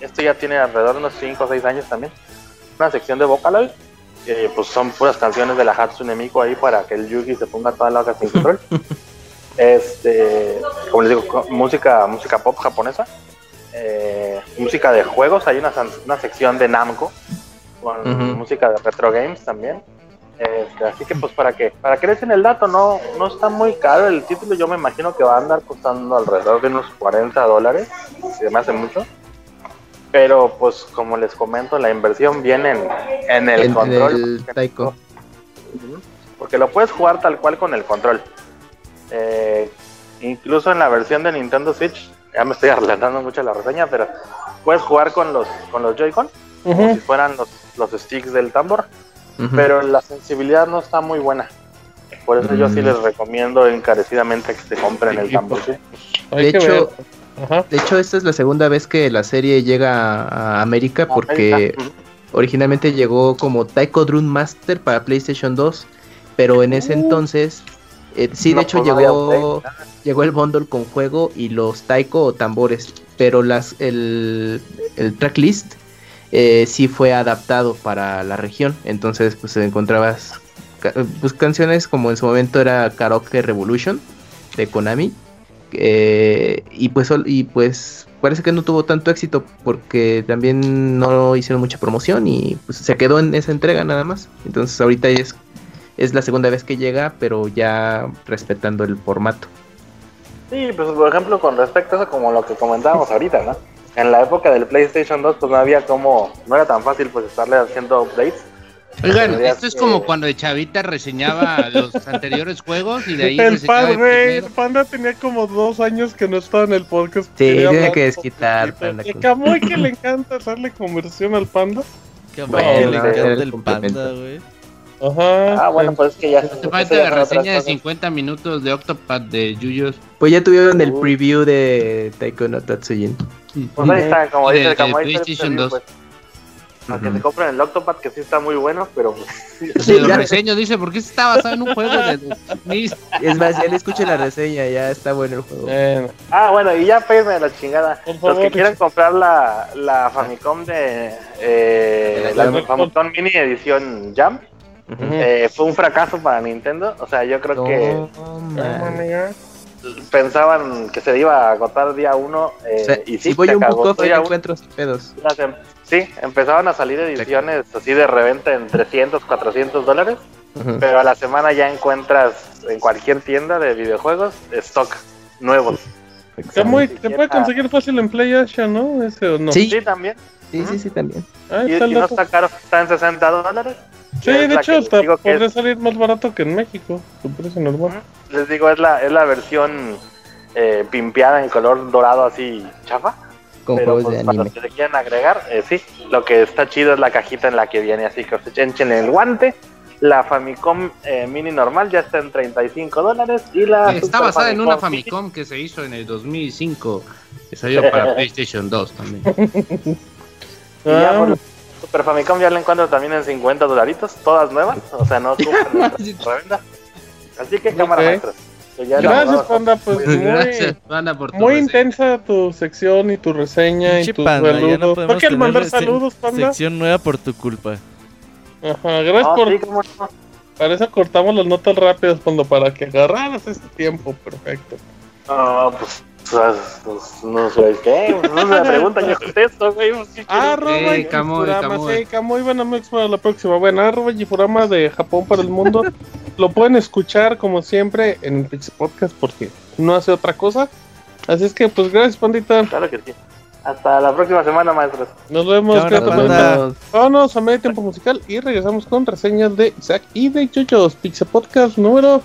esto ya tiene alrededor de unos 5 o 6 años también, una sección de Vocaloid, pues son puras canciones de la Hatsune Miku ahí para que el Yugi se ponga toda la hoja sin control. este, como les digo, música, música pop japonesa, eh, música de juegos, hay una, una sección de Namco con música de retro games también. Este, así que pues para que para que en el dato no no está muy caro el título. Yo me imagino que va a andar costando alrededor de unos 40 dólares si me hace mucho. Pero pues como les comento la inversión viene en, el control. Taiko. porque lo puedes jugar tal cual con el control. Eh, incluso en la versión de Nintendo Switch ya me estoy adelantando mucho la reseña pero puedes jugar con los con los Joy-Con como si fueran los, los sticks del tambor pero la sensibilidad no está muy buena. Por eso yo sí mm. les recomiendo encarecidamente que se compren el tambor. De hecho, de hecho, esta es la segunda vez que la serie llega a América porque originalmente llegó como Taiko Drum Master para PlayStation 2, pero en ese uh. entonces eh, sí, de hecho llegó, llegó el bundle con juego y los Taiko o tambores, pero las el, el tracklist eh, sí fue adaptado para la región. Entonces, pues encontrabas pues, canciones como en su momento era Karaoke Revolution de Konami. Eh, y pues y pues parece que no tuvo tanto éxito porque también no hicieron mucha promoción y pues se quedó en esa entrega nada más. Entonces ahorita es, es la segunda vez que llega, pero ya respetando el formato. Sí, pues por ejemplo con respecto a eso como lo que comentábamos ahorita, ¿no? En la época del PlayStation 2 pues no había como, no era tan fácil pues estarle haciendo updates. Oigan, esto es como cuando de Chavita reseñaba los anteriores juegos y de ahí el panda, tenía como dos años que no estaba en el podcast. Sí, tiene que desquitar. Y Camuy que le encanta hacerle conversión al panda. Que le encanta el panda, güey. Ajá. Ah, bueno, pues es que ya. Te falta la reseña de 50 minutos de Octopath de Yuyos. Pues ya tuvieron el preview de Taiko no Tatsujin. Pues ahí está, como dice el PlayStation 2. Pues, aunque se compren el Octopath, que sí está muy bueno, pero. Pues, sí, la reseña dice, ¿por qué está basado en un juego de Es más, ya le escuché la reseña, ya está bueno el juego. Ah, bueno, y ya péguenme la chingada. Los que quieran comprar la, la Famicom de. Eh, la Famicom Mini Edición Eh, fue un fracaso para Nintendo. O sea, yo creo que pensaban que se iba a agotar día uno. Eh, y sí, si voy un poco encuentro pedos. Sí, empezaban a salir ediciones así de reventa en 300, 400 dólares. Pero a la semana ya encuentras en cualquier tienda de videojuegos stock nuevos. Se, puede conseguir fácil en PlayStation, ¿no? ¿Ese o no? Sí, también. Sí, sí, sí, también. Ah, y, no está caro, está en 60 dólares. Sí, de hecho, hasta podría salir más barato que en México, su precio normal. Les digo, es la, es la versión eh, pimpeada en color dorado así chafa. Con pero pues, para los que le quieran agregar, eh, sí, lo que está chido es la cajita en la que viene, así que se echen el guante. La Famicom eh, Mini normal ya está en 35 dólares y la... Está basada en una Famicom que se hizo en el 2005, que salió para PlayStation 2 también. y ya por Super Famicom ya la encuentro también en 50 dolaritos, todas nuevas, o sea, no ocupan revenda. Así que cámara maestra. Gracias, Panda. Pues muy, muy intensa tu sección y tu reseña y tus saludos. No qué mandar saludos, Panda? Sección nueva por tu culpa. Ajá, gracias por. Para eso cortamos las notas rápidas, cuando para que agarraras este tiempo. Perfecto. Ah, pues pues, no sé qué, no me preguntan, yo contesto, güey. Arroba y Furama, sí, bueno, me para la próxima. Bueno, arroba y Furama de Japón para el mundo. Lo pueden escuchar, como siempre, en el Pixel Podcast porque no hace otra cosa. Así es que, pues, gracias, pandita. Claro que sí. Hasta la próxima semana, maestros. Nos vemos. Vámonos a medio tiempo musical y regresamos con reseñas de Isaac y de Chochos. Pixel Podcast número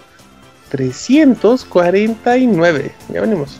349. Ya venimos.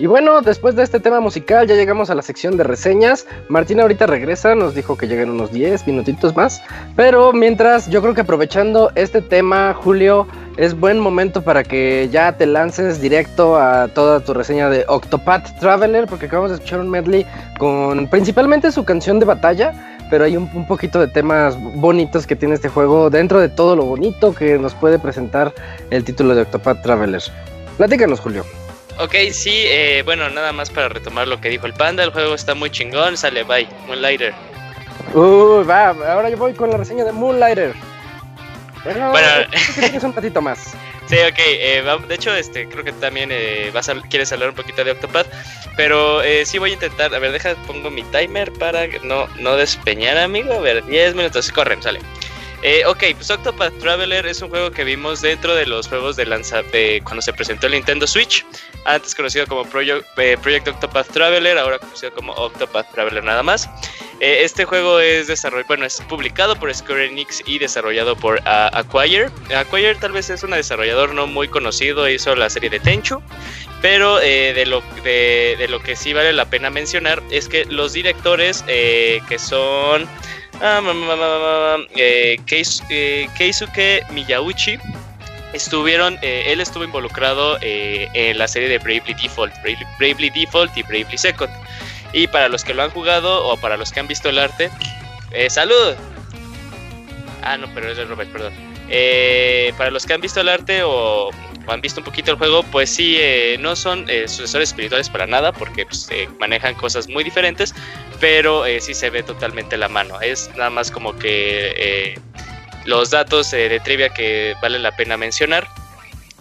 Y bueno, después de este tema musical ya llegamos a la sección de reseñas. Martín ahorita regresa, nos dijo que llegan unos 10 minutitos más. Pero mientras, yo creo que aprovechando este tema, Julio, es buen momento para que ya te lances directo a toda tu reseña de Octopath Traveler, porque acabamos de escuchar un medley con principalmente su canción de batalla pero hay un, un, poquito de temas bonitos que tiene este juego dentro de todo lo bonito que nos puede presentar el título de Octopath Traveler. Platícanos, Julio. Ok, sí, eh, bueno, nada más para retomar lo que dijo el panda, el juego está muy chingón, sale, bye, Moonlighter. Uh, va, ahora yo voy con la reseña de Moonlighter. Bueno, tienes un ratito más. Sí, ok, eh, de hecho, este, creo que también eh, vas a, quieres hablar un poquito de Octopath, pero eh, sí voy a intentar, a ver, deja, pongo mi timer para no, no despeñar, amigo, a ver, 10 minutos, corren, sale. Eh, ok, pues Octopath Traveler es un juego que vimos dentro de los juegos de lanza cuando se presentó el Nintendo Switch, antes conocido como eh, Project Octopath Traveler, ahora conocido como Octopath Traveler nada más. Eh, este juego es desarrollado, bueno, es publicado por Square Enix y desarrollado por Acquire. Acquire tal vez es un desarrollador no muy conocido, hizo la serie de Tenchu, pero de, lo, de, lo que sí vale la pena mencionar es que los directores que son Ah, eh, eh, Keisuke Miyauchi estuvieron, eh, él estuvo involucrado en la serie de Bravely Default, Bravely, Default y Bravely Second. Y para los que lo han jugado o para los que han visto el arte, ¡salud! Ah, no, pero es de Robert, perdón. para los que han visto el arte o han visto un poquito el juego, pues sí, eh, no son eh, sucesores espirituales para nada, porque pues, manejan cosas muy diferentes, pero eh, sí se ve totalmente la mano. Es nada más como que los datos de trivia que vale la pena mencionar.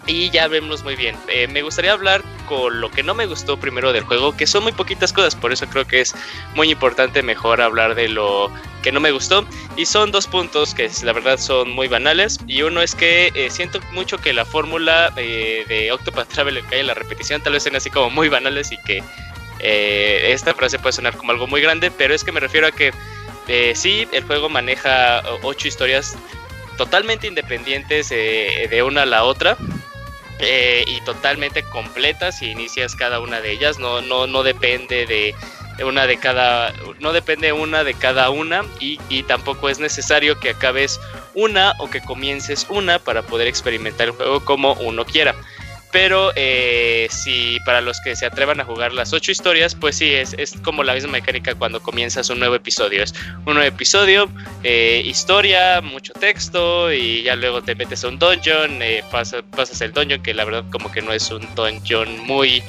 Y ya vemos muy bien. Eh, me gustaría hablar con lo que no me gustó primero del juego, que son muy poquitas cosas, por eso creo que es muy importante mejor hablar de lo que no me gustó. Y son dos puntos que la verdad son muy banales. Y uno es que eh, siento mucho que la fórmula eh, de Octopath Traveler cae en la repetición, tal vez sean así como muy banales y que esta frase puede sonar como algo muy grande, pero es que me refiero a que sí, el juego maneja ocho historias totalmente independientes de una a la otra eh, y totalmente completas si inicias cada una de ellas. No, no, no depende de una de cada. No depende una de cada una. Y, y tampoco es necesario que acabes una o que comiences una para poder experimentar el juego como uno quiera. Pero eh, si para los que se atrevan a jugar las ocho historias, pues sí, es, como la misma mecánica cuando comienzas un nuevo episodio. Es un nuevo episodio, eh, historia, mucho texto y ya luego te metes a un dungeon, eh, pasas, el dungeon, que la verdad como que no es un dungeon muy,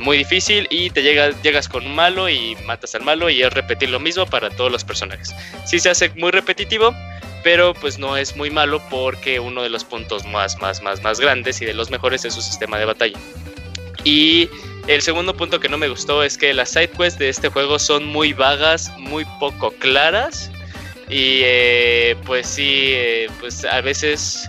muy difícil y te llegas, llegas con un malo y matas al malo y es repetir lo mismo para todos los personajes. Si se hace muy repetitivo, pero pues no es muy malo porque uno de los puntos más, más, más, más grandes y de los mejores es su sistema de batalla. Y el segundo punto que no me gustó es que las side quests de este juego son muy vagas, muy poco claras y eh, pues sí, eh, pues a veces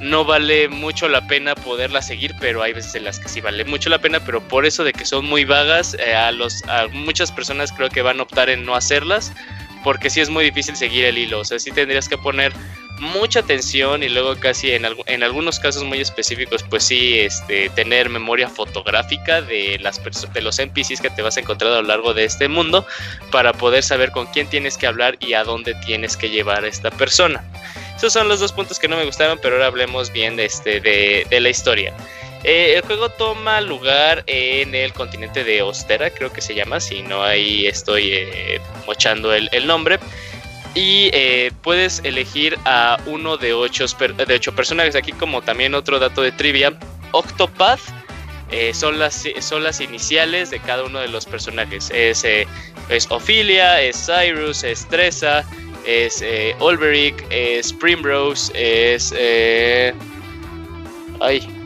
no vale mucho la pena poderlas seguir, pero hay veces en las que sí vale mucho la pena, pero por eso de que son muy vagas, eh, a, los, a muchas personas creo que van a optar en no hacerlas porque sí es muy difícil seguir el hilo, o sea, sí tendrías que poner mucha atención y luego casi en, en algunos casos muy específicos, pues sí, este, tener memoria fotográfica de, las de los NPCs que te vas a encontrar a lo largo de este mundo para poder saber con quién tienes que hablar y a dónde tienes que llevar a esta persona. Esos son los dos puntos que no me gustaron, pero ahora hablemos bien de, este, de, de la historia. Eh, el juego toma lugar en el continente de Ostera, creo que se llama, si no ahí estoy eh, mochando el, nombre. Y eh, puedes elegir a uno de ocho, de ocho personajes. Aquí como también otro dato de trivia, Octopath son, las, son las iniciales de cada uno de los personajes. Es, es Ophelia, es Cyrus, es Tressa, es Olberic, es Primrose, es... ay,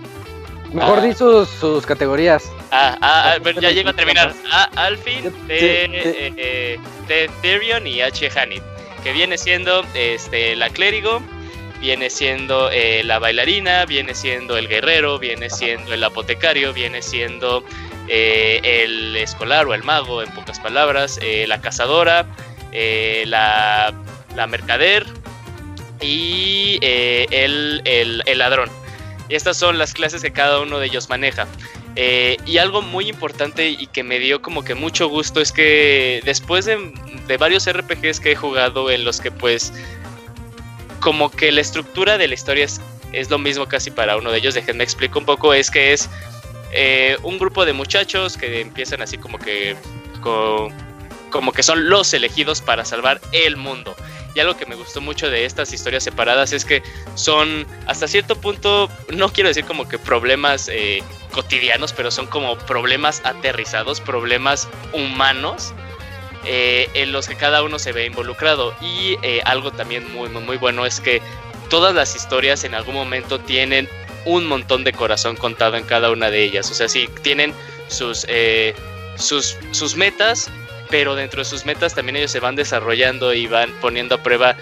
Mejor di sus, sus categorías. Ah, ah, ah ya llego a terminar. Ah, Alfin, de, eh, de Therion y H. Hanit. que viene siendo este, la clérigo, viene siendo eh, la bailarina, viene siendo el guerrero, viene siendo el apotecario, viene siendo eh, el escolar o el mago, en pocas palabras, eh, la cazadora, la, la, mercader y el, el, el, ladrón. Estas son las clases que cada uno de ellos maneja. y algo muy importante y que me dio como que mucho gusto es que después de, de varios RPGs que he jugado en los que pues como que la estructura de la historia es, es lo mismo casi para uno de ellos. Déjenme explico un poco. Es que es eh, un grupo de muchachos que empiezan así como que como que son los elegidos para salvar el mundo. Y algo que me gustó mucho de estas historias separadas es que son hasta cierto punto, no quiero decir como que problemas eh, cotidianos, pero son como problemas aterrizados, problemas humanos eh, en los que cada uno se ve involucrado. Y eh, algo también muy, muy, bueno es que todas las historias en algún momento tienen un montón de corazón contado en cada una de ellas. O sea, sí, tienen sus, sus, sus metas, pero dentro de sus metas también ellos se van desarrollando y van poniendo a prueba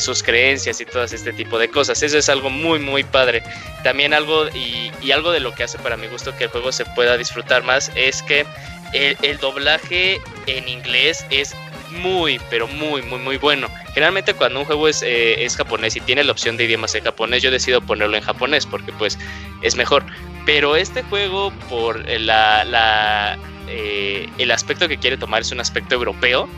sus creencias y todo este tipo de cosas. Eso es algo muy, muy padre. También algo, y, algo de lo que hace para mi gusto que el juego se pueda disfrutar más, es que el, doblaje en inglés es muy, pero muy, muy, muy bueno. Generalmente cuando un juego es, eh, es, japonés y tiene la opción de idiomas en japonés, yo decido ponerlo en japonés porque pues es mejor. Pero este juego, por la, la eh, el aspecto que quiere tomar es un aspecto europeo,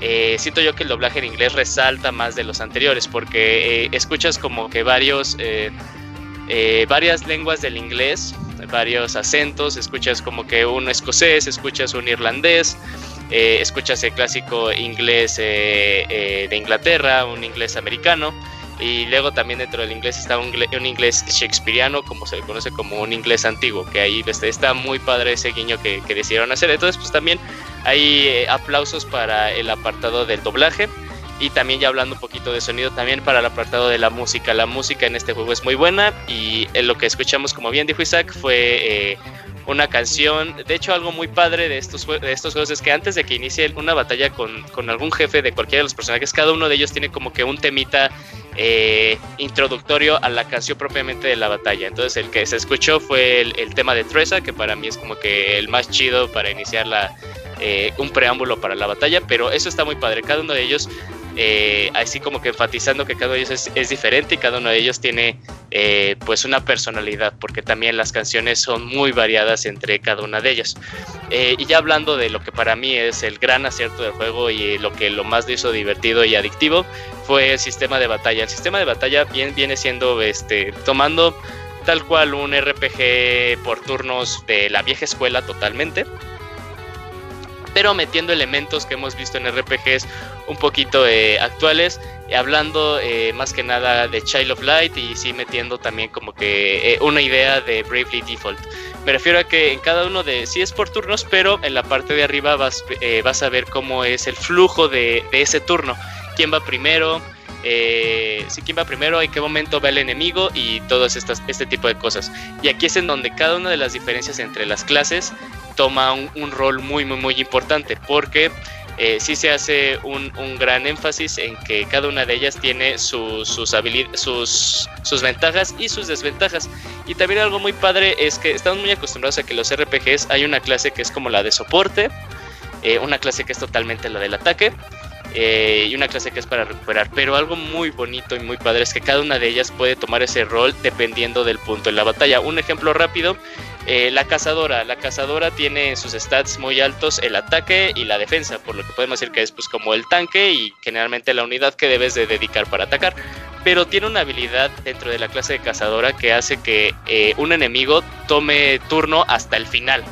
eh, siento yo que el doblaje en inglés resalta más de los anteriores porque escuchas como que varios, varias lenguas del inglés varios acentos, escuchas como que un escocés, escuchas un irlandés, eh, escuchas el clásico inglés eh, eh, de Inglaterra, un inglés americano, y luego también dentro del inglés está un, inglés shakespeariano, como se le conoce como un inglés antiguo, que ahí este, está muy padre ese guiño que, que decidieron hacer. Entonces, pues también hay aplausos para el apartado del doblaje. Y también ya hablando un poquito de sonido, también para el apartado de la música. La música en este juego es muy buena y lo que escuchamos, como bien dijo Isaac, fue eh, una canción. De hecho, algo muy padre de estos, de estos juegos es que antes de que inicie una batalla con, con algún jefe de cualquiera de los personajes, cada uno de ellos tiene como que un temita eh, introductorio a la canción propiamente de la batalla. Entonces, el que se escuchó fue el, tema de Tresa, que para mí es como que el más chido para iniciar la, eh, un preámbulo para la batalla, pero eso está muy padre. Cada uno de ellos eh, así como que enfatizando que cada uno de ellos es, diferente y cada uno de ellos tiene eh, pues una personalidad, porque también las canciones son muy variadas entre cada una de ellas. Eh, y ya hablando de lo que para mí es el gran acierto del juego y lo que lo más lo hizo divertido y adictivo, fue el sistema de batalla. El sistema de batalla bien, viene siendo este, tomando tal cual un RPG por turnos de la vieja escuela totalmente pero metiendo elementos que hemos visto en RPGs un poquito eh, actuales, hablando eh, más que nada de Child of Light y sí metiendo también como que eh, una idea de Bravely Default. Me refiero a que en cada uno de, sí es por turnos, pero en la parte de arriba vas, vas a ver cómo es el flujo de, de ese turno, quién va primero, eh, si quién va primero, en qué momento va el enemigo y todas estas este tipo de cosas. Y aquí es en donde cada una de las diferencias entre las clases toma un, rol muy, muy, muy importante, porque eh, sí se hace un, gran énfasis en que cada una de ellas tiene sus, sus, sus, ventajas y sus desventajas. Y también algo muy padre es que estamos muy acostumbrados a que los RPGs hay una clase que es como la de soporte, eh, una clase que es totalmente la del ataque. Eh, y una clase que es para recuperar. Pero algo muy bonito y muy padre es que cada una de ellas puede tomar ese rol dependiendo del punto en la batalla. Un ejemplo rápido eh, la cazadora, la cazadora tiene en sus stats muy altos el ataque y la defensa, por lo que podemos decir que es pues como el tanque y generalmente la unidad que debes de dedicar para atacar. Pero tiene una habilidad dentro de la clase de cazadora que hace que eh, un enemigo tome turno hasta el final.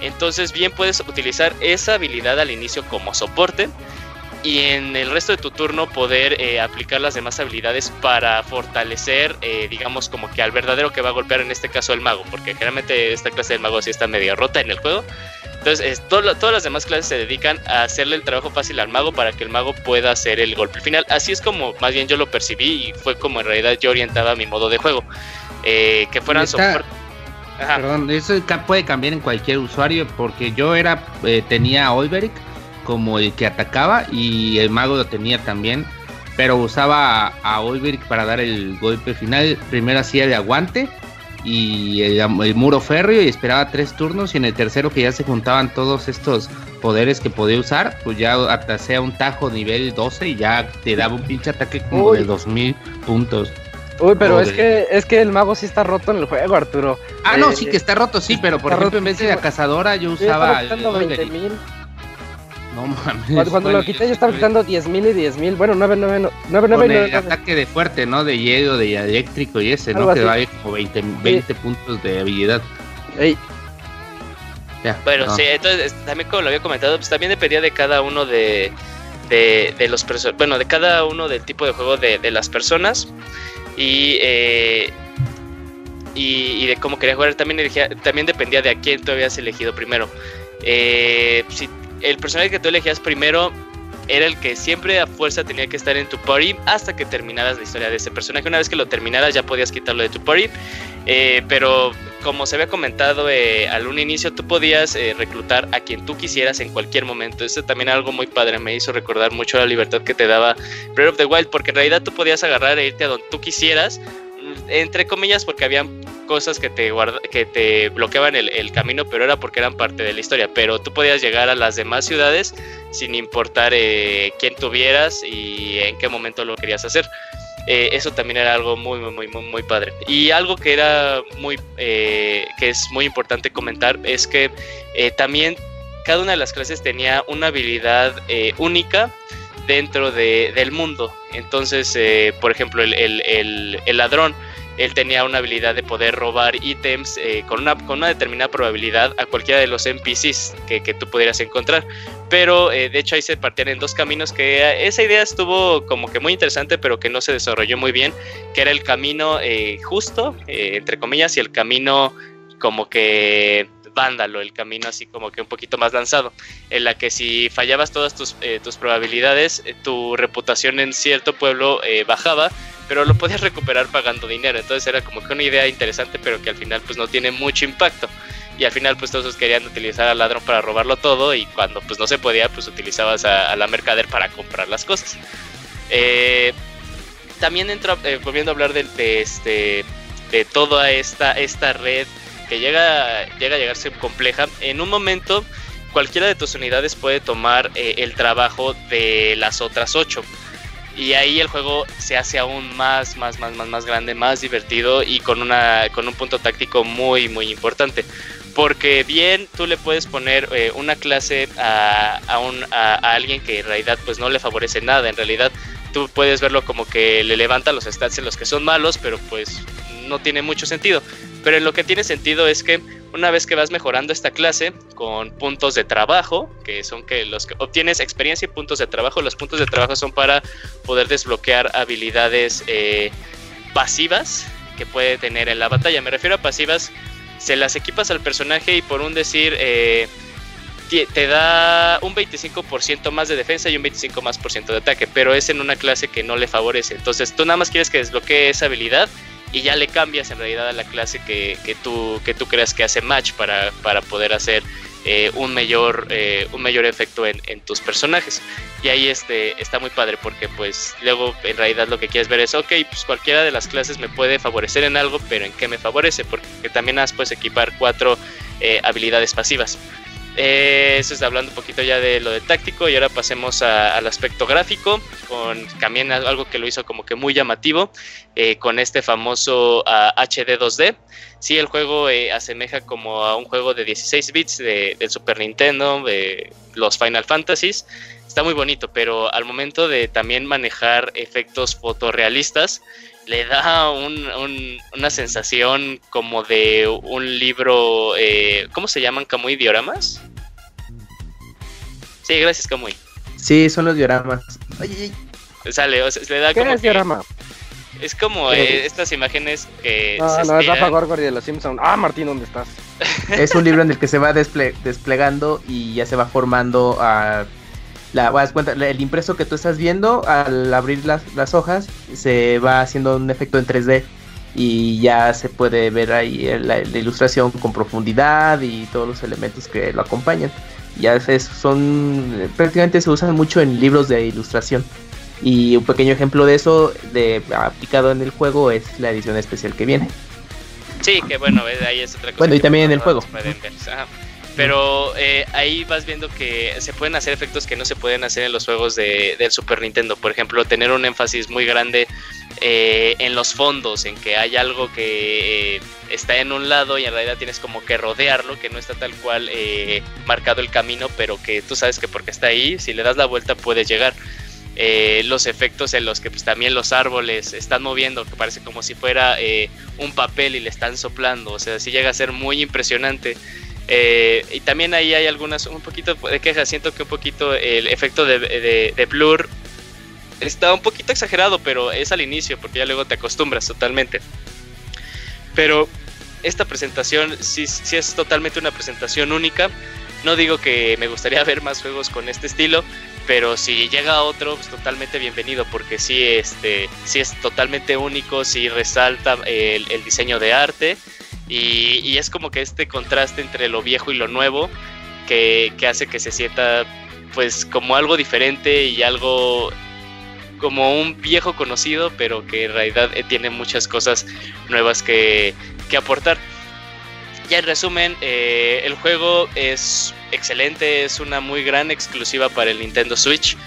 Entonces bien puedes utilizar esa habilidad al inicio como soporte y en el resto de tu turno poder eh, aplicar las demás habilidades para fortalecer, eh, digamos, como que al verdadero que va a golpear, en este caso el mago, porque generalmente esta clase del mago sí está medio rota en el juego. Entonces, todas las demás clases se dedican a hacerle el trabajo fácil al mago para que el mago pueda hacer el golpe final. Así es como más bien yo lo percibí y fue como en realidad yo orientaba mi modo de juego. Eh, que fueran soporte. Perdón, eso puede cambiar en cualquier usuario porque yo era tenía Olberic como el que atacaba y el mago lo tenía también, pero usaba a, a para dar el golpe final. Primero hacía de aguante y el, muro férreo y esperaba tres turnos y en el tercero que ya se juntaban todos estos poderes que podía usar, pues ya hasta sea un tajo nivel 12 y ya te daba un pinche ataque como de 2000 puntos. Uy, pero es que es que el mago sí está roto en el juego, Arturo. Ah, no, sí que está roto, sí, pero por ejemplo en vez de la cazadora yo usaba no mames. Cuando, lo quité yo estaba quitando 10.000 y 10.000. Bueno, 9, 9, 9, 9, el ataque de fuerte, ¿no? De hielo, de eléctrico y ese, ¿no? Que da como 20, 20 puntos de habilidad. Ey. Ya, bueno, sí, entonces también como lo había comentado, pues también dependía de cada uno de, de, de los bueno, de cada uno del tipo de juego de, de las personas y, eh, y, y, de cómo quería jugar. También, elegía, también dependía de a quién tú habías elegido primero. Eh, si el personaje que tú elegías primero era el que siempre a fuerza tenía que estar en tu party hasta que terminaras la historia de ese personaje. Una vez que lo terminaras ya podías quitarlo de tu party. Eh, pero como se había comentado eh, al un inicio, tú podías eh, reclutar a quien tú quisieras en cualquier momento. Eso también algo muy padre, me hizo recordar mucho la libertad que te daba Breath of the Wild, porque en realidad tú podías agarrar e irte a donde tú quisieras, entre comillas, porque había cosas que te, guarda, que te bloqueaban el, camino, pero era porque eran parte de la historia. Pero tú podías llegar a las demás ciudades sin importar eh, quién tuvieras y en qué momento lo querías hacer. Eh, eso también era algo muy, muy, muy, muy padre. Y algo que era muy, eh, que es muy importante comentar es que también cada una de las clases tenía una habilidad única dentro de, del mundo. Entonces, por ejemplo, el, el ladrón él tenía una habilidad de poder robar ítems eh, con, una, con una determinada probabilidad a cualquiera de los NPCs que, tú pudieras encontrar. Pero eh, de hecho ahí se partían en dos caminos que eh, esa idea estuvo como que muy interesante, pero que no se desarrolló muy bien, que era el camino justo, entre comillas, y el camino como que vándalo, el camino así como que un poquito más lanzado, en la que si fallabas todas tus, tus probabilidades, tu reputación en cierto pueblo bajaba, pero lo podías recuperar pagando dinero. Entonces era como que una idea interesante, pero que al final pues no tiene mucho impacto. Y al final pues todos querían utilizar al ladrón para robarlo todo y cuando pues no se podía pues utilizabas a, la mercader para comprar las cosas. Eh, también entro, eh, volviendo a hablar de, este, de toda esta, esta red que llega, llega a llegarse compleja, en un momento cualquiera de tus unidades puede tomar eh, el trabajo de las otras ocho y ahí el juego se hace aún más, más, más, más, más grande, más divertido y con, una, con un punto táctico muy, muy importante. Porque bien tú le puedes poner eh, una clase a, a, un, a, alguien que en realidad pues no le favorece nada. En realidad tú puedes verlo como que le levanta los stats en los que son malos, pero pues no tiene mucho sentido. Pero lo que tiene sentido es que una vez que vas mejorando esta clase con puntos de trabajo, que son que los que obtienes experiencia y puntos de trabajo, los puntos de trabajo son para poder desbloquear habilidades eh, pasivas que puede tener en la batalla. Me refiero a pasivas, se las equipas al personaje y por un decir eh, te da un 25% más de defensa y un 25% más por ciento de ataque, pero es en una clase que no le favorece. Entonces tú nada más quieres que desbloquee esa habilidad y ya le cambias en realidad a la clase que, que, tú, que tú creas que hace match para, para poder hacer eh, un, mayor, eh, un mayor efecto en, en, tus personajes. Y ahí este, está muy padre porque pues luego en realidad lo que quieres ver es, ok, pues cualquiera de las clases me puede favorecer en algo, pero ¿en qué me favorece? Porque también has puedes equipar cuatro eh, habilidades pasivas. Eh, eso es hablando un poquito ya de lo de táctico y ahora pasemos al aspecto gráfico, con también algo que lo hizo como que muy llamativo, eh, con este famoso HD 2D. Sí, el juego eh, asemeja como a un juego de 16 bits de, del Super Nintendo, de los Final Fantasies. Está muy bonito, pero al momento de también manejar efectos fotorrealistas, le da una sensación como de un libro, eh, ¿cómo se llaman? ¿Camuy dioramas? Sí, gracias Camuy. Sí, son los dioramas. Sale, o sea, le da ¿Qué es diorama? Es como eh, estas imágenes que. No, no, es Rafa Gorgor y de los Simpsons. Ah, Martín, ¿dónde estás? es un libro en el que se va desplegando y ya se va formando a la, cuenta, el impreso que tú estás viendo, al abrir las, las, hojas, se va haciendo un efecto en 3D y ya se puede ver ahí la, ilustración con profundidad y todos los elementos que lo acompañan. Ya es, son prácticamente se usan mucho en libros de ilustración. Y un pequeño ejemplo de eso, de aplicado en el juego, es la edición especial que viene. Sí, que bueno, ahí es otra cosa. Bueno, y también en el juego. Pero eh, ahí vas viendo que se pueden hacer efectos que no se pueden hacer en los juegos de, del Super Nintendo. Por ejemplo, tener un énfasis muy grande eh, en los fondos, en que hay algo que eh, está en un lado y en realidad tienes como que rodearlo, que no está tal cual marcado el camino, pero que tú sabes que porque está ahí, si le das la vuelta puedes llegar. los efectos en los que pues, también los árboles están moviendo, que parece como si fuera un papel y le están soplando, o sea, sí llega a ser muy impresionante. Eh, y también ahí hay algunas, un poquito de quejas. Siento que un poquito el efecto de, blur está un poquito exagerado, pero es al inicio, porque ya luego te acostumbras totalmente. Pero esta presentación sí, sí es totalmente una presentación única. No digo que me gustaría ver más juegos con este estilo, pero si llega otro, pues totalmente bienvenido, porque sí, este, sí es totalmente único, sí resalta el diseño de arte y, es como que este contraste entre lo viejo y lo nuevo que, hace que se sienta pues como algo diferente y algo como un viejo conocido, pero que en realidad eh, tiene muchas cosas nuevas que, aportar. Ya en resumen, eh, el juego es excelente, es una muy gran exclusiva para el Nintendo Switch.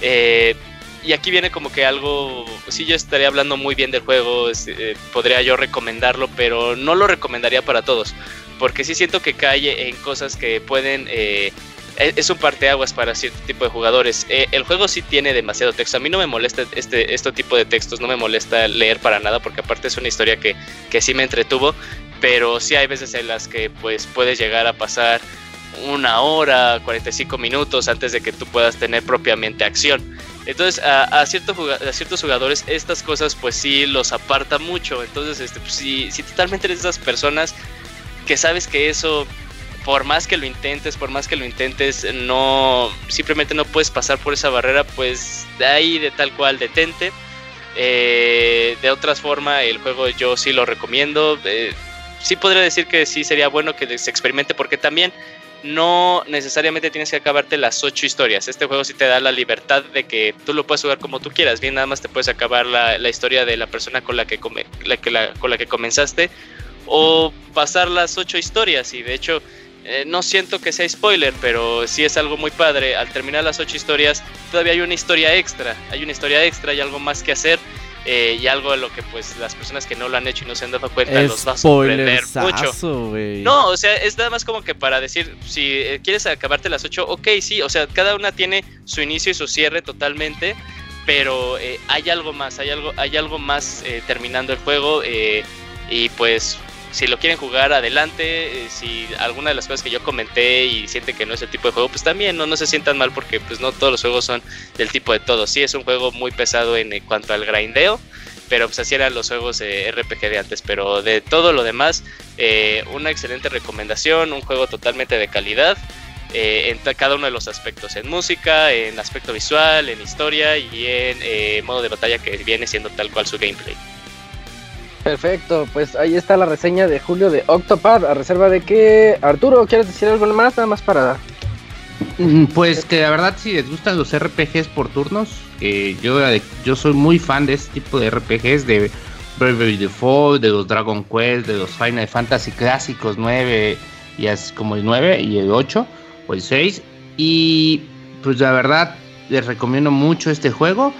Eh, y aquí viene como que algo, sí yo estaría hablando muy bien del juego, eh, podría yo recomendarlo, pero no lo recomendaría para todos, porque sí siento que cae en cosas que pueden... Eh, e, es un parteaguas para cierto tipo de jugadores. Eh, el juego sí tiene demasiado texto. A mí no me molesta este, este tipo de textos, no me molesta leer para nada, porque aparte es una historia que, que sí me entretuvo, pero sí hay veces en las que pues puedes llegar a pasar una hora, 45 minutos antes de que tú puedas tener propiamente acción. Entonces a, a, ciertos jugadores estas cosas pues sí los aparta mucho. Entonces este, pues, si, si totalmente eres de esas personas que sabes que eso, por más que lo intentes, por más que lo intentes, no, simplemente no puedes pasar por esa barrera, pues de ahí de tal cual detente. Eh, de otras formas el juego yo sí lo recomiendo. Eh, sí podría decir que sí sería bueno que se experimente porque también no necesariamente tienes que acabarte las ocho historias. Este juego sí te da la libertad de que tú lo puedes jugar como tú quieras. Bien, nada más te puedes acabar la, historia de la persona con la que, la que con la que comenzaste o pasar las ocho historias. Y de hecho, eh, no siento que sea spoiler, pero sí es algo muy padre. Al terminar las ocho historias, todavía hay una historia extra. Hay una historia extra y algo más que hacer. Eh, y algo de lo que pues las personas que no lo han hecho y no se han dado cuenta los va a sorprender mucho. No, o sea, es nada más como que para decir, si eh, quieres acabarte las 8, ok, sí, o sea, cada una tiene su inicio y su cierre totalmente, pero eh, hay algo más, hay algo, hay algo más terminando el juego y pues si lo quieren jugar adelante, eh, si alguna de las cosas que yo comenté y sienten que no es el tipo de juego, pues también no, no se sientan mal porque pues no todos los juegos son del tipo de todo. Sí es un juego muy pesado en cuanto al grindeo, pero pues así eran los juegos de RPG de antes. Pero de todo lo demás, eh, una excelente recomendación, un juego totalmente de calidad. Eh, en cada uno de los aspectos, en música, en aspecto visual, en historia y en modo de batalla que viene siendo tal cual su gameplay. Perfecto, pues ahí está la reseña de Julio de Octopad, a reserva de que Arturo, ¿quieres decir algo más? Nada más para... Mm, pues que la verdad si les gustan los RPGs por turnos, yo, yo soy muy fan de este tipo de RPGs, de Bravery Default, de los Dragon Quest, de los Final Fantasy clásicos 9 y así como el 9 y el 8 o el 6 y pues la verdad les recomiendo mucho este juego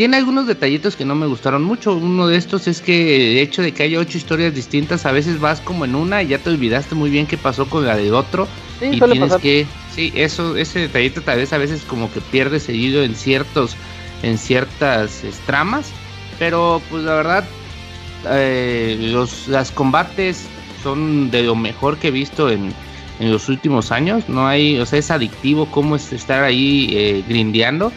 tiene algunos detallitos que no me gustaron mucho. Uno de estos es que el hecho de que haya ocho historias distintas, a veces vas como en una y ya te olvidaste muy bien qué pasó con la de otro. y tienes que, sí, eso, ese detallito tal vez a veces como que pierde seguido en ciertos, en ciertas tramas. Pero pues la verdad, eh, los las combates son de lo mejor que he visto en, en los últimos años. No hay, o sea, es adictivo cómo es estar ahí eh, grindeando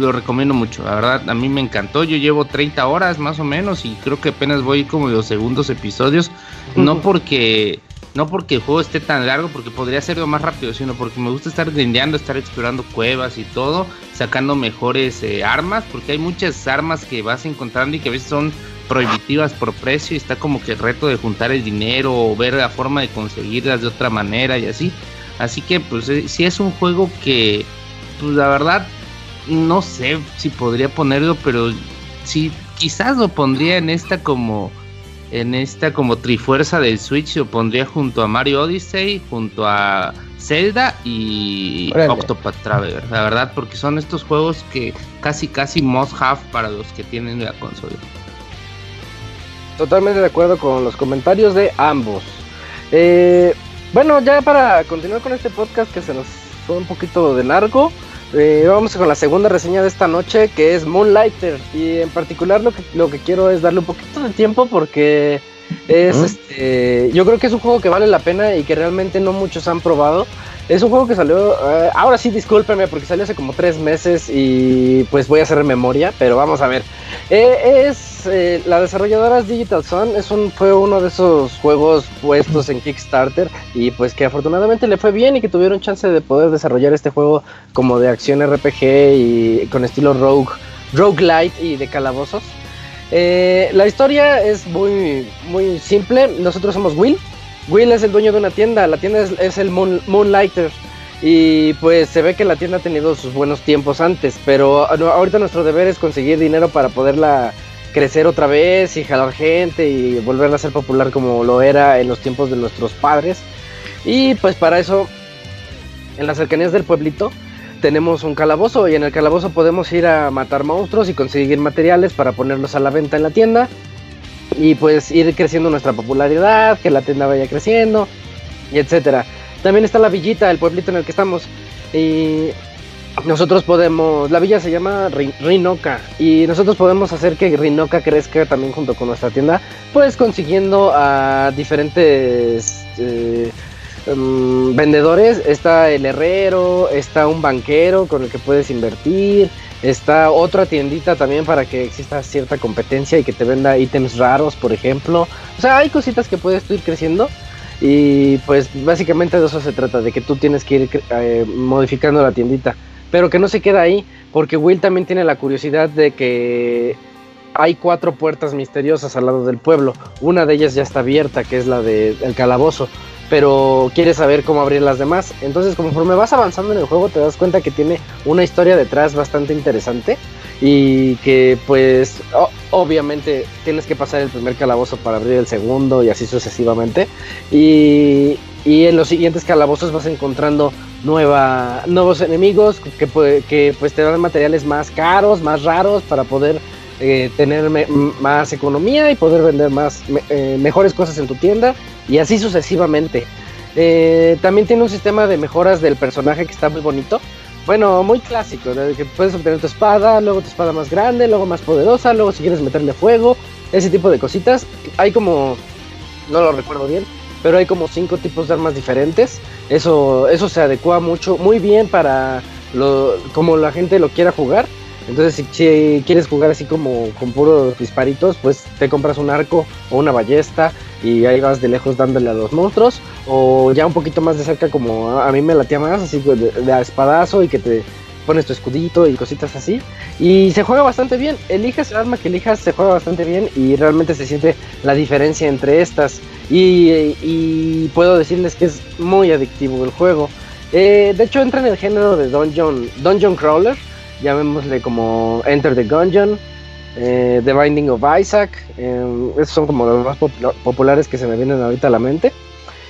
lo recomiendo mucho. La verdad, a mí me encantó. Yo llevo 30 horas más o menos y creo que apenas voy como los segundos episodios. No porque no porque el juego esté tan largo, porque podría serlo más rápido, sino porque me gusta estar grindeando, estar explorando cuevas y todo, sacando mejores eh, armas, porque hay muchas armas que vas encontrando y que a veces son prohibitivas por precio y está como que el reto de juntar el dinero o ver la forma de conseguirlas de otra manera y así. Así que pues eh, sí es un juego que, pues la verdad, no sé si podría ponerlo, pero sí, quizás lo pondría en esta como en esta como trifuerza del Switch lo pondría junto a Mario Odyssey, junto a Zelda y Octopath Traveler, la verdad, porque son estos juegos que casi casi must have para los que tienen la consola. Totalmente de acuerdo con los comentarios de ambos. Eh, bueno, ya para continuar con este podcast que se nos fue un poquito de largo, eh, vamos con la segunda reseña de esta noche que es Moonlighter. Y en particular lo que, lo que quiero es darle un poquito de tiempo porque es este. Yo creo que es un juego que vale la pena y que realmente no muchos han probado. Es un juego que salió. Eh, ahora sí, discúlpeme, porque salió hace como tres meses y pues voy a hacer memoria, pero vamos a ver. Eh, es. Eh, la desarrolladora Digital Sun. Es un, fue uno de esos juegos puestos en Kickstarter y pues que afortunadamente le fue bien y que tuvieron chance de poder desarrollar este juego como de acción RPG y con estilo rogue, roguelite y de calabozos. la historia es muy, muy simple. Nosotros somos Will Will es el dueño de una tienda, la tienda es, el Moonlighter. Y pues se ve que la tienda ha tenido sus buenos tiempos antes, pero ahorita nuestro deber es conseguir dinero para poderla crecer otra vez y jalar gente y volverla a ser popular como lo era en los tiempos de nuestros padres. Y pues para eso, en las cercanías del pueblito, tenemos un calabozo y en el calabozo podemos ir a matar monstruos y conseguir materiales para ponerlos a la venta en la tienda y pues ir creciendo nuestra popularidad, que la tienda vaya creciendo y etcétera. También está la villita, el pueblito en el que estamos y nosotros podemos, la villa se llama Rinoca y nosotros podemos hacer que Rinoca crezca también junto con nuestra tienda, pues consiguiendo a diferentes eh, em, vendedores. Está el herrero, está un banquero con el que puedes invertir, Está otra tiendita también para que exista cierta competencia y que te venda ítems raros, por ejemplo. O sea, hay cositas que puedes ir creciendo. Y pues básicamente de eso se trata, de que tú tienes que ir eh, modificando la tiendita. Pero que no se queda ahí, porque Will también tiene la curiosidad de que hay cuatro puertas misteriosas al lado del pueblo. Una de ellas ya está abierta, que es la del calabozo pero quieres saber cómo abrir las demás. Entonces, conforme vas avanzando en el juego, te das cuenta que tiene una historia detrás bastante interesante y que, pues, obviamente tienes que pasar el primer calabozo para abrir el segundo y así sucesivamente. Y, en los siguientes calabozos vas encontrando nueva, nuevos enemigos que, que pues te dan materiales más caros, más raros para poder eh, tener más economía y poder vender más eh, mejores cosas en tu tienda y así sucesivamente. Eh, también tiene un sistema de mejoras del personaje que está muy bonito. Bueno, muy clásico, que puedes obtener tu espada, luego tu espada más grande, luego más poderosa, luego si quieres meterle fuego, ese tipo de cositas. Hay como, no lo recuerdo bien, pero hay como cinco tipos de armas diferentes. Eso, eso se adecua mucho, muy bien para como la gente lo quiera jugar. Entonces, si, quieres jugar así como con puros disparitos, pues te compras un arco o una ballesta y ahí vas de lejos dándole a los monstruos. O ya un poquito más de cerca, como a, mí me latía más, así de, de espadazo y que te pones tu escudito y cositas así. Y se juega bastante bien. Elijas el arma que elijas, se juega bastante bien y realmente se siente la diferencia entre estas. Y, puedo decirles que es muy adictivo el juego. Eh, de hecho, entra en el género de Dungeon, Dungeon Crawler llamémosle como Enter the Gungeon, eh, The Binding of Isaac, eh, esos son como los más populares que se me vienen ahorita a la mente.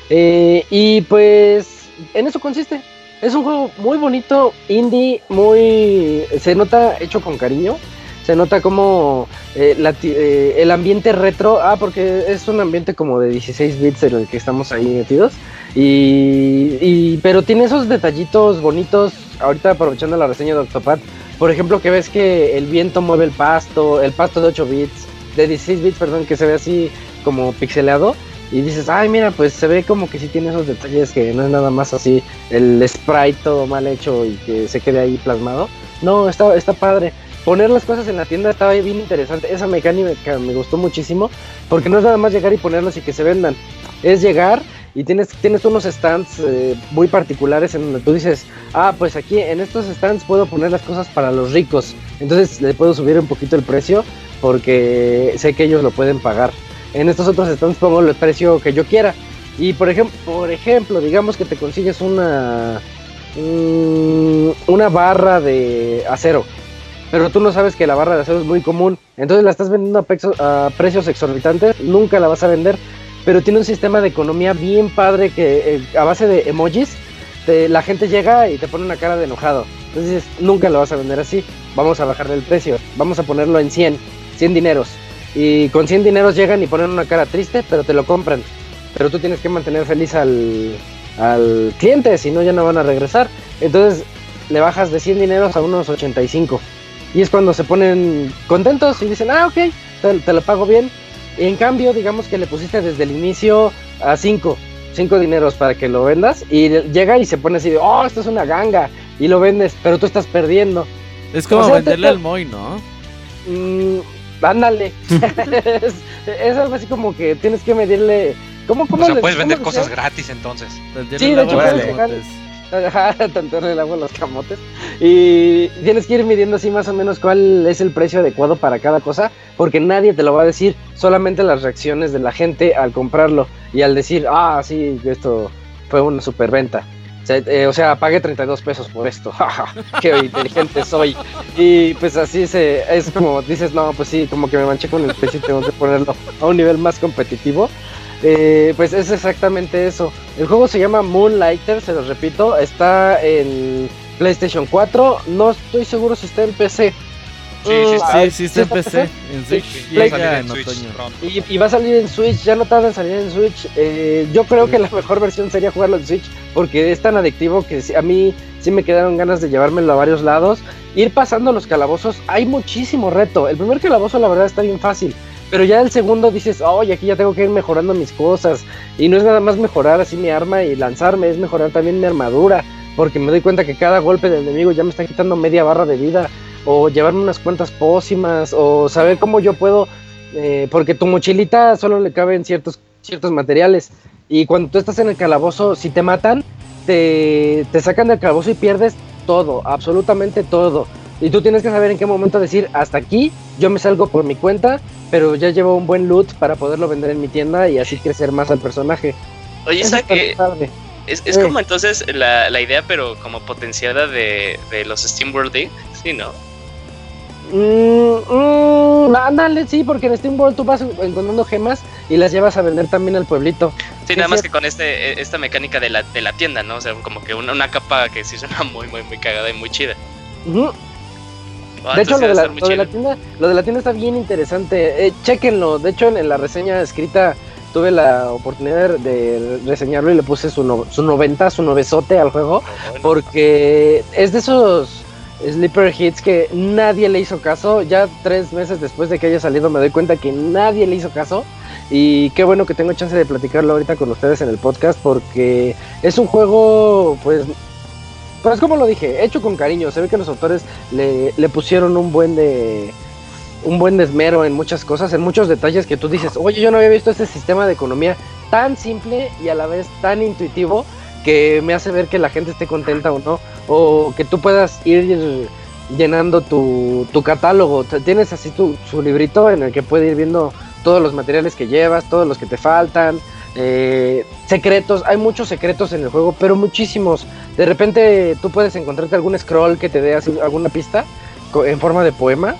Eh, y pues en eso consiste. Es un juego muy bonito, indie, muy... se nota hecho con cariño. Se nota como el ambiente retro, ah, porque es un ambiente como de 16 bits en el que estamos ahí metidos. Y, pero tiene esos detallitos bonitos. Ahorita aprovechando la reseña de Octopath, por ejemplo, que ves que el viento mueve el pasto, el pasto de 8 bits, de 16 bits, perdón, que se ve así como pixeleado. Y dices, ay, mira, pues se ve como que sí tiene esos detalles que no es nada más así el sprite todo mal hecho y que se quede ahí plasmado. No, está, está padre. Poner las cosas en la tienda estaba bien interesante. Esa mecánica me gustó muchísimo porque no es nada más llegar y ponerlos y que se vendan. Es llegar y tienes, tienes unos stands eh, muy particulares en donde tú dices, ah, pues aquí en estos stands puedo poner las cosas para los ricos, entonces le puedo subir un poquito el precio porque sé que ellos lo pueden pagar. En estos otros stands pongo el precio que yo quiera. Y por ejemplo, por ejemplo, digamos que te consigues una mm, una barra de acero, pero tú no sabes que la barra de acero es muy común, entonces la estás vendiendo a, precios exorbitantes, nunca la vas a vender, pero tiene un sistema de economía bien padre que eh, a base de emojis la gente llega y te pone una cara de enojado. Entonces nunca lo vas a vender así. Vamos a bajarle el precio. Vamos a ponerlo en 100, 100 dineros. Y con 100 dineros llegan y ponen una cara triste, pero te lo compran. Pero tú tienes que mantener feliz al, al cliente, si no ya no van a regresar. Entonces le bajas de 100 dineros a unos 85. Y es cuando se ponen contentos y dicen, ah, ok, te, te lo pago bien. En cambio, digamos que le pusiste desde el inicio a 5 cinco dineros para que lo vendas y llega y se pone así de, oh, esto es una ganga y lo vendes, pero tú estás perdiendo. Es como venderle al Moy, ¿no? Mm, ándale. es, algo así como que tienes que medirle... ¿Cómo, cómo o sea, puedes vender cosas gratis entonces. Sí, de hecho en el agua los camotes. Y tienes que ir midiendo así más o menos cuál es el precio adecuado para cada cosa, porque nadie te lo va a decir, solamente las reacciones de la gente al comprarlo y al decir, ah, sí, esto fue una superventa. O sea, eh, o sea, pagué 32 pesos por esto. ¡Qué inteligente soy! Y pues así se, es como dices, no, pues sí, como que me manché con el precio y tengo que ponerlo a un nivel más competitivo. Eh, pues es exactamente eso. El juego se llama Moonlighter, se los repito, está en PlayStation 4, no estoy seguro si está en PC. Sí, sí, está, sí, está, en PC. En Switch. Y, va a salir en Switch, ya no tarda en salir en Switch. Eh, yo creo que la mejor versión sería jugarlo en Switch porque es tan adictivo que a mí sí me quedaron ganas de llevármelo a varios lados. Ir pasando los calabozos, hay muchísimo reto. El primer calabozo la verdad está bien fácil. Pero ya el segundo dices, oye, aquí ya tengo que ir mejorando mis cosas. Y no es nada más mejorar así mi arma y lanzarme, es mejorar también mi armadura. Porque me doy cuenta que cada golpe del enemigo ya me está quitando media barra de vida. O llevarme unas cuantas pócimas. O saber cómo yo puedo. Eh, porque tu mochilita solo le caben ciertos, ciertos materiales. Y cuando tú estás en el calabozo, si te matan, te, te sacan del calabozo y pierdes todo, absolutamente todo. Y tú tienes que saber en qué momento decir, hasta aquí, yo me salgo por mi cuenta, pero ya llevo un buen loot para poderlo vender en mi tienda y así crecer más al personaje. Oye, ¿sabes que es, es como entonces la, la, idea, pero como potenciada de, de los Steam World ¿sí, no? Mmm, ándale, sí, porque en Steam World tú vas encontrando gemas y las llevas a vender también al pueblito. Sí, nada más que con este e, esta mecánica de la, de la tienda, ¿no? O sea, como que una, una capa que sí suena muy, muy, muy cagada y muy chida. Ah, de hecho, lo de, la, tienda, lo de la tienda está bien interesante. Eh, chequenlo. De hecho, en, la reseña escrita tuve la oportunidad de reseñarlo y le puse su, su 90, su novesote al juego. Ah, porque es de esos sleeper hits que nadie le hizo caso. Ya tres meses después de que haya salido me doy cuenta que nadie le hizo caso. Y qué bueno que tengo chance de platicarlo ahorita con ustedes en el podcast porque es un juego pues pues como lo dije, hecho con cariño. Se ve que los autores le, pusieron un buen de un buen desmero en muchas cosas, en muchos detalles que tú dices, oye, yo no había visto este sistema de economía tan simple y a la vez tan intuitivo que me hace ver que la gente esté contenta o no, o que tú puedas ir llenando tu, tu catálogo. Tienes así tu, su librito en el que puedes ir viendo todos los materiales que llevas, todos los que te faltan, eh, secretos, hay muchos secretos en el juego, pero muchísimos. De repente tú puedes encontrarte algún scroll que te dé alguna pista en forma de poema.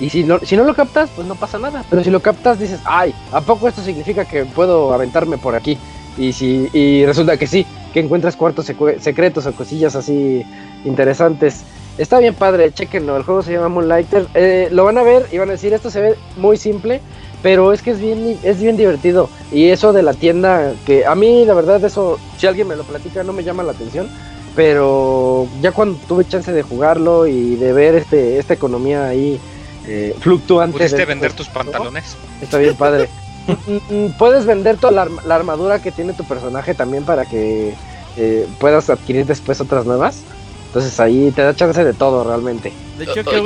Y si no, lo captas, pues no pasa nada. Pero si lo captas, dices, ay, ¿a poco esto significa que puedo aventarme por aquí? Y, si, y resulta que sí, que encuentras cuartos secretos o cosillas así interesantes. Está bien padre, chequenlo. El juego se llama Moonlighter. Eh, lo van a ver y van a decir, esto se ve muy simple, pero es que es bien, es bien divertido. Y eso de la tienda, que a mí la verdad eso, si alguien me lo platica, no me llama la atención. Pero ya cuando tuve chance de jugarlo y de ver este esta economía ahí eh, fluctuante. ¿Pudiste vender tus pantalones? Está bien padre. Mm, mm, puedes vender toda la, armadura que tiene tu personaje también para que eh, puedas adquirir después otras nuevas. Entonces ahí te da chance de todo realmente. De hecho, que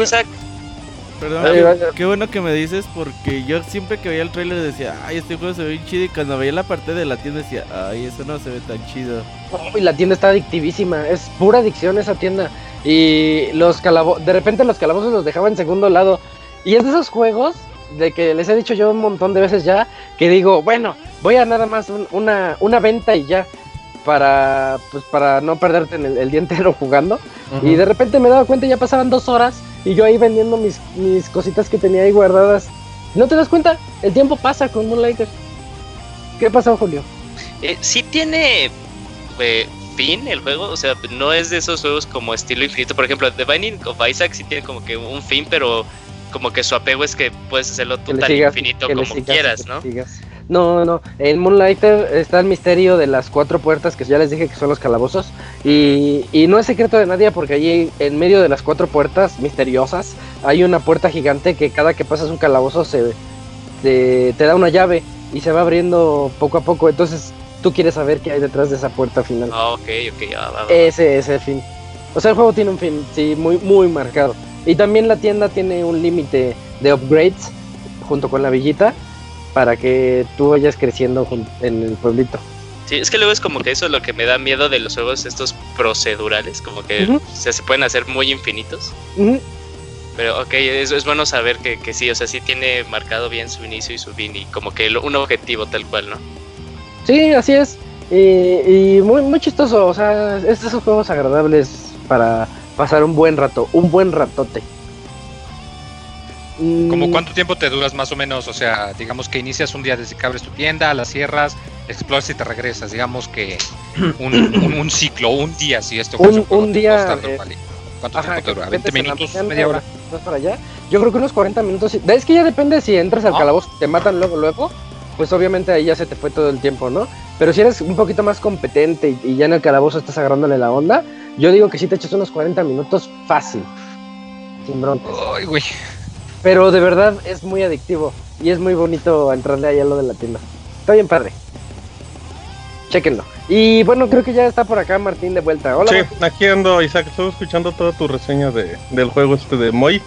Perdón, qué, bueno que me dices porque yo siempre que veía el trailer decía, ay, este juego se ve bien chido y cuando veía la parte de la tienda decía, ay, eso no se ve tan chido. y la tienda está adictivísima, es pura adicción esa tienda. Y los calabozos, de repente los calabozos los dejaba en segundo lado. Y es de esos juegos de que les he dicho yo un montón de veces ya, que digo, bueno, voy a nada más una, una venta y ya, para, pues, para no perderte en el, día entero jugando. Y de repente me he dado cuenta, ya pasaban dos horas y yo ahí vendiendo mis, mis cositas que tenía ahí guardadas. ¿No te das cuenta? El tiempo pasa con Moonlighter. ¿Qué pasó, Julio? Eh, sí tiene eh, fin el juego, o sea, no es de esos juegos como estilo infinito. Por ejemplo, The Binding of Isaac sí tiene como que un fin, pero como que su apego es que puedes hacerlo total infinito como quieras, ¿no? No, no, en Moonlighter está el misterio de las cuatro puertas que ya les dije que son los calabozos y, y no es secreto de nadie porque allí en medio de las cuatro puertas misteriosas hay una puerta gigante que cada que pasas un calabozo se, te, da una llave y se va abriendo poco a poco, entonces tú quieres saber qué hay detrás de esa puerta final. Ah, ok, ok, va, Ese es el fin. O sea, el juego tiene un fin, sí, muy, muy marcado. Y también la tienda tiene un límite de upgrades junto con la villita para que tú vayas creciendo en el pueblito. Sí, es que luego es como que eso es lo que me da miedo de los juegos estos procedurales, como que se pueden hacer muy infinitos. Pero ok, es, es bueno saber que, que, sí, o sea, sí tiene marcado bien su inicio y su fin y como que un objetivo tal cual, ¿no? Sí, así es. Y, muy, muy chistoso, o sea, estos son juegos agradables para pasar un buen rato, un buen ratote. ¿Como mm. cuánto tiempo te duras más o menos? O sea, digamos que inicias un día desde que abres tu tienda, las cierras, exploras y te regresas. Digamos que un, ciclo, un día, si esto un, un día. Eh, ¿Cuánto tiempo te dura? ¿20 minutos? ¿Media hora? Para allá. Yo creo que unos 40 minutos. Es que ya depende si entras al ah. calabozo te matan luego, luego. Pues obviamente ahí ya se te fue todo el tiempo, ¿no? Pero si eres un poquito más competente y, ya en el calabozo estás agarrándole la onda, yo digo que si te echas unos 40 minutos fácil. Sin broncas. Ay, güey. Pero de verdad es muy adictivo y es muy bonito entrarle ahí a lo de la tienda. Está bien padre. Chequenlo. Y bueno, creo que ya está por acá Martín de vuelta. Hola. Sí, aquí ando, Isaac. Estoy escuchando toda tu reseña de, del juego este de Moy.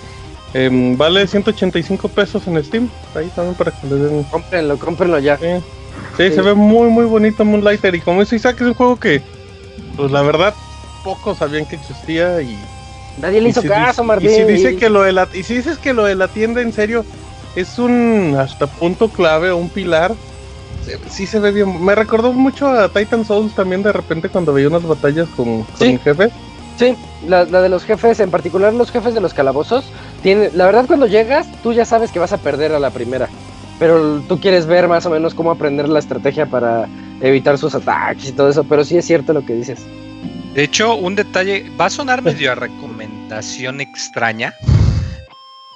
Em, vale 185 pesos en Steam. Ahí también para que le den. Cómprenlo, cómprenlo ya. Sí. sí, se ve muy, muy bonito Moonlighter. Y como dice Isaac, es un juego que, pues la verdad, pocos sabían que existía y Nadie le hizo caso, Martín. Y si, dice que lo de la, y si dices que lo de la tienda en serio es un hasta punto clave o un pilar, sí se ve bien. Me recordó mucho a Titan Souls también de repente cuando veía unas batallas con, con ¿Sí? jefe. Sí, la, de los jefes, en particular los jefes de los calabozos, tiene, la verdad cuando llegas tú ya sabes que vas a perder a la primera, pero tú quieres ver más o menos cómo aprender la estrategia para evitar sus ataques y todo eso, pero sí es cierto lo que dices. De hecho, un detalle, va a sonar medio a recomendación extraña.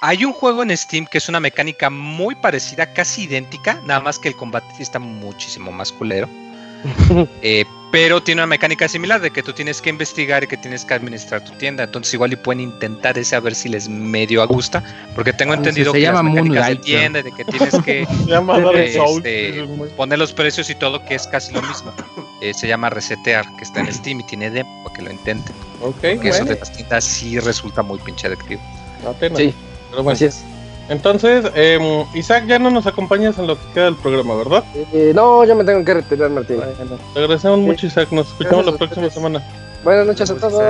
Hay un juego en Steam que es una mecánica muy parecida, casi idéntica, nada más que el combate está muchísimo más culero. eh, pero tiene una mecánica similar de que tú tienes que investigar y que tienes que administrar tu tienda. Entonces igual y pueden intentar ese a ver si les medio a gusta. Porque tengo ah, entendido que llama las mecánicas de tienda y de que tienes que este, poner los precios y todo que es casi lo mismo. Eh, se llama Resetear, que está en Steam y tiene demo para que lo intenten. Ok. Que eso de las tiendas sí resulta muy pinche adictivo. Sí, pero bueno. Así es. Entonces, eh, Isaac, ya no nos acompañas en lo que queda del programa, ¿verdad? Eh, no, ya me tengo que retirar, Martín. te agradecemos mucho, Isaac. Nos escuchamos la próxima semana. Buenas noches a todos.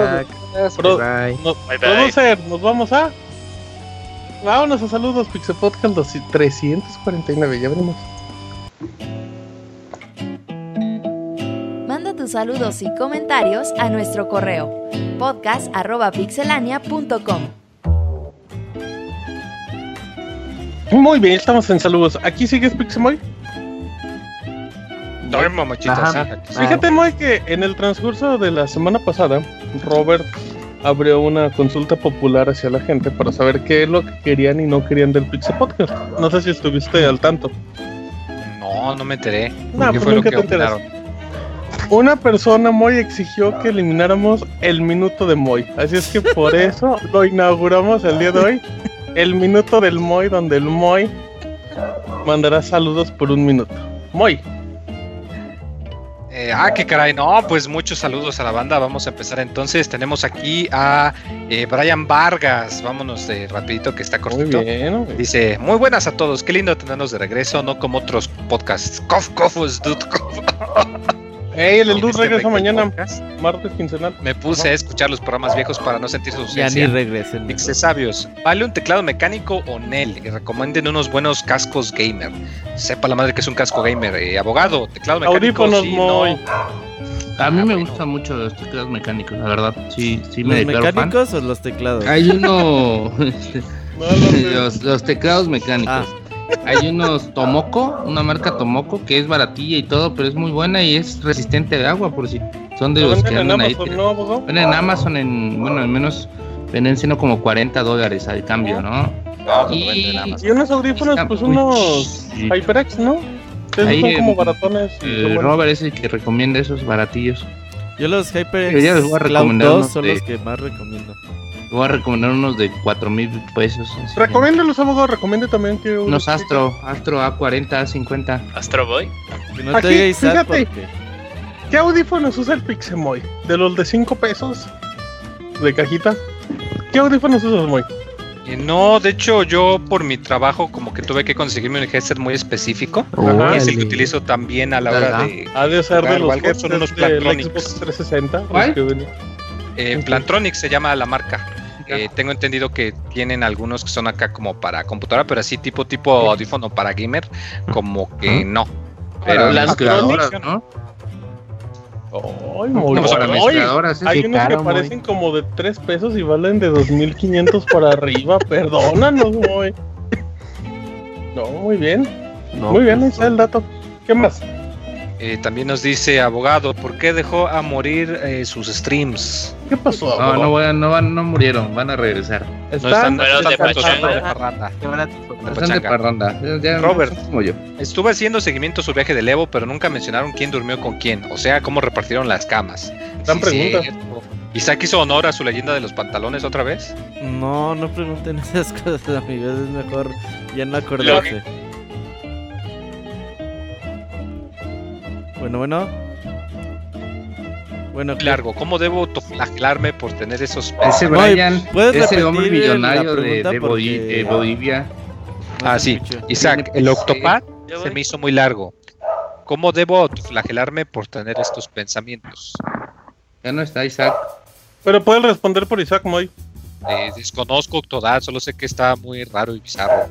Pro bye. No, bye, Producer, nos vamos a. Vámonos a saludos, Pixel Podcast 349. Ya venimos. Manda tus saludos y comentarios a nuestro correo podcast.pixelania.com. Muy bien, estamos en saludos. ¿Aquí sigues Pixemoy? No, Fíjate, Moy, que en el transcurso de la semana pasada, Robert abrió una consulta popular hacia la gente para saber qué es lo que querían y no querían del Pixel Podcast. No sé si estuviste al tanto. No, no me enteré. No, ¿Qué pues fue lo que Una persona Moy exigió que elimináramos el minuto de Moy. Así es que por eso lo inauguramos el día de hoy el minuto del Moy, donde el Moy mandará saludos por un minuto. Moy. Eh, ah, qué caray, no, pues muchos saludos a la banda. Vamos a empezar entonces. Tenemos aquí a eh, Brian Vargas. Vámonos de rapidito que está cortito. Muy bien, Dice, muy buenas a todos. Qué lindo tenernos de regreso, no como otros podcasts. Cof, dude, cof. Ey, el En Eldus este regresa mañana, podcast, martes quincenal. Me puse a escuchar los programas viejos para no sentir su Ya ni ausencia. regresen. Pixel sabios, ¿vale un teclado mecánico o Nel? Y recomienden unos buenos cascos gamer. Sepa la madre que es un casco gamer. Eh, abogado, teclado mecánico. Audífonos, sí, Moy. no. A mí Ah, me bueno. gustan mucho los teclados mecánicos, la verdad. Sí, sí me ¿Los fan. mecánicos o los teclados? Hay uno. Los teclados mecánicos. Ah. Hay unos Tomoko, una marca Tomoko que es baratilla y todo, pero es muy buena y es resistente al agua, por si son de Lo los que venden en andan ahí. Amazon, ¿no? Bueno, en Amazon, en, bueno, al menos venden siendo como 40 dólares al cambio, ¿no? Y- en Amazon. Y unos audífonos, pues unos. HyperX, ¿no? Esos Ahí son como baratones. y Eh. Robert es el que recomienda esos baratillos. Yo los HyperX Cloud recomendar 2 unos son de- los que más recomiendo. Voy a recomendar unos de 4 mil pesos. así. Recomiéndelos, abogado. Recomiende también que. Unos Astro, Astro A40, A50. Astro Boy. Que no Aquí, te fíjate. porque... ¿Qué audífonos usa el Pixemoy? ¿De los de 5 pesos? ¿De cajita? ¿Qué audífonos usas, Moy? Eh, no, de hecho, yo por mi trabajo, como que tuve que conseguirme un headset muy específico. Ajá. que es el que utilizo también a la hora Ajá. de. Ha de ser de los algo, son unos Plantronics. Xbox 360. los ¿Cuál? que. Eh, Plantronics se llama la marca. Eh, tengo entendido que tienen algunos que son acá como para computadora, pero así tipo tipo audífono para gamer, como que no. Pero las grabadoras, ¿no? Ay. No, para mezcladoras, ¿eh? hay Sí, unos claro, que parecen como de 3 pesos y valen de 2500 para arriba. Perdónanos. No, muy bien. No, muy bien, ahí pues, está el dato. ¿Qué más? Eh, también nos dice abogado, ¿por qué dejó a morir eh, sus streams? ¿Qué pasó? No, abogado? no, van- no, van- no murieron, van a regresar. No están, no están de de parranda. de Están de parranda. No Robert. como yo. Estuve haciendo seguimiento a su viaje del Evo, pero nunca mencionaron quién durmió con quién, o sea, cómo repartieron las camas. Gran pregunta. cierto. Isaac hizo honor a su leyenda de los pantalones otra vez. No, no pregunten esas cosas, amigos. Es mejor ya no acordarse. Bueno, bueno. Bueno, Largo, ¿cómo debo autoflagelarme por tener esos Ese Moy, Brian, ¿puedes ese hombre millonario de, de Porque- de Bolivia. no Ah, sí. escuchó. Isaac, el Sí. octopad Yo se me hizo muy largo. ¿Cómo debo autoflagelarme por tener estos pensamientos? Ya no está Isaac. Pero pueden responder por Isaac Moy. Eh, desconozco Octodad, solo sé que está muy raro y bizarro.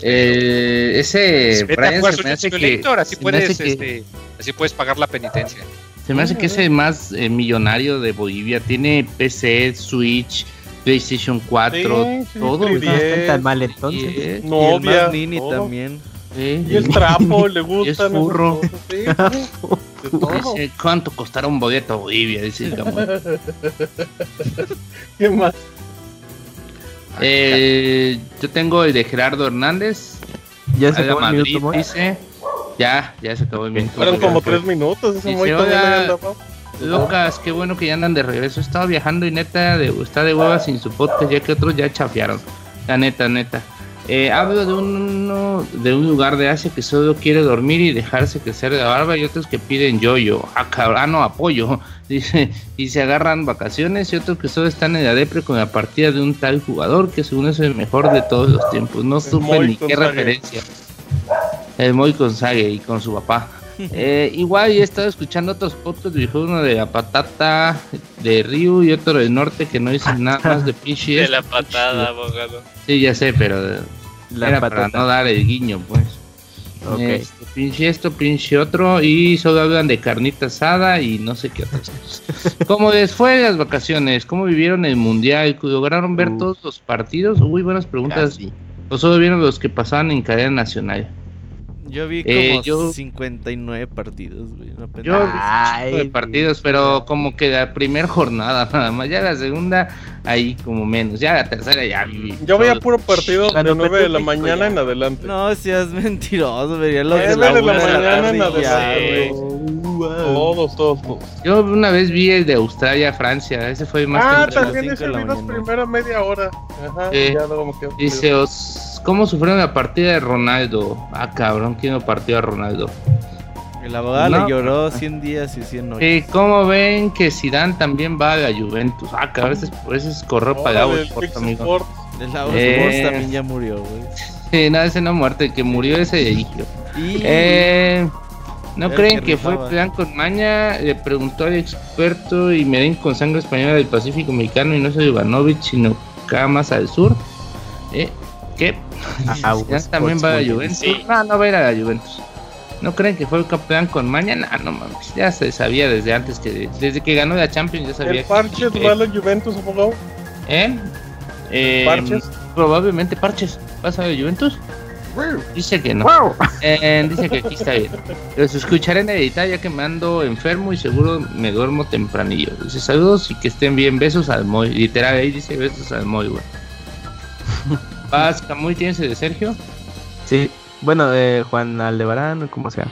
Eh, ese Vete a Brian se me hace que, así se me hace puedes, que- este, así puedes pagar la penitencia. se me hace que ese más eh, millonario de Bolivia tiene PC, Switch, PlayStation 4, Sí, sí, todo. 3DS. No están tan mal entonces. Y, eh, Y el Novia. todo. también. eh, Y el trapo, le Y es gusta. furro. Dice, ¿Cuánto costará un boleto a Bolivia? Dice el. ¿Qué más? Eh, yo tengo el de Gerardo Hernández. Ya se acabó el Madrid minuto, Moy. dice. Ya, ya se acabó el minuto. Fueron como tres minutos. Ese Dice, Moy todavía "Oiga, le andaba. Locas, qué bueno que ya andan de regreso. Estaba viajando y neta de, está de hueva sin su podcast, ya que otros ya chapearon. La neta, neta. Eh, hablo de uno de un lugar de Asia que solo quiere dormir y dejarse crecer la barba y otros que piden yoyo, ah, cabrón, ah, no, apoyo, dice, y se agarran vacaciones y otros que solo están en la depre con la partida de un tal jugador que según es el mejor de todos los tiempos. No supe ni qué referencia. El Moy Gonzague y con su papá. Eh, igual he estado escuchando otros podcasts, dijo uno de la patata de Ryu y otro del norte que no dicen nada más de pinche. De la patada, abogado. Sí, ya sé, pero La era para no dar el guiño, pues. Ok. Este, pinche esto, pinche otro, y solo hablan de carnita asada y no sé qué otras cosas. ¿Cómo les fue las vacaciones? ¿Cómo vivieron el mundial? ¿Lograron ver todos los partidos? Uy, buenas preguntas. Casi. ¿O solo vieron los que pasaban en cadena nacional? Yo vi como Eh, yo- 59 partidos, güey. pena. Yo vi Ay, de partidos, pero como que la primera jornada nada más, ya la segunda ahí como menos, ya la tercera ya vi. Yo veía puro partido Cuando de 9 de la mañana ya. en adelante. No seas mentiroso, vería los Eh, de la, de la mañana en adelante. Todos, todos, todos. Yo una vez vi el de Australia, Francia, ese fue más Ah, temprano. también ese de la vi las mañana. primeras media hora. Ajá, Sí. ya luego me quedo. Dice, os- ¿cómo sufrieron la partida de Ronaldo? Ah, cabrón, ¿quién no partió a Ronaldo? El abogado No. le lloró 100 días y 100 noches. Eh, ¿Cómo ven que Zidane también va a la Juventus? Ah, cabrón, ese es, ese es correr para el Sport, amigo. Sport. El Eh. también ya murió, güey. Sí, no, ese no muerte, el que murió ese de. Y Eh, ¿No El creen que que fue plan con maña? Le preguntó al experto y me den con sangre española del Pacífico Mexicano y no soy Ivanovic, sino acá más al sur. ¿Eh? ¿Qué? Ah, ya también va a Juventus. Sí. No, no va a ir a la Juventus. ¿No creen que fue plan con maña? No, no mames. Ya se sabía desde antes que desde que ganó la Champions ya sabía El Parches que, va a la Juventus, abogado. ¿Eh? Eh, Parches. Probablemente Parches. ¿Pasa a la Juventus? Dice que no. Eh, dice que aquí está bien. Los escucharé en editar ya que me ando enfermo y seguro me duermo tempranillo. Dice saludos y que estén bien. Besos al Moy. Literal ahí dice besos al Moy, güey. Paz, Camuy, ¿tienes el de Sergio? Sí, bueno, eh, Juan Aldebarán, como sea.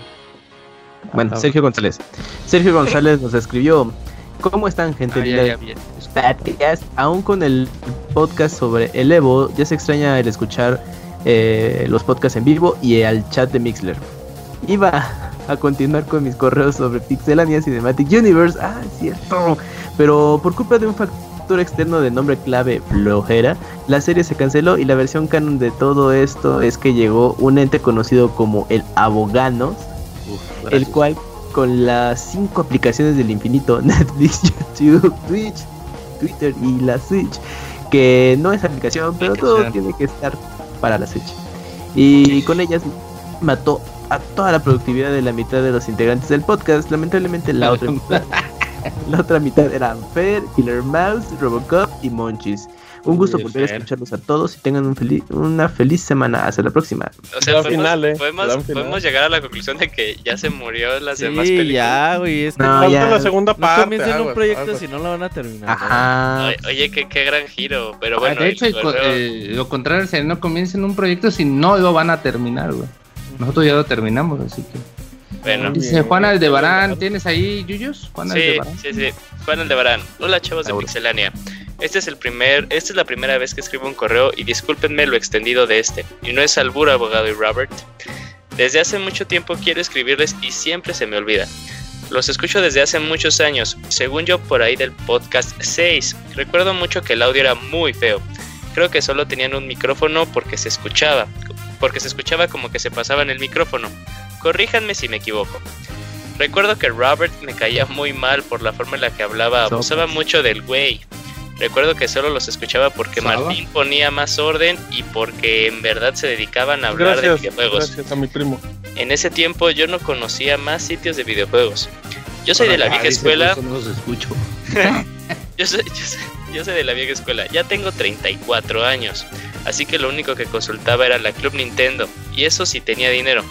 Bueno, Ah, Sergio González. Sergio González nos escribió: ¿Cómo están, gente Ah, ya, ya, aún con el podcast sobre el Evo, ya se extraña el escuchar eh, los podcasts en vivo y al chat de Mixler. Iba a continuar con mis correos sobre Pixelania Cinematic Universe, ah, es cierto, pero por culpa de un factor externo de nombre clave flojera, la serie se canceló y la versión canon de todo esto es que llegó un ente conocido como el Aboganos, el cual con las cinco aplicaciones del infinito, Netflix, YouTube, Twitch, Twitter y la Switch, que no es aplicación, pero todo tiene que estar para la Switch. Y con ellas mató a toda la productividad de la mitad de los integrantes del podcast. Lamentablemente la otra mitad, la otra mitad eran Fer, Killer Mouse, Robocop y Monchis. Un gusto volver a escucharlos a todos y tengan un feliz, una feliz semana. Hasta la próxima. O sea, podemos, final, eh. podemos, final. podemos llegar a la conclusión de que ya se murió las demás Sí, películas. ya, güey. Es que No, no, Falta ya. la segunda parte. comiencen un proyecto si no lo van a terminar. Ajá. Oye, Oye, qué, qué gran giro. Pero Ah, bueno, de hecho, el el eh, lo contrario sería no comiencen un proyecto si no lo van a terminar, güey. Nosotros ya lo terminamos, así que. Bueno. Dice. Juan Aldebarán, ¿tienes ahí, Yuyos? Juan Sí, Aldebarán. sí, sí. Juan Aldebarán. Hola, chavos de. Pixelania. Este es el primer, esta es la primera vez que escribo un correo y discúlpenme lo extendido de este. Y no es albur, abogado y Robert. Desde hace mucho tiempo quiero escribirles y siempre se me olvida. Los escucho desde hace muchos años, según yo por ahí del podcast 6. Recuerdo mucho que el audio era muy feo. Creo que solo tenían un micrófono porque se escuchaba, porque se escuchaba como que se pasaba en el micrófono. Corríjanme si me equivoco. Recuerdo que Robert me caía muy mal por la forma en la que hablaba, abusaba mucho del güey. Recuerdo que solo los escuchaba porque ¿Saba? Martín ponía más orden y porque en verdad se dedicaban a hablar de videojuegos. gracias a mi primo. En ese tiempo yo no conocía más sitios de videojuegos. Yo soy de la vieja escuela. no los escucho. Yo soy, yo, soy, yo soy de la vieja escuela. Ya tengo 34 años. Así que lo único que consultaba era la Club Nintendo. Y eso sí tenía dinero.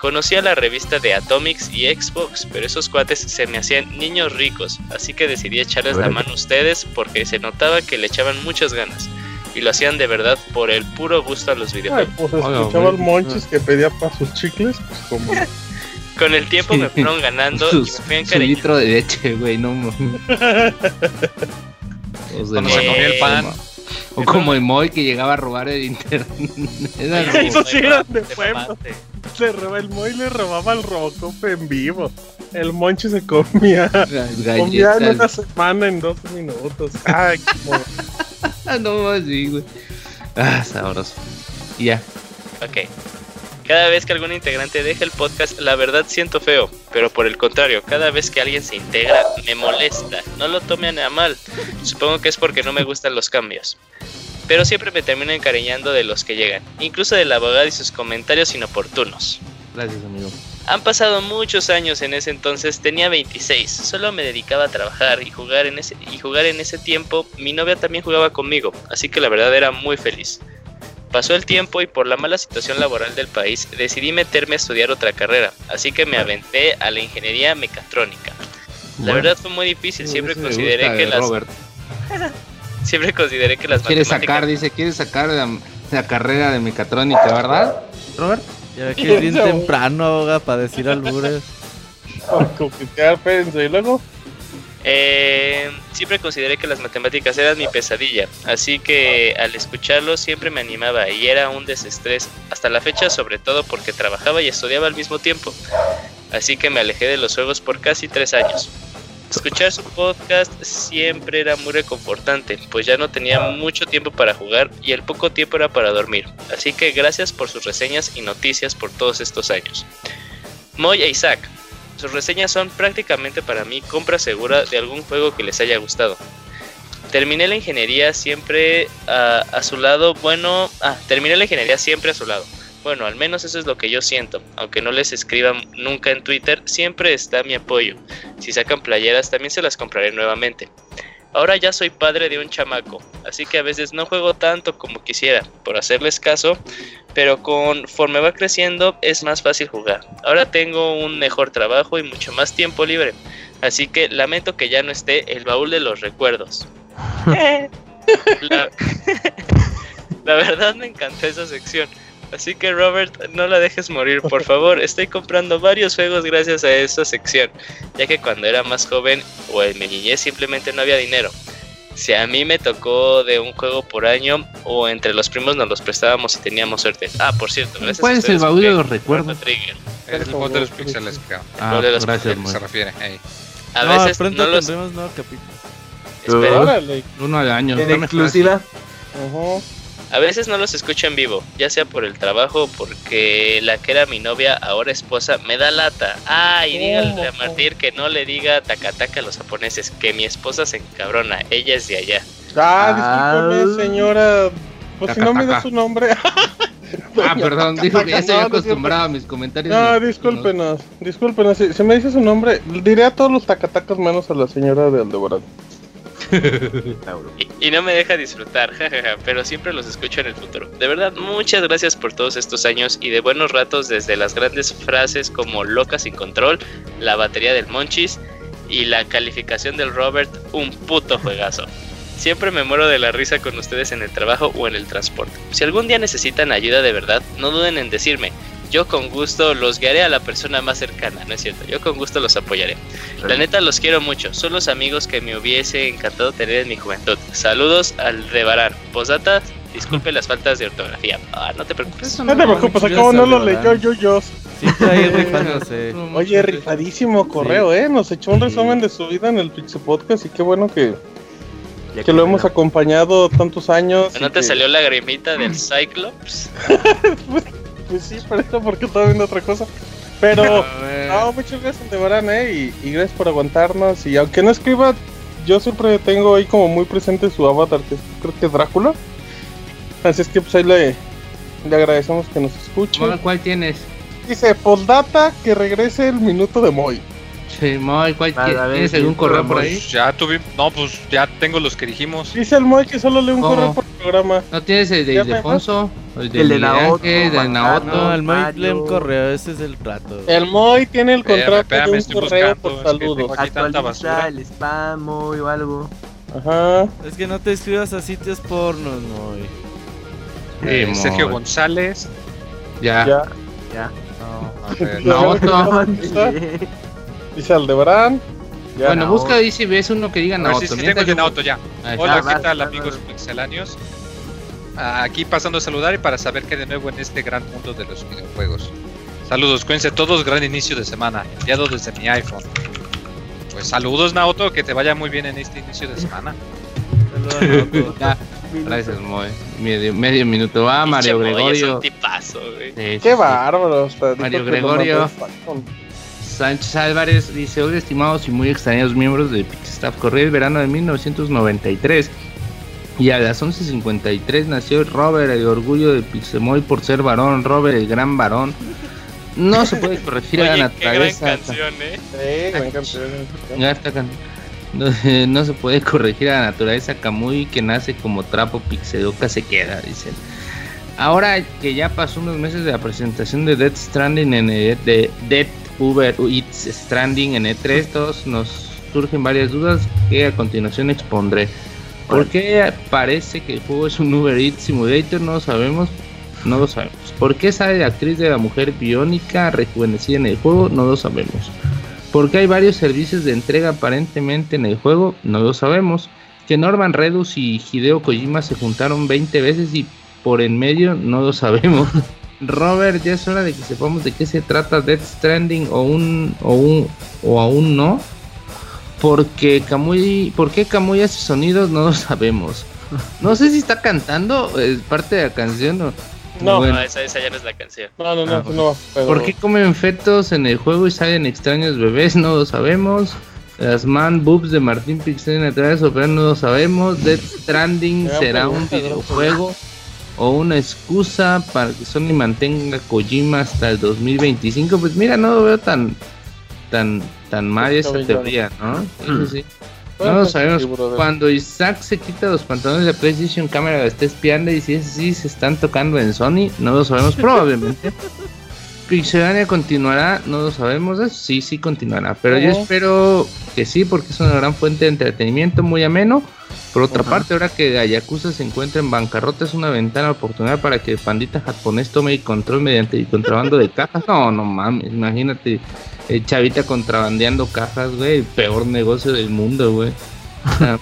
Conocía la revista de Atomics y Xbox, pero esos cuates se me hacían niños ricos. Así que decidí echarles la mano a ustedes porque se notaba que le echaban muchas ganas. Y lo hacían de verdad por el puro gusto a los Ay, videojuegos. pues Hola, escuchaba al güey. Monchis que pedía para sus chicles, pues como. Con el tiempo me fueron ganando y Su, me fui su encariñando. litro de leche, güey, no Cuando se comía el pan. O como el Moy que llegaba a robar el internet. Era Eso sí eran de mamaste. Le robaba el Moy le robaba el Robocop en vivo. El Monchi se comía. Comía en una semana en 12 minutos. Ay, como. Ah, no, sí, güey. Ah, sabroso. Y ya. Ok. Cada vez que algún integrante deja el podcast, la verdad siento feo, pero por el contrario, cada vez que alguien se integra, me molesta. No lo tomen a mal. Supongo que es porque no me gustan los cambios. Pero siempre me termino encariñando de los que llegan, incluso del abogado y sus comentarios inoportunos. Gracias, amigo. Han pasado muchos años en ese entonces, tenía 26, solo me dedicaba a trabajar y jugar en ese y jugar en ese tiempo, mi novia también jugaba conmigo, así que la verdad era muy feliz. Pasó el tiempo y por la mala situación laboral del país decidí meterme a estudiar otra carrera, así que me aventé a la ingeniería mecatrónica. La Bueno. verdad fue muy difícil, siempre consideré gusta que las Robert. siempre consideré que las Quiere matemáticas sacar, dice, quiere sacar la, la carrera de mecatrónica, ¿verdad? Robert. Ya que es bien temprano, aboga, para decir albures. Para coquetear, espérense. Y luego. Eh, siempre consideré que las matemáticas eran mi pesadilla, así que al escucharlo siempre me animaba y era un desestrés, hasta la fecha sobre todo porque trabajaba y estudiaba al mismo tiempo, así que me alejé de los juegos por casi tres años. Escuchar su podcast siempre era muy reconfortante, pues ya no tenía mucho tiempo para jugar y el poco tiempo era para dormir, así que gracias por sus reseñas y noticias por todos estos años. Moy e Isaac. Sus reseñas son prácticamente para mí compra segura de algún juego que les haya gustado. Terminé la ingeniería siempre a, su lado. Bueno, ah, terminé la ingeniería siempre a su lado. Bueno, al menos eso es lo que yo siento. Aunque no les escriban nunca en Twitter, siempre está mi apoyo. Si sacan playeras, también se las compraré nuevamente. Ahora ya soy padre de un chamaco, así que a veces no juego tanto como quisiera, por hacerles caso, pero conforme va creciendo es más fácil jugar. Ahora tengo un mejor trabajo y mucho más tiempo libre, así que lamento que ya no esté el baúl de los recuerdos. la, la verdad me encantó esa sección. Así que Robert, no la dejes morir, por favor. Estoy comprando varios juegos gracias a esta sección, ya que cuando era más joven o en mi niñez simplemente no había dinero. Si a mí me tocó de un juego por año o entre los primos nos los prestábamos y teníamos suerte. Ah, por cierto, gracias ¿Cuál es el baúl de los recuerdos? Trigger. Es el de los pixeles, creo. Ah, de los gracias, Se Moy. refiere. ey. A no, veces pronto no los tendremos nuevo capítulo. espera. Uno al año. En exclusiva. Ujú. A veces no los escucho en vivo, ya sea por el trabajo o porque la que era mi novia, ahora esposa, me da lata. Ay, díganle a Martir que no le diga tacataca a los japoneses, que mi esposa se encabrona, ella es de allá. Ah, discúlpeme, Ah. señora. Pues si no me da su nombre. Ah, perdón, dijo que ya no es acostumbrado a mis comentarios. No, discúlpenos, discúlpenos. Si, si me dice su nombre, diré a todos los tacatacas menos a la señora de Aldebarán. Y, no me deja disfrutar, jajaja, pero siempre los escucho en el futuro. De verdad, muchas gracias por todos estos años y de buenos ratos desde las grandes frases como loca sin control, la batería del Monchis y la calificación del Robert, un puto juegazo. Siempre me muero de la risa con ustedes en el trabajo o en el transporte. Si algún día necesitan ayuda de verdad, no duden en decirme. Yo con gusto los guiaré a la persona más cercana, ¿no es cierto? Yo con gusto los apoyaré. La neta los quiero mucho, son los amigos que me hubiese encantado tener en mi juventud. Saludos al Rebarán. Posdata, disculpe las faltas de ortografía. Ah, no te preocupes. No te preocupes, acabo no lo leyó yo, yo. Ahí rifándose. Oye, rifadísimo correo, ¿eh? Nos echó un resumen de su vida en el Pixel Podcast y qué bueno que, Ya que lo hemos acompañado tantos años. ¿No te que- salió la grimita del Cyclops? Pues sí, pero porque estaba viendo otra cosa. Pero, no, muchas gracias de verán, ¿eh? Y, y gracias por aguantarnos. Y aunque no escriba, yo siempre tengo ahí como muy presente su avatar, que es- creo que es Drácula. Así es que pues ahí le, le agradecemos que nos escuche. ¿Cuál tienes? Dice, postdata, que regrese el minuto de Moy. Sí, Moy, ¿cuál ¿Tienes algún correo por ahí? Pues ya tuve. No, pues ya tengo los que dijimos. Dice el Moy que solo lee un ¿Cómo? correo por programa. ¿No tienes el de ¿Ya Ildefonso? El de, El Naoto, Ángel, de Naoto. No, el lee un correo, ese es el trato. El Moy tiene el Espérame, contrato espérame, de un estoy correo buscando, por es que saludos. Actualiza el spam Moy, o algo. Ajá. Es que no te escribas a sitios pornos, Moy. Eh, Sergio Moy. González. Ya. Ya. Ya. No, a ver. Naoto. Dice Aldebarán. Ya. Bueno, Naoto. busca ahí si ves uno que diga A ver, Naoto. sí, sí, Mientras tengo el de yo- Naoto ya. Ahí. Hola, Ah, ¿qué vas, tal vas, amigos vas. pixeláneos? Ah, Aquí pasando a saludar y para saber qué de nuevo en este gran mundo de los videojuegos. Saludos, cuídense todos, gran inicio de semana, enviado desde mi iPhone. Pues saludos Naoto, que te vaya muy bien en este inicio de semana. Saludos, Naoto. Ya, Gracias, Moy. Medio, medio minuto. Va, Mario Moy, Es Gregorio. un tipazo, güey. Sí, sí, Qué sí. Mario Gregorio. Sánchez Álvarez dice, hoy estimados y muy extrañados miembros de Pixstaff, corría el verano de 1993 y a las 11.53 nació Robert, el orgullo de Pixemoy por ser varón, Robert el gran varón. No se puede corregir a la naturaleza. canción, eh. No, no se puede corregir a la naturaleza Kamui que nace como trapo pixedoka se queda, dicen. Ahora que ya pasó unos meses de la presentación de Death Stranding en el, de Death Uber Eats Stranding en E3, todos nos surgen varias dudas que a continuación expondré. ¿Por qué parece que el juego es un Uber Eats Simulator? No lo sabemos. No lo sabemos. ¿Por qué sale la actriz de la mujer biónica rejuvenecida en el juego? No lo sabemos. ¿Por qué hay varios servicios de entrega aparentemente en el juego? No lo sabemos. Que Norman Redus y Hideo Kojima se juntaron 20 veces y por en medio no lo sabemos. Robert, ya es hora de que sepamos de qué se trata Death Stranding o un o un o aún no. Porque Kamui, ¿por qué Kamui hace sonidos? No lo sabemos. No sé si está cantando, es parte de la canción o No, No, Bueno. esa, esa ya no es la canción. no, no, no, Ah, no. Pero... ¿Por qué comen fetos en el juego y salen extraños bebés? No lo sabemos. Las man boobs de Martín Pixel atrás operar no lo sabemos. Death Stranding será un videojuego o una excusa para que Sony mantenga Kojima hasta el 2025. Pues mira, no lo veo tan tan tan mal esa teoría, ¿no? Eso sí. Bueno, No lo pues, sabemos. sí. Cuando Isaac se quita los pantalones de PlayStation Cámara la está espiando y si es así se están tocando en Sony, no lo sabemos probablemente. Pixelania continuará, no lo sabemos, sí, sí continuará, pero yo espero que sí, porque es una gran fuente de entretenimiento muy ameno. Por otra Ajá. parte, ahora que la Yakuza se encuentra en bancarrota, es una ventana de oportunidad para que el pandita japonés tome el control mediante el contrabando de cajas. No, no mames, imagínate, el chavita contrabandeando cajas, güey, el peor negocio del mundo, güey. O sea,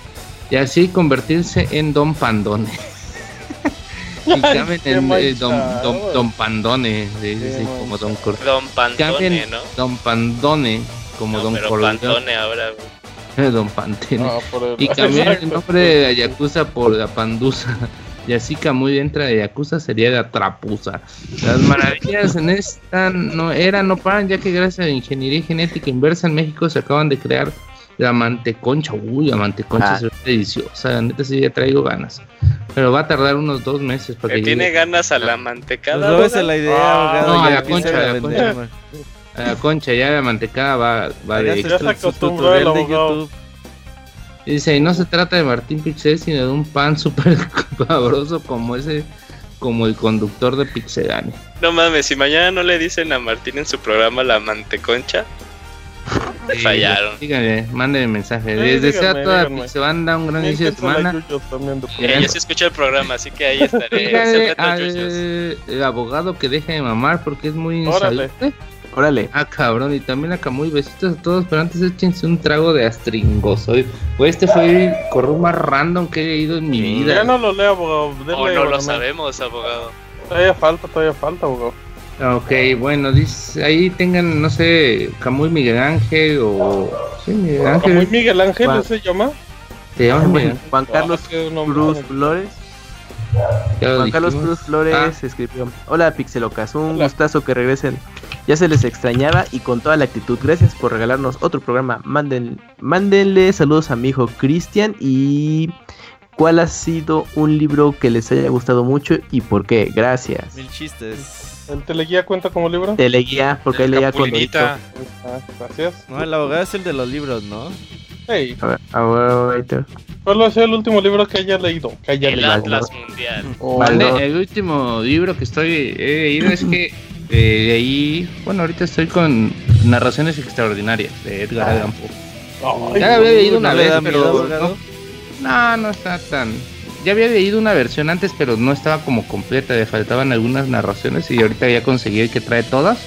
y así convertirse en Don Pandone. y cambien en eh, don, don, don Pandone, sí, sí, como Don Cor- Don Cambien ¿no? Don Pandone, como No, Don. Pantone ahora, güey. Don Pantene. No, por el- Y cambiar el nombre de la Yakuza por la Pandusa. Y así muy dentro de Yakuza sería la Trapuza. Las maravillas en esta no era, no paran, ya que gracias a la ingeniería genética inversa en México se acaban de crear la manteconcha. Uy, la manteconcha Ah. se ve deliciosa. La neta sí ya traigo ganas. Pero va a tardar unos dos meses para que tiene llegue ganas a la Pues mantecada. róbese ¿verdad? la idea, Ah, no, y a la concha, a la concha. La concha. Ya la mantecada va, va de Ya se tutorial de. YouTube. Y Dice, y no se trata de Martín Pixel, sino de un pan súper sabroso como ese, como el conductor de Pixelania. No mames, si mañana no le dicen a Martín en su programa la manteconcha, le Sí, fallaron. Díganle, mándenme mensaje. Sí, Les deseo a toda. Pixelbanda un gran inicio de semana. Eh, yo sí escuché el programa, así que ahí estaré. Al el abogado que deje de mamar porque es muy Órale. insalubre. Órale. Ah, cabrón, y también a Camuy, besitos a todos, pero antes échense un trago de astringosoid. Güey, este fue el correo más random que he leído en mi vida. Ya no lo leo, abogado. O Oh, no lo sabemos, abogado. Todavía falta, todavía falta, abogado. Ok, bueno, dice, ahí tengan, no sé, Camuy Miguel Ángel o... Sí, Miguel Ángel. Miguel Ángel Juan. se llama. ¿Te llamas Miguel? Juan Carlos Ah, nombre. Cruz Flores. Juan Carlos dijimos. Cruz Flores Ah. escribió: Hola Pixelocas, un Hola. gustazo que regresen. Ya se les extrañaba y con toda la actitud. Gracias por regalarnos otro programa. Manden, mándenle saludos a mi hijo Cristian y cuál ha sido un libro que les haya gustado mucho y por qué. Gracias. Mil chistes. ¿El teleguía cuenta como libro? Teleguía, porque ahí leía con. Ah, gracias. No, el abogado es el de los libros, ¿no? Hey, A ver, a ver. ¿cuál va a ser el último libro que haya leído? Que haya El leído. Atlas Mundial. Vale. El último libro que estoy he leído es que eh, leí, bueno, ahorita estoy con Narraciones Extraordinarias de Edgar Allan Poe. Ya había leído una ¿No le vez, miedo, pero no, no está tan. Ya había leído una versión antes, pero no estaba como completa, le faltaban algunas narraciones y ahorita ya conseguí el que trae todas.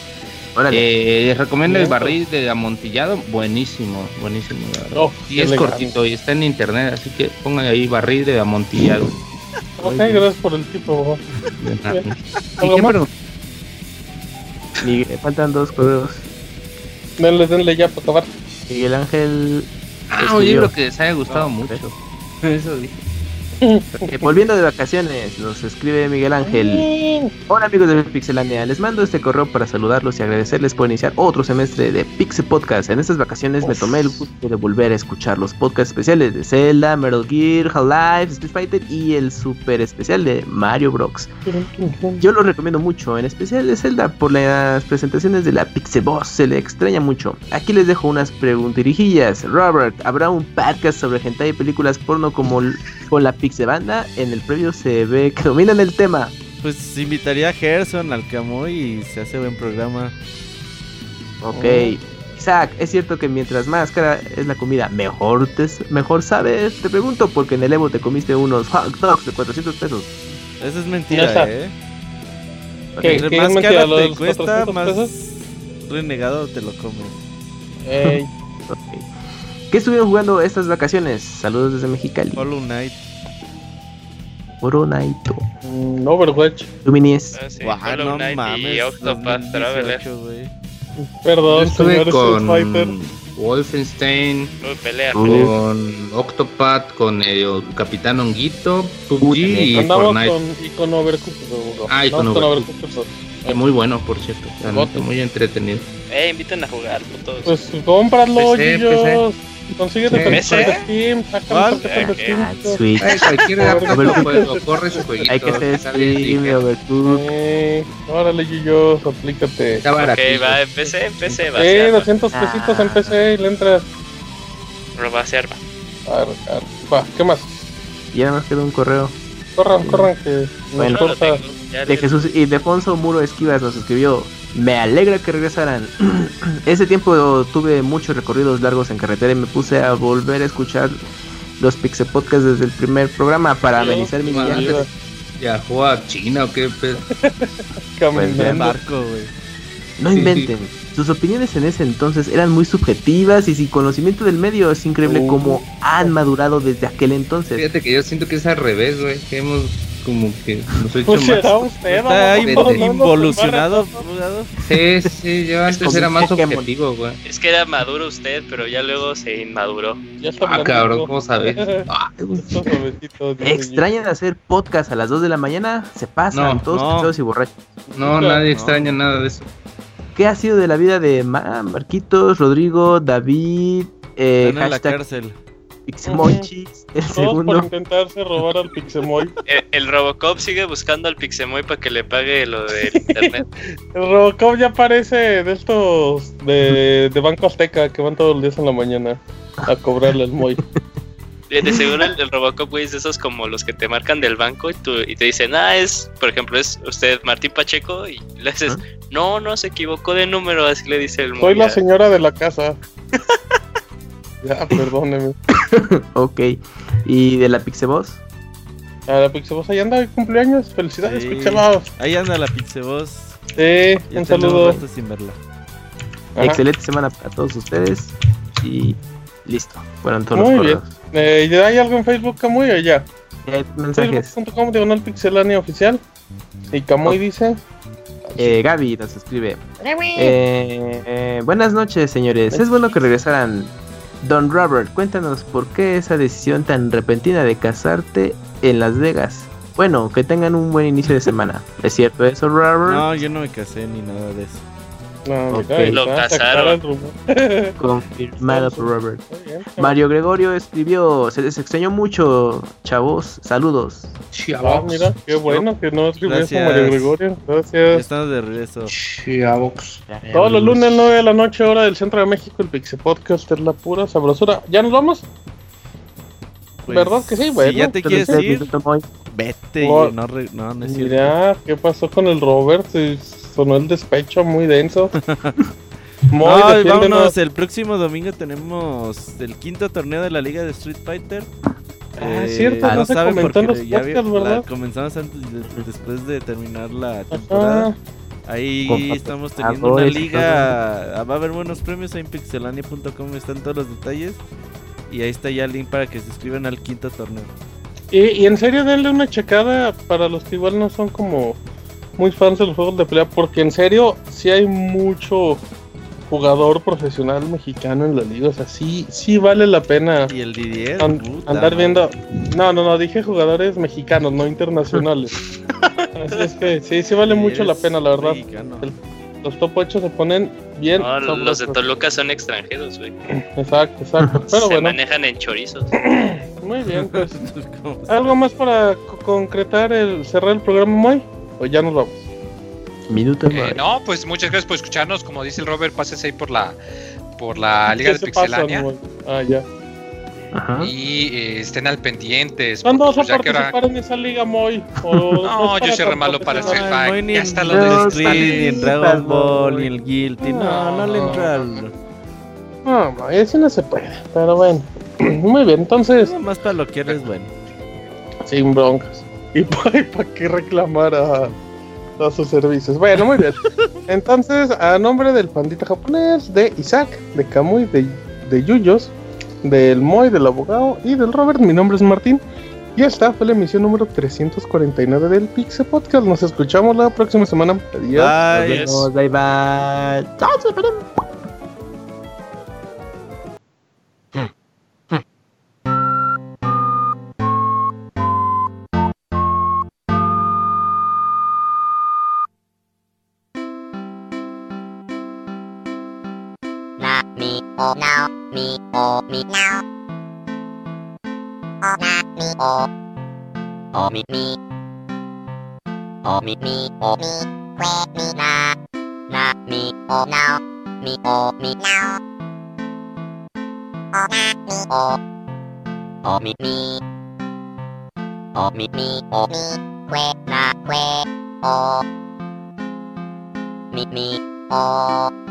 Eh, les recomiendo el barril de amontillado, buenísimo, buenísimo. Oh, y es cortito y está en internet, así que pongan ahí barril de amontillado. Ok, gracias por el tipo, abogado. De nada. Bien. ¿Y ¿Algo qué más? pregun- Miguel- faltan dos correos. Denle, denle ya para acabar. Miguel Ángel. Ah, un escribió. libro que les haya gustado Ah, mucho. Eso dije. Eh, volviendo de vacaciones, nos escribe Miguel Ángel. Hola amigos de Pixelania, les mando este correo para saludarlos y agradecerles por iniciar otro semestre de Pixel Podcast. En estas vacaciones me tomé el gusto de volver a escuchar los podcasts especiales de Zelda, Metal Gear, Half-Life, Street Fighter y el super especial de Mario Bros. Yo lo recomiendo mucho, en especial de Zelda, por las presentaciones de la Pixel Boss, se le extraña mucho. Aquí les dejo unas preguntirijillas. Robert, ¿habrá un podcast sobre hentai y películas porno como con la Pixel Banda? En el previo se ve que dominan el tema. Pues invitaría a Gerson al Camuy y se hace buen programa. Ok. Isaac, ¿es cierto que mientras más cara es la comida, mejor te, mejor sabes? Te pregunto porque en el Evo te comiste unos hot dogs de 400 pesos. Eso es mentira, Esa. ¿eh? ¿Qué- Entre qué más cara lo de te cuesta, 400 más pesos? renegado te lo comes. Ey, Ok. ¿Qué estuvieron jugando estas vacaciones? Saludos desde Mexicali. Hollow Knight. Oronaito. mm, Overwatch. Luminies. Ah, sí, Guau, Hollow no Knight mames. y Octopath Traveler. 2018, güey. Yo Perdón, estuve con Fighter. Wolfenstein, Uy, pelea. Uh. con Octopath, con el Capitán Honguito, PUBG y Andamos Fortnite. con, y con Overcooked. Ah, y con Vamos Overcooked. Overcooked. Es muy bueno, por cierto. muy entretenido. Eh, inviten a jugar, putos. Pues cómpralo, PC, Gillos. Consíguete Sí, tarjeta de PC. Steam. Saca ¿Cuál? una tarjeta de Steam. Ah, Switch. Pues, lo corre su jueguito. Hay que hacer ligero. Overcooked. Eh, órale, Gillos, aplícate. Está ok, baratito. va, empecé, empecé, va Eh, a 200 pesitos en PC y le entras. Va a ser. Arre, arre. Va, ¿qué más? Ya nada más quedó un correo Corran, corran, que nos Bueno. No lo corta. de Jesús y Defonso Muro Esquivas nos escribió. Me alegra que regresaran. Ese tiempo tuve muchos recorridos largos en carretera y me puse a volver a escuchar los Pixel Podcast desde el primer programa para amenizar mi Madre. viaje. Ya juega a China o qué pedo. Pues, En Caminando. barco, güey. No Sí, inventen. Sus opiniones en ese entonces eran muy subjetivas y sin conocimiento del medio. Es increíble Uh. cómo han madurado desde aquel entonces. Fíjate que yo siento que es al revés, güey. Que hemos como que nos hecho Pues será más. usted, Está involucionado. Sí, sí, yo antes era más Pokémon. objetivo, güey. Es que era maduro usted, pero ya luego se inmaduró. Ya Ah, cabrón, ¿cómo sabes? Ah. ¿Extrañan hacer podcast a las 2 de la mañana? Se pasan, No, todos no. cansados y borrachos. No, No, nadie no. extraña nada de eso. ¿Qué ha sido de la vida de Ma- Marquitos, Rodrigo, David, eh, Están en la hashtag cárcel. Pixemonchis, el Todos por segundo? intentarse robar al Pixemoy. Eh, El Robocop sigue buscando al Pixemoy para que le pague lo del internet. El Robocop ya parece de estos de, de Banco Azteca que van todos los días en la mañana a cobrarle al Moy. De seguro el, el Robocop, güey, es de esos como los que te marcan del banco y, tú, y te dicen, ah, es, por ejemplo, es usted Martín Pacheco y le dices, no, no, se equivocó de número, así le dice el Soy Moy la a- señora de la casa. ya, perdóneme. Ok. ¿Y de la Pixeboss? A la Pixeboss ahí anda, cumpleaños. Felicidades, Sí. Pixeboss. Ahí anda la Pixeboss. Sí, Ya un saludo. sin verla. Excelente semana para todos ustedes. Y listo. Fueron todos Muy los bien. Eh, ¿y ¿Hay algo en Facebook, Camuy, o ya? Eh, mensajes. Facebook.com diagonal pixelania oficial. Y Camuy dice: Eh, Gaby nos escribe. Eh, eh, buenas noches, señores. Es bueno que regresaran. Don Robert, cuéntanos por qué esa decisión tan repentina de casarte en Las Vegas. Bueno, que tengan un buen inicio de semana. ¿Es cierto eso, Robert? No, yo no me casé ni nada de eso. No, Ok. mira, ahí Lo casaron. Confirmado por Robert. Mario Gregorio escribió, se les extrañó mucho, chavos, saludos. Ah, mira, qué bueno que no escribió. Mario Gregorio. Gracias. estamos de regreso. Chiavox. Todos los lunes 9 de la noche, hora del centro de México, el Pixel Podcast es la pura sabrosura. ¿Ya nos vamos? Pues, ¿Verdad que sí? Bueno, si ya te quieres ir. Vete. Y No, re- no, no es cierto. Mira, ¿qué pasó con el Robert? Se sonó el despecho muy denso. Moy, No, y defiéndenos. vámonos, el próximo domingo tenemos el quinto torneo de la Liga de Street Fighter. Ah, Eh, cierto, no se saben comentó en porque los podcasts, ¿verdad? la comenzamos antes de- después de terminar la temporada. Ajá. Ahí estamos teniendo una liga. ah, Va a haber buenos premios ahí en pixelania.com. Están todos los detalles. Y ahí está ya el link para que se inscriban al quinto torneo. Y, y en serio, denle una checada para los que igual no son como muy fans de los juegos de pelea, porque en serio, sí hay mucho jugador profesional mexicano en la liga. O sea, sí, sí vale la pena Y el Didier. andar viendo. No, no, no, dije jugadores mexicanos, no internacionales. Así es que sí, sí vale mucho la pena, la verdad. mexicano. Los top 8 se ponen bien. No, los de. Toluca son extranjeros, güey. Exacto, exacto. Pero Se bueno, manejan en chorizos. muy bien, pues. ¿Cómo se- ¿Algo más para co- concretar el cerrar el programa Moy? ¿O ya nos vamos? Minuto Eh, no, pues muchas gracias por escucharnos. Como dice el Robert, pases ahí por la por la Liga ¿Qué de Pixelania? Ah, ya. Ajá. y eh, estén al pendientes. ¿Cuándo vas a pues, ahora- participar en esa liga, Moy? ¿O No, yo soy re malo para? Street No, Fighter. ni Ya está lo los de de Street, ni en Dragon Ball, ni el Guilty. No, no le entra al. No, Moy, así no se puede. Pero bueno. Muy bien, entonces, Nada más para lo que eres bueno. sin broncas. ¿Y para qué reclamar a, a sus servicios? Bueno, muy bien. Entonces, a nombre del pandita japonés, de Isaac, de Kamui, de, de Yuyos, del Moy, del abogado y del Robert. Mi nombre es Martín. Y esta fue la emisión número 349 del Pixel Podcast. Nos escuchamos la próxima semana. Adiós. Bye, bye. bye chao, oh now, me, oh me now. Oh na, me, oh. Oh me, me. Oh me, me, oh me, que me na. Na, me, oh now, me, oh me now. Oh na, me, oh. Oh me, me. Oh me, me, oh me, que na, que, oh. Me, me, oh.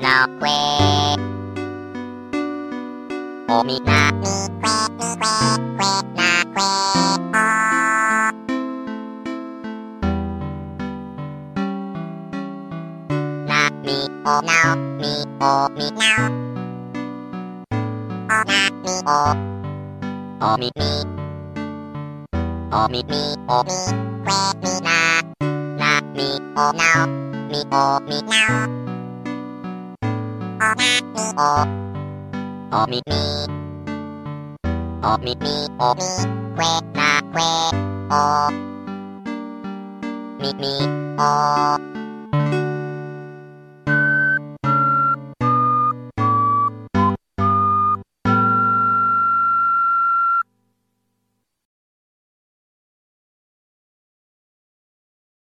Now, oh me na, me, me, me, now, que. Oh me na, me, que, me, que, que, na, que, oh. Na, me, oh now, me, oh me now. Oh na, me, oh. Oh me, me. Oh me, me, oh me, que, me, na. Na, me, oh now, me, oh me now. Oh na, おみみおみみおみくえなくえおみみお